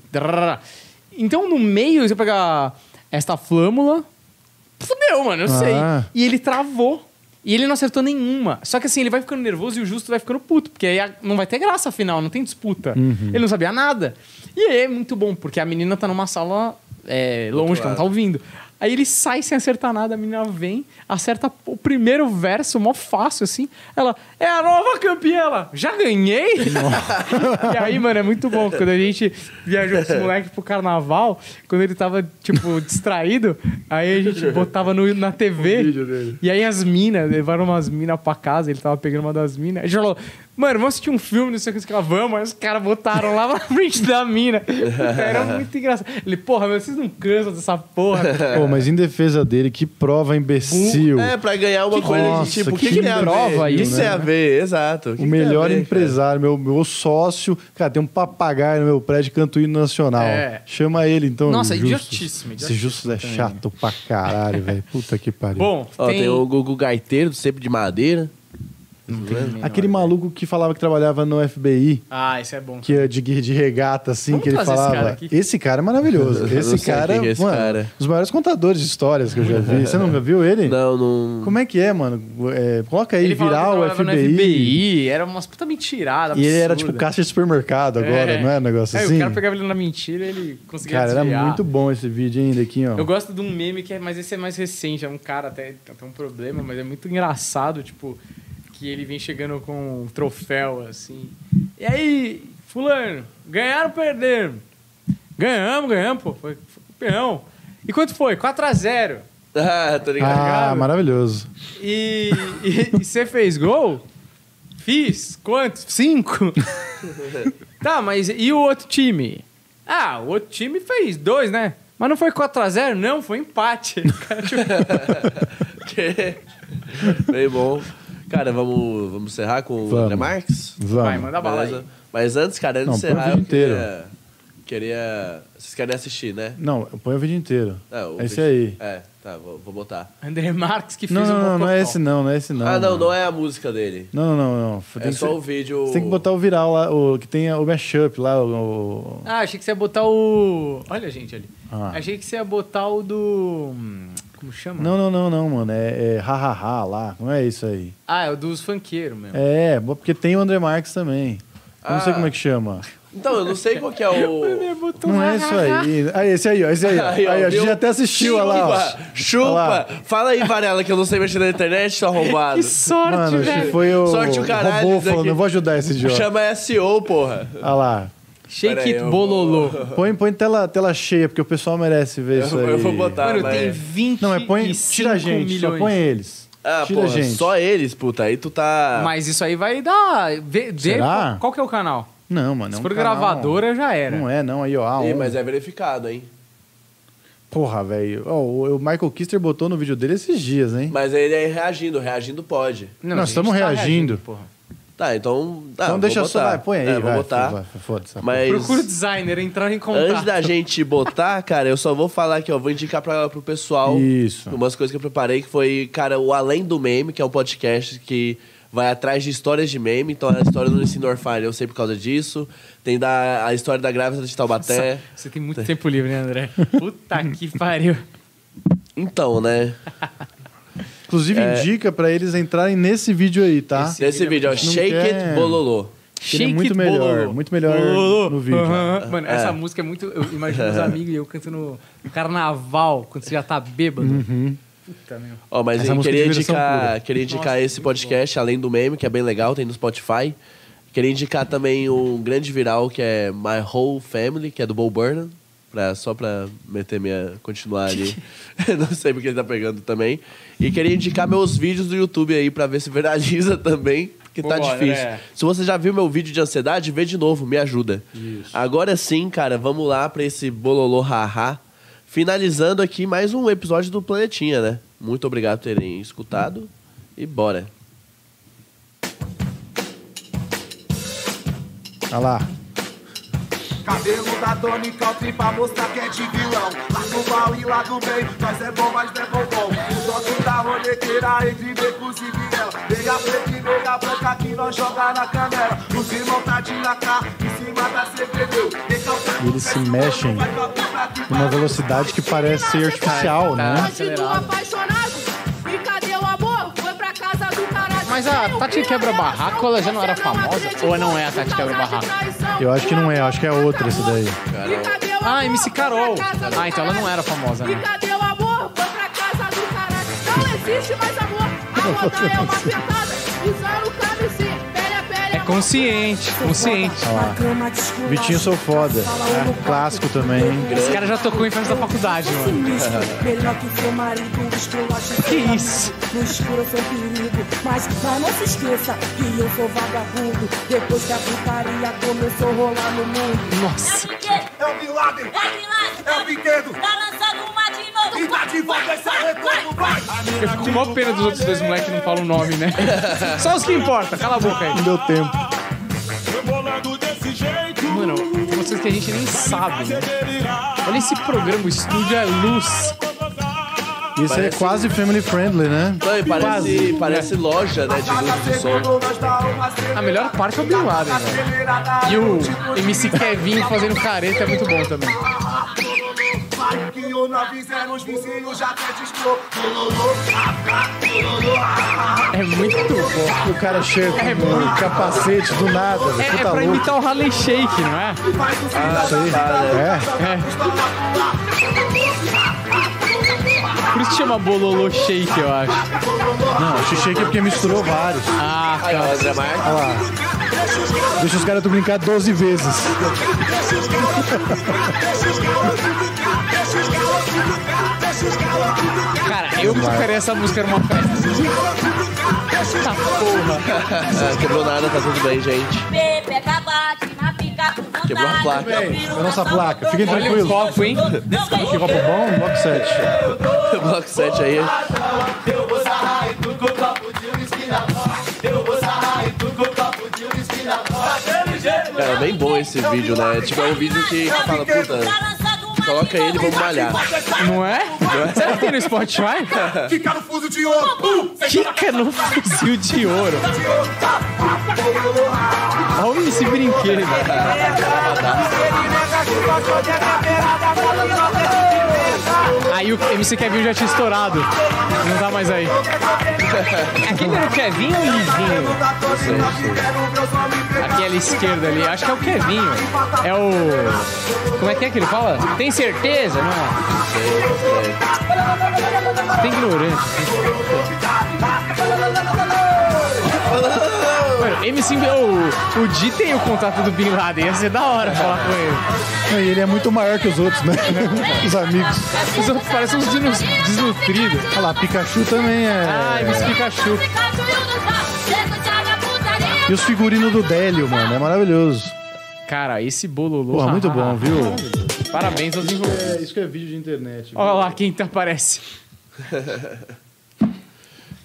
Então, no meio, se eu pegar esta flâmula, fudeu, mano, eu Ah. sei. E ele travou. E ele não acertou nenhuma. Só que assim, ele vai ficando nervoso e o Justo vai ficando puto. Porque aí não vai ter graça, afinal, não tem disputa. Uhum. Ele não sabia nada. E aí é muito bom, porque a menina tá numa sala é, longe, que ela não tá ouvindo. Aí ele sai sem acertar nada, a menina vem, acerta o primeiro verso, mó fácil, assim. Ela, é a nova campeã, ela, já ganhei? e aí, mano, é muito bom. Quando a gente viajou com esse moleque pro carnaval, quando ele tava, tipo, distraído, aí a gente botava no, na TV. E aí as minas, levaram umas minas pra casa, ele tava pegando uma das minas. A gente falou, mano, vamos assistir um filme, não sei o que, ela, vamos. Aí os caras botaram lá na frente da mina. Era muito engraçado. Ele, porra, mas vocês não cansam dessa porra? Pô, mas em defesa dele, que prova imbecil. É, pra ganhar uma Que- coisa Nossa, de tipo, o que que, que tem a prova ver? isso, O que tem né? a ver, exato. que O que a melhor ver, empresário, meu, meu sócio. Cara, tem um papagaio no meu prédio canto hino nacional. É. Chama ele, então. Nossa, Justus. idiotíssimo, Esse Justus é chato pra caralho, velho. Puta que pariu. Bom, Ó, tem... tem... o Gugu Gaiteiro, do Sempre de Madeira. Aquele maluco que falava que trabalhava no FBI, Ah, esse é bom. que é de, de regata, assim, Vamos que ele trazer esse falava. cara aqui. Esse cara é maravilhoso. Esse cara, é esse mano, cara. os maiores contadores de histórias que eu já vi. Você nunca viu ele? Não, não. Como é que é, mano? É, coloca aí, Ele falava viral o FBI. no FBI, era umas puta mentirada. E ele era absurda. tipo caixa de supermercado agora, É. não é um negócio É, assim? o cara pegava ele na mentira e ele conseguia Cara, era desviar. muito bom esse vídeo ainda aqui, ó. Eu gosto de um meme que é, mas esse é mais recente, é um cara até tem um problema, mas é muito engraçado, tipo, que ele vem chegando com um troféu assim. E aí, fulano, ganharam ou perderam? Ganhamos, ganhamos, pô, foi, foi campeão. E quanto foi? 4 a 0 Ah, tô ligado. Ah, maravilhoso. E e- e você fez gol? Fiz. Quantos? Cinco. tá, mas e o outro time? Ah, o outro time fez dois, né? Mas não foi 4x0? Não, foi empate. Cara, tipo, Bem bom. Cara, vamos, vamos encerrar com o Vamos. André Marques? Vamos. Vai, manda bala aí. Mas antes, cara, antes Não, de o encerrar, eu vídeo inteiro. queria, queria... Vocês querem assistir, né? Não, põe o vídeo inteiro. É, o É esse vídeo- aí. É, tá, vou, vou botar. André Marques que fez Não, o não, não, não é esse não, não é esse não. ah, não, mano. não é a música dele. Não, não, não, não. Tem é só ser- o vídeo... Você tem que botar o viral lá, o que tem o mashup lá, o... o- Ah, achei que você ia botar o... Olha, gente, ali. Ah. Achei que você ia botar o do... Como chama? Não, não, não, não, mano. É, é ha-ha-ha lá. Não é isso aí. Ah, é o dos funkeiros mesmo. É, porque tem o André Marques também. Eu não sei Ah. como é que chama. Então, eu não sei qual que é o... Não é isso aí. Ah, esse aí, ó. Esse aí. Aí, ó, Aí, a gente até assistiu, olha lá, ó. Chupa! Lá. Fala aí, Varela, que eu não sei mexer na internet, seu arrombado. Que sorte, Mano, velho. foi o Sorte o caralho, robô falando, eu vou ajudar esse idiota. Chama SEO, porra. Olha lá. Shake Pera aí, it eu bololô. Põe, põe tela, tela cheia, porque o pessoal merece ver isso aí. eu vou botar. Mano, mas- tem 20 Não, mas põe, tira a gente, só põe eles. Ah, tira porra, a gente. só eles, puta. Aí tu tá... Mas isso aí vai dar... Vê, vê Será? qual, qual que é o canal? Não, mano. é Se um for canal- gravadora, já era. Não é, não. Aí, ó. A1. mas é verificado, hein? Porra, velho. Ó, o Michael Kister botou no vídeo dele esses dias, hein? Mas ele é reagindo, reagindo pode. Não, Nós estamos tá reagindo. porra. Tá, então... Tá, então vou deixa só. botar. Vai, põe aí, É, vou vai. botar. vai, Foda-se. Mas... Procura o designer, entrar em contato. Antes da gente botar, cara, eu só vou falar aqui, ó. Vou indicar pra, pro pessoal Isso. umas coisas que eu preparei, que foi, cara, o Além do Meme, que é um podcast que vai atrás de histórias de meme. Então, a história do ensino orfalho eu sei por causa disso. Tem da, a história da grávida de Taubaté. Você tem muito tempo livre, né, André? Puta que pariu. Então, né? Inclusive, indica pra eles entrarem nesse vídeo aí, tá? Esse- Nesse vídeo, ó, Shake quer- It Bololô. Ele é muito melhor, muito melhor no vídeo. Aham. Mano, essa É. música é muito. Eu imagino os amigos e eu cantando no carnaval, quando você já tá bêbado. Puta, meu. Ó, mas Essa eu queria indicar, queria indicar Nossa, esse podcast, além do meme, que é bem legal, tem no Spotify. Queria indicar também um grande viral que é My Whole Family, que é do Bo Burnham. Pra, só pra meter minha. continuar ali. Não sei porque ele tá pegando também. E queria indicar meus vídeos do YouTube aí pra ver se viraliza também. Que tá Boa, difícil. André. Se você já viu meu vídeo de ansiedade, vê de novo, me ajuda. Agora sim, cara, vamos lá pra esse bololô haha. Finalizando aqui mais um episódio do Planetinha, né? Muito obrigado por terem escutado. E bora. Olha lá. Cabelo da Tony Country pra mostrar que é de vilão. Lá do mal e lá do bem, nós é bom, mas não é bom bom. O dono da roleteira entre becos e viela. Nega preta e nega branca que nós joga na canela. Os irmãos tá de lacá, em cima da CPD. E eles se mexem numa velocidade que parece ser artificial, né? Acelerado. Mas a Tati Quebra Barraco, ela já não era famosa? Ou não é a Tati Quebra Barraco? Eu acho que não é, eu acho que é outra esse daí. Ah, MC Carol. Ah, então ela não era famosa, né? cadê o amor? Foi pra casa do caralho. Não existe mais amor. A moda é uma pentada. Usando camisinha. Consciente, consciente. Olha lá. Vitinho Sou Foda. É, clássico também. Esse cara já tocou em frente da faculdade, mano. Melhor que isso? No escuro eu sou perigo Mas, mas não se esqueça que eu sou vagabundo Depois que a putaria começou a rolar no mundo Nossa. É o Bin Laden, é o Brinquedo. Tá lançando uma. E tá de volta esse retorno, vai. Eu fico com maior pena dos outros dois moleques que não falam o nome, né? Só os que importam, cala a boca aí. Não deu tempo. Mano, tem vocês que a gente nem sabe, né? Olha esse programa, o estúdio é luz. Isso é Parece- quase family friendly, né? Não, e parece, parece loja, né, de luz de som. A melhor parte é o Bin Laden, velho. E o MC Kevin fazendo careta é muito bom também. É muito bom. O cara chega com É um muito capacete do nada. É, é tá pra louco. imitar o Harley Shake, não é? Isso aí. É. É. Por isso que chama Bololô Shake, eu acho. Não, o shake é porque misturou vários. Ah, tá. Olha lá. Deixa os caras tu brincar 12 vezes. Cara, eu tocaria essa música numa festa. Tá porra. Ah, quebrou nada, tá tudo bem, gente. Na com. Quebrou a placa. A nossa placa. Fiquem Olha o tranquilos. copo, hein? Que copo bom, bloco 7. Bloco 7 aí. Cara, é bem bom esse vídeo, né? Tipo, é um vídeo que fala, puta, coloca ele e vamos malhar. Não é? Será que tem no Spotify? Fica no fuso de ouro. Fica no fuzil de ouro. Olha esse brinquedo. Aí o MC Kevin já tinha estourado. Não tá mais aí. Aquele era o Kevin ou o Livinho? Aquele esquerdo ali. Acho que é o Kevinho. É o. Como é que é que ele fala? Tem certeza? Não é? Tem ignorante. Mano, MC. O, o Di tem o contato do Bin Laden. Ia ser da hora falar com ele. E ele é muito maior que os outros, né? Os amigos. Os outros parecem uns dinos desnutridos. Olha lá, Pikachu também é. Ah, MC Pikachu. E os figurinos do Délio, mano. É maravilhoso. Cara, esse bololô. Porra, muito bom, viu? Parabéns aos envolvidos. É, isso que é vídeo de internet. Olha lá quem tá aparece.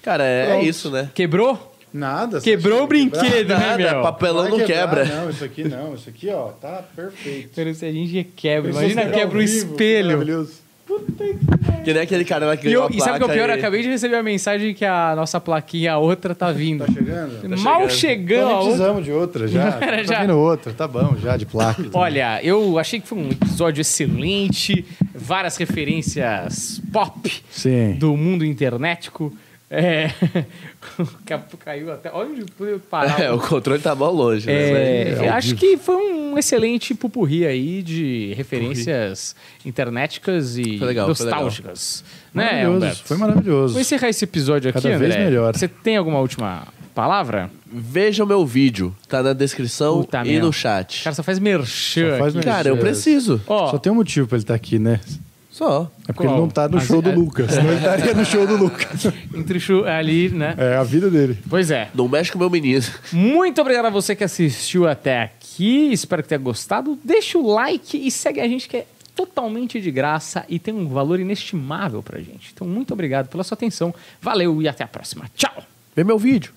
Cara, é, Pronto. isso, né? Quebrou? Nada. Quebrou o que brinquedo, né, Nada, meu? papelão não quebrar, quebra. Não, isso aqui não. Isso aqui, ó, tá perfeito. Se a gente quebra. Imagina quebra o espelho. Maravilhoso. Que nem aquele cara lá que E, ganhou eu, a e sabe o que é o pior? Eu e- acabei de receber a mensagem que a nossa plaquinha, a outra, tá vindo. Tá chegando? Mal chegando. chegando Então precisamos de outra já. Era tá já. vindo outra, tá bom, já de placa. Olha, eu achei que foi um episódio excelente, várias referências pop Sim. do mundo internetico. É... o capo caiu até. Olha onde eu parar. É, o controle tá mal longe, né? É, É, acho que foi um excelente pupurri aí de referências internéticas e Foi legal, foi legal. nostálgicas. Né, Maravilhoso. Foi maravilhoso. Vou encerrar esse episódio aqui, Cada vez André. melhor. Você tem alguma última palavra? Veja o meu vídeo, tá na descrição Puta e no chat. Cara, só faz merchan. Só faz merchan. Cara, eu preciso. Ó, Só tem um motivo pra ele estar aqui, né? Só. É porque Qual? ele não tá no As- show do a- Lucas. Senão ele estaria no show do Lucas. entre o chu- ali, né? É a vida dele. Pois é. Não mexe com o meu menino. Muito obrigado a você que assistiu até aqui. Espero que tenha gostado. Deixa o like e segue a gente que é totalmente de graça e tem um valor inestimável pra gente. Então, muito obrigado pela sua atenção. Valeu e até a próxima. Tchau! Vê meu vídeo.